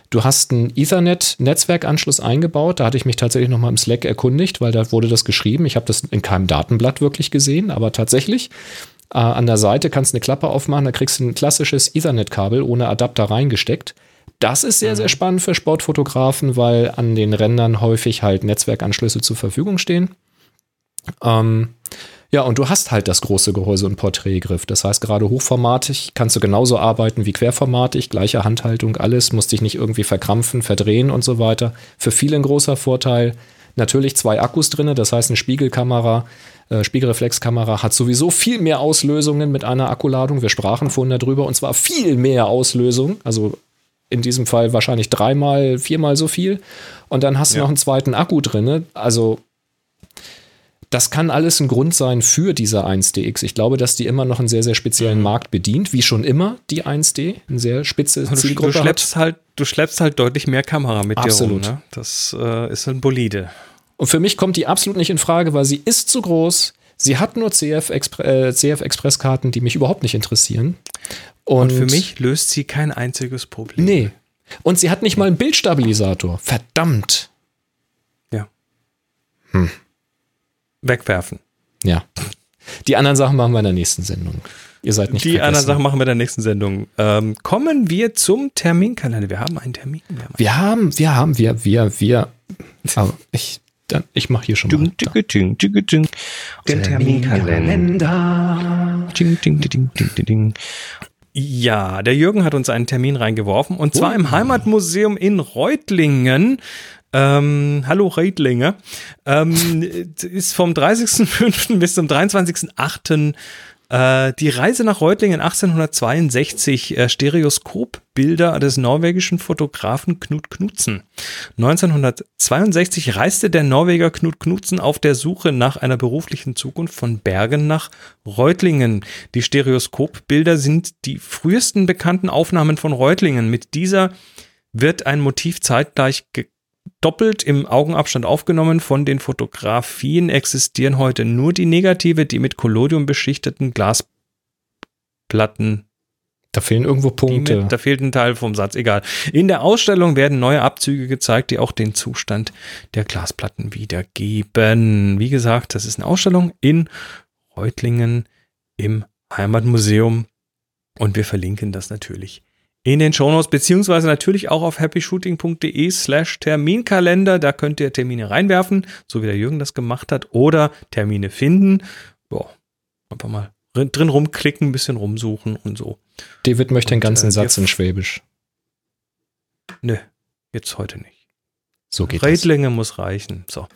Du hast einen Ethernet-Netzwerkanschluss eingebaut. Da hatte ich mich tatsächlich nochmal im Slack erkundigt, weil da wurde das geschrieben. Ich habe das in keinem Datenblatt wirklich gesehen, aber tatsächlich. Äh, an der Seite kannst du eine Klappe aufmachen, da kriegst du ein klassisches Ethernet-Kabel ohne Adapter reingesteckt. Das ist sehr, sehr spannend für Sportfotografen, weil an den Rändern häufig halt Netzwerkanschlüsse zur Verfügung stehen. Ähm, ja, und du hast halt das große Gehäuse und Porträtgriff. Das heißt, gerade hochformatig kannst du genauso arbeiten wie querformatig, gleiche Handhaltung, alles, musst dich nicht irgendwie verkrampfen, verdrehen und so weiter. Für viele ein großer Vorteil. Natürlich zwei Akkus drin, das heißt, eine Spiegelkamera, äh, Spiegelreflexkamera hat sowieso viel mehr Auslösungen mit einer Akkuladung. Wir sprachen vorhin darüber und zwar viel mehr Auslösung. Also in diesem Fall wahrscheinlich dreimal, viermal so viel. Und dann hast du Ja. noch einen zweiten Akku drin. Also das kann alles ein Grund sein für diese 1DX. Ich glaube, dass die immer noch einen sehr, sehr Mhm. speziellen Markt bedient, wie schon immer die 1D, eine sehr spitze Du, du, Zielgruppe hat. schleppst halt, du schleppst halt deutlich mehr Kamera mit Absolut. dir rum. Ne? Das äh, ist ein Bolide. Und für mich kommt die absolut nicht in Frage, weil sie ist zu groß. Sie hat nur CF, Expre äh, CF die mich überhaupt nicht interessieren. Und, Und für mich löst sie kein einziges Problem. Nee. Und sie hat nicht mal einen Bildstabilisator. Verdammt. Ja. Wegwerfen. Ja. Die anderen Sachen machen wir in der nächsten Sendung. Ihr seid nicht Die anderen vergessen. Sachen machen wir in der nächsten Sendung. Ähm, kommen wir zum Terminkalender. Wir haben einen Termin. Wir haben Wir haben, wir wir, wir. Aber ich, dann, ich mache hier schon mal. Den Terminkalender. Ding, ding, ding, ding, ding, ding. Ja, der Jürgen hat uns einen Termin reingeworfen und zwar im Heimatmuseum in Reutlingen. Ähm, hallo Reutlinge. Ähm, ist vom 30.05. bis zum 23.08. Äh, die Reise nach Reutlingen 1862, äh, Stereoskopbilder des norwegischen Fotografen Knut Knudsen. 1962 reiste der Norweger Knut Knudsen auf der Suche nach einer beruflichen Zukunft von Bergen nach Reutlingen. Die Stereoskopbilder sind die frühesten bekannten Aufnahmen von Reutlingen. Mit dieser wird ein Motiv zeitgleich doppelt im Augenabstand aufgenommen. Von den Fotografien existieren heute nur die Negative, die mit Collodium beschichteten Glasplatten Da fehlen irgendwo Punkte. mit, da fehlt ein Teil vom Satz, egal. In der Ausstellung werden neue Abzüge gezeigt, die auch den Zustand der Glasplatten wiedergeben. Wie gesagt, das ist eine Ausstellung in Reutlingen im Heimatmuseum und wir verlinken das natürlich in den Shownotes, beziehungsweise natürlich auch auf happyshooting.de slash Terminkalender. Da könnt ihr Termine reinwerfen, so wie der Jürgen das gemacht hat, oder Termine finden. Boah, einfach mal drin rumklicken, ein bisschen rumsuchen und so. David möchte den ganzen äh, Satz in Schwäbisch. Nö, jetzt heute nicht. So geht das. Reitlinge muss reichen. So.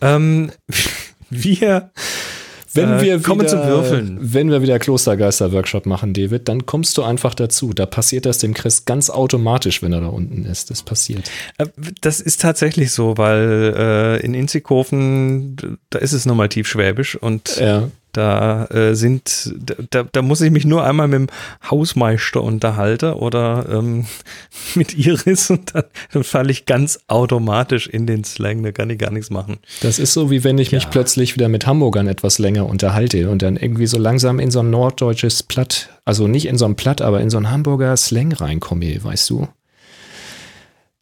ähm, wir Wenn Äh, wir kommen wieder, zum Würfeln. Wenn wir wieder Klostergeister-Workshop machen, David, dann kommst du einfach dazu. Da passiert das dem Chris ganz automatisch, wenn er da unten ist. Das passiert. Äh, Das ist tatsächlich so, weil äh, in Inzighofen, da ist es normativ schwäbisch und Ja. Da äh, sind, da, da muss ich mich nur einmal mit dem Hausmeister unterhalten oder ähm, mit Iris und dann, dann falle ich ganz automatisch in den Slang, da kann ich gar nichts machen. Das ist so, wie wenn ich mich Ja. plötzlich wieder mit Hamburgern etwas länger unterhalte und dann irgendwie so langsam in so ein norddeutsches Platt, also nicht in so ein Platt, aber in so ein Hamburger Slang reinkomme, weißt du.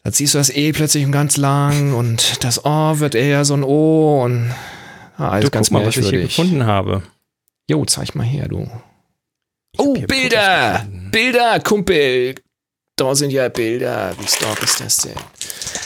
Da ziehst du das E plötzlich ganz lang und das O wird eher so ein O und ah, alles du, ganz guck mal, was ich hier gefunden habe. Jo, zeig mal her, du. Ich Oh, Bilder! Bilder, Kumpel! Da sind ja Bilder. Wie stark ist das denn?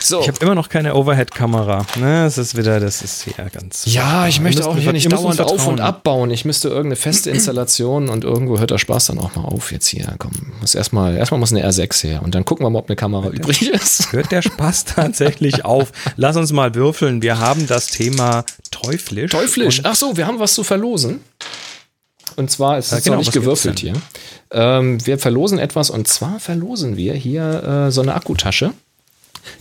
So. Ich habe immer noch keine Overhead-Kamera. Ne, das ist wieder, das ist hier ganz. Ja, ich möchte auch hier nicht dauernd auf und abbauen. Ich müsste irgendeine feste Installation und irgendwo hört der Spaß dann auch mal auf jetzt hier. Komm, muss erstmal, erstmal muss eine R6 her und dann gucken wir mal, ob eine Kamera übrig ist. Hört der Spaß tatsächlich auf? Lass uns mal würfeln. Wir haben das Thema teuflisch. Teuflisch. Ach so, wir haben was zu verlosen. Und zwar ist es genau, noch nicht gewürfelt hier. Ähm, wir verlosen etwas und zwar verlosen wir hier äh, so eine Akkutasche,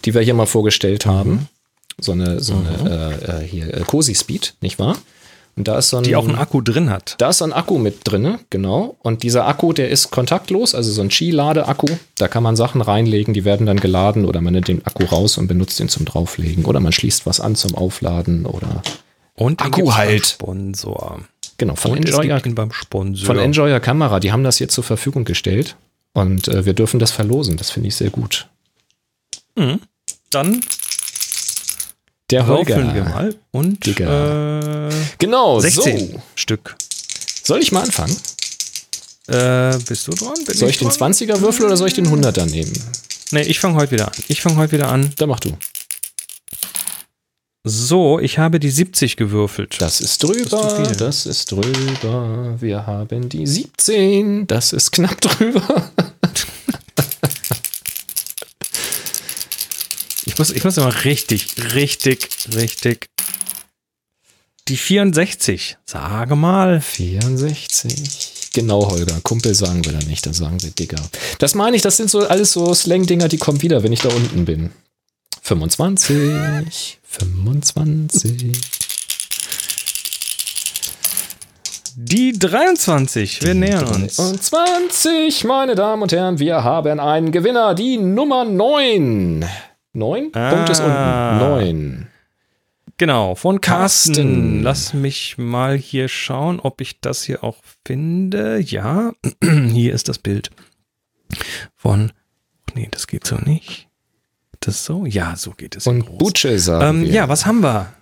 die wir hier mal vorgestellt haben. So eine, so eine äh, äh, hier, äh, Cozy Speed, nicht wahr? Und da ist so ein, die auch einen Akku drin hat. Da ist so ein Akku mit drinne, genau. Und dieser Akku, der ist kontaktlos, also so ein Qi-Lade-Akku. Da kann man Sachen reinlegen, die werden dann geladen oder man nimmt den Akku raus und benutzt den zum Drauflegen oder man schließt was an zum Aufladen oder Und Akku halt. Sponsor. Genau von Und Enjoyer, beim Sponsor. von Enjoyer Kamera. Die haben das hier zur Verfügung gestellt und äh, wir dürfen das verlosen. Das finde ich sehr gut. Dann Der Holger. wir mal. Und äh, Genau, 16 so. Stück. Soll ich mal anfangen? Äh, bist du dran? Bin Soll ich den dran? 20er Würfel oder soll ich den 100er nehmen? Nee, ich fange heute wieder an. Ich fange heute wieder an. Da mach du. So, ich habe die 70 gewürfelt. Das ist drüber, viel. das ist drüber. Wir haben die 17, das ist knapp drüber. Ich muss, ich muss immer richtig, richtig, richtig. Die 64. Sage mal. 64. Genau, Holger. Kumpel sagen wir da nicht, da sagen wir Digger. Das meine ich, das sind so alles so Slang-Dinger, die kommen wieder, wenn ich da unten bin. 25, 25. Die 23. Wir nähern uns. Und 20, meine Damen und Herren, wir haben einen Gewinner, die Nummer 9. 9? Ah. Punkt ist unten. 9. Genau, von Carsten. Carsten. Lass mich mal hier schauen, ob ich das hier auch finde. Ja, hier ist das Bild von. Nee, das geht so nicht. Das so? Ja, so geht es. Und. Butsche sagen Ähm, wir. ja, was haben wir?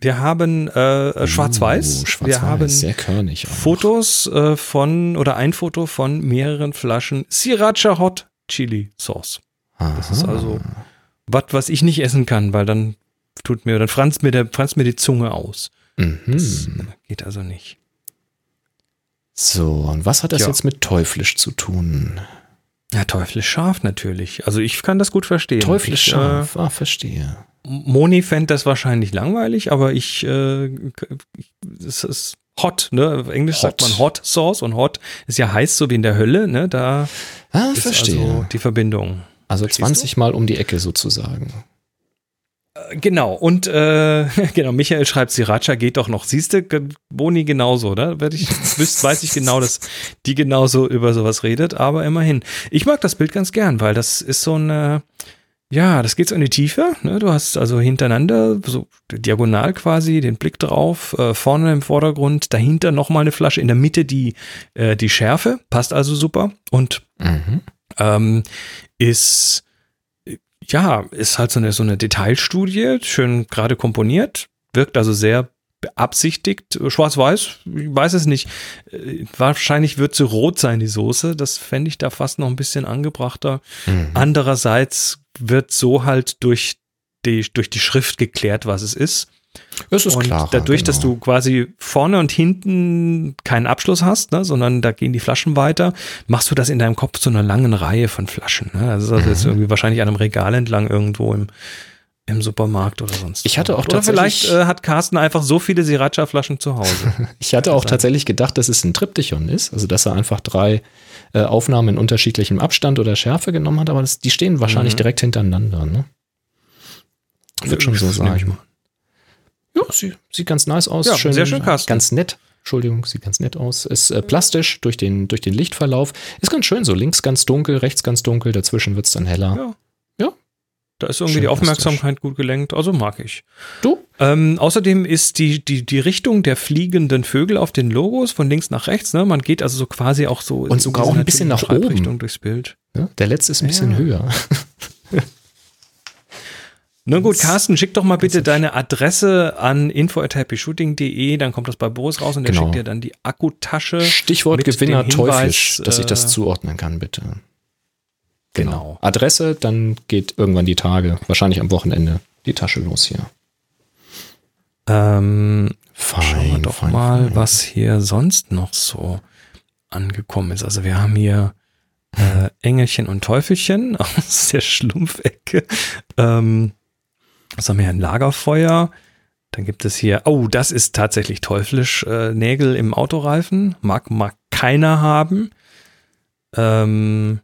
Wir haben äh, Schwarz-Weiß. Uh, Schwarz-Weiß, wir haben sehr körnig. auch. Fotos äh, von oder ein Foto von mehreren Flaschen Sriracha Hot Chili Sauce. Das ist Aha. also was, was ich nicht essen kann, weil dann tut mir, dann franzt mir, der, franzt mir die Zunge aus. Das Mhm. geht also nicht. So, und was hat das Ja. jetzt mit teuflisch zu tun? Ja, teuflisch scharf natürlich. Also ich kann das gut verstehen. Teuflisch ich, scharf, ah, verstehe. Äh, Moni fände das wahrscheinlich langweilig, aber ich, äh, es ist hot, ne? Auf Englisch sagt Hot. man Hot Sauce und Hot ist ja heiß, so wie in der Hölle, ne? Da Ah, ist verstehe. also die Verbindung. Also, verstehst 20 Mal um die Ecke sozusagen. Genau, und äh, genau, Michael schreibt, Sriracha geht doch noch. Siehst du, Boni genauso, oder? Werd ich, weiß ich genau, dass die genauso über sowas redet, aber immerhin. Ich mag das Bild ganz gern, weil das ist so eine, ja, das geht so in die Tiefe. Ne? Du hast also hintereinander, so diagonal quasi, den Blick drauf, äh, vorne im Vordergrund, dahinter nochmal eine Flasche, in der Mitte die, äh, die Schärfe, passt also super. Und Mhm. ähm, ist ja, ist halt so eine, so eine Detailstudie, schön gerade komponiert, wirkt also sehr beabsichtigt. Schwarz-Weiß, ich weiß es nicht. Äh, Wahrscheinlich wird sie rot sein, die Soße. Das fände ich da fast noch ein bisschen angebrachter. Mhm. Andererseits wird so halt durch die, durch die Schrift geklärt, was es ist. Es ist und klar. dadurch, dass genau. du quasi vorne und hinten keinen Abschluss hast, ne, sondern da gehen die Flaschen weiter, machst du das in deinem Kopf zu einer langen Reihe von Flaschen. Ne? Also das ist jetzt Mhm. irgendwie wahrscheinlich an einem Regal entlang irgendwo im, im Supermarkt oder sonst. Ich hatte auch Oder vielleicht äh, hat Carsten einfach so viele Sriracha-Flaschen zu Hause. Ich hatte auch tatsächlich gedacht, dass es ein Triptychon ist, also dass er einfach drei äh, Aufnahmen in unterschiedlichem Abstand oder Schärfe genommen hat, aber das, die stehen wahrscheinlich Mhm. direkt hintereinander. Ne? Wird schon so sein. Ja, sie, sieht ganz nice aus. Ja, sehr schön, Carsten. Ganz nett. Entschuldigung, sieht ganz nett aus. Ist äh, plastisch durch den, durch den Lichtverlauf. Ist ganz schön so. Links ganz dunkel, rechts ganz dunkel, dazwischen wird es dann heller. Ja. Ja. Da ist irgendwie Schön die Aufmerksamkeit gut gelenkt, also mag ich. Du? Ähm, außerdem ist die, die, die Richtung der fliegenden Vögel auf den Logos von links nach rechts, ne? Man geht also so quasi auch so Und sogar auch ein bisschen nach oben. Richtung durchs Bild. Ja, der letzte ist ein bisschen Ja. höher. Na gut, Carsten, schick doch mal bitte deine Adresse an info@happyshooting.de, dann kommt das bei Boris raus und der Genau. schickt dir dann die Akkutasche. Stichwort Gewinner teuflisch, dass ich das äh, zuordnen kann, bitte. Genau. Adresse, dann geht irgendwann die Tage, wahrscheinlich am Wochenende, die Tasche los hier. Ähm, Schauen wir Fein, doch fein, mal, fein. was hier sonst noch so angekommen ist. Also wir haben hier äh, Engelchen und Teufelchen aus der Schlumpfecke. Ähm, was haben wir hier? Ein Lagerfeuer. Dann gibt es hier, oh, das ist tatsächlich teuflisch, äh, Nägel im Autoreifen. Mag, mag keiner haben. Ähm,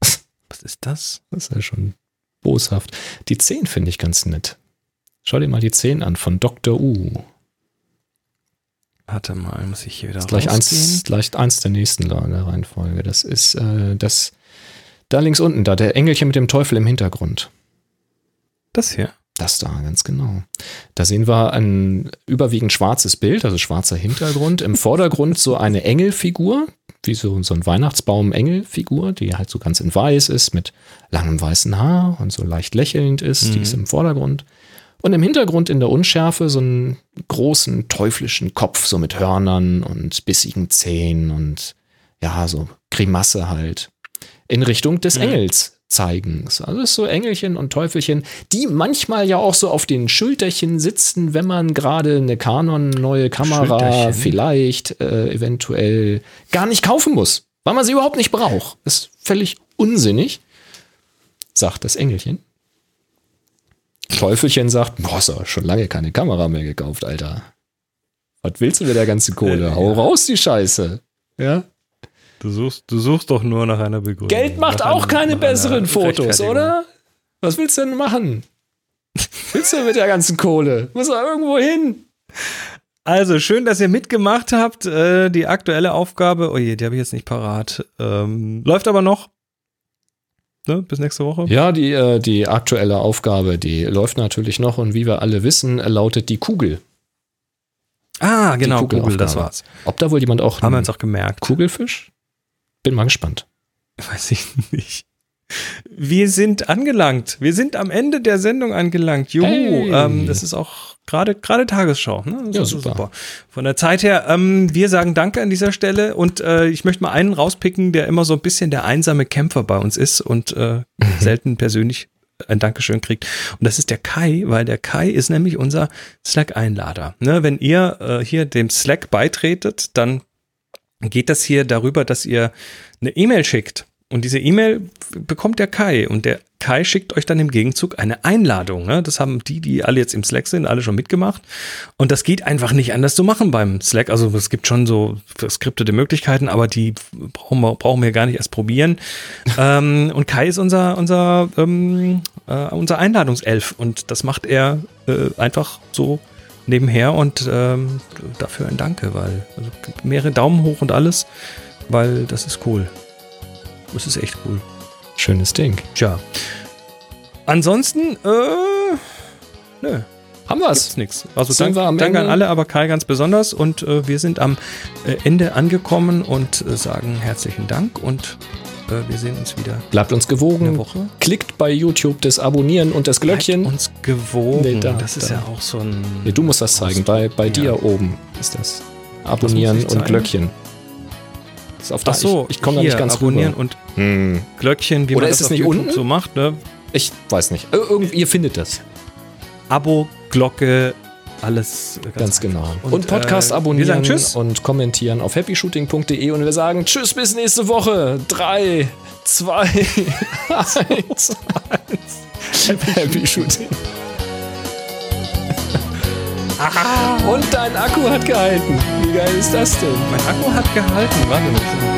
was ist das? Das ist ja schon boshaft. Die 10 finde ich ganz nett. Schau dir mal die 10 an von Dr. U. Warte mal, muss ich hier wieder Das ist gleich eins, gleich eins der nächsten in der Reihenfolge. Das ist äh, das da links unten, da der Engelchen mit dem Teufel im Hintergrund. Das hier. Das da, ganz genau. Da sehen wir ein überwiegend schwarzes Bild, also schwarzer Hintergrund. Im Vordergrund so eine Engelfigur, wie so, so ein Weihnachtsbaum-Engelfigur, die halt so ganz in weiß ist, mit langem weißen Haar und so leicht lächelnd ist. Die ist im Vordergrund. Und im Hintergrund in der Unschärfe so einen großen teuflischen Kopf, so mit Hörnern und bissigen Zähnen und ja, so Grimasse halt. In Richtung des Engels zeigen. Also ist so Engelchen und Teufelchen, die manchmal ja auch so auf den Schulterchen sitzen, wenn man gerade eine Canon neue Kamera vielleicht äh, eventuell gar nicht kaufen muss, weil man sie überhaupt nicht braucht. ist völlig unsinnig, sagt das Engelchen. Teufelchen sagt, boah, hast du schon lange keine Kamera mehr gekauft, Alter. Was willst du mit der ganzen Kohle? Äh, Hau raus, die Scheiße. Ja. Du suchst, du suchst doch nur nach einer Begründung. Geld macht Nach auch einer- keine besseren Fotos, oder? Was willst du denn machen? willst du mit der ganzen Kohle? Muss er irgendwo hin? Also, schön, dass ihr mitgemacht habt. Äh, die aktuelle Aufgabe, oh je, die habe ich jetzt nicht parat. Ähm, läuft aber noch. Ne? Bis nächste Woche. Ja, die, äh, die aktuelle Aufgabe, die läuft natürlich noch und wie wir alle wissen, lautet die Kugel. Ah, genau, Die Google, das war's. Ob da wohl jemand auch Haben wir uns auch gemerkt. Kugelfisch? Bin mal gespannt. Weiß ich nicht. Wir sind angelangt. Wir sind am Ende der Sendung angelangt. Juhu. Hey. Ähm, das ist auch gerade gerade Tagesschau. Ne? Das Ja, ist super. Von der Zeit her, ähm, wir sagen Danke an dieser Stelle und äh, ich möchte mal einen rauspicken, der immer so ein bisschen der einsame Kämpfer bei uns ist und äh, selten persönlich ein Dankeschön kriegt. Und das ist der Kai, weil der Kai ist nämlich unser Slack-Einlader. Ne, wenn ihr äh, hier dem Slack beitretet, dann geht das hier darüber, dass ihr eine E-Mail schickt. Und diese E-Mail bekommt der Kai. Und der Kai schickt euch dann im Gegenzug eine Einladung. Ne? Das haben die, die alle jetzt im Slack sind, alle schon mitgemacht. Und das geht einfach nicht anders zu machen beim Slack. Also es gibt schon so skriptete Möglichkeiten, aber die brauchen wir, brauchen wir gar nicht erst probieren. ähm, und Kai ist unser, unser, ähm, äh, unser Einladungself. Und das macht er äh, einfach so nebenher und ähm, dafür ein Danke, weil also mehrere Daumen hoch und alles, weil das ist cool. Das ist echt cool. Schönes Ding. Tja. Ansonsten, äh, nö, Haben gibt's wir's? nix. Also Sind dank, wir danke an alle, aber Kai ganz besonders und äh, wir sind am äh, Ende angekommen und äh, sagen herzlichen Dank und äh, wir sehen uns wieder Bleibt uns gewogen. Klickt bei YouTube das Abonnieren und das Glöckchen. Bleibt uns gewogen. Nee, da, das ist da. ja auch so ein. Nee, du musst das zeigen. Bei, bei Ja. dir oben ist das. Abonnieren und? Glöckchen. Das ist auf Ach so, ich, ich komme da nicht ganz abonnieren rüber. und Hm. Glöckchen, wie Oder man ist das es auf nicht YouTube unten? so macht, ne? Ich weiß nicht. Ir- ihr findet das. Abo, Glocke, alles ganz, Ganz, genau. einfach. Und, Podcast äh, abonnieren und kommentieren auf happyshooting.de und wir sagen Tschüss bis nächste Woche. Drei, zwei, eins. Happy Shooting. Und dein Akku hat gehalten. Wie geil ist das denn? Mein Akku hat gehalten. Warte mal.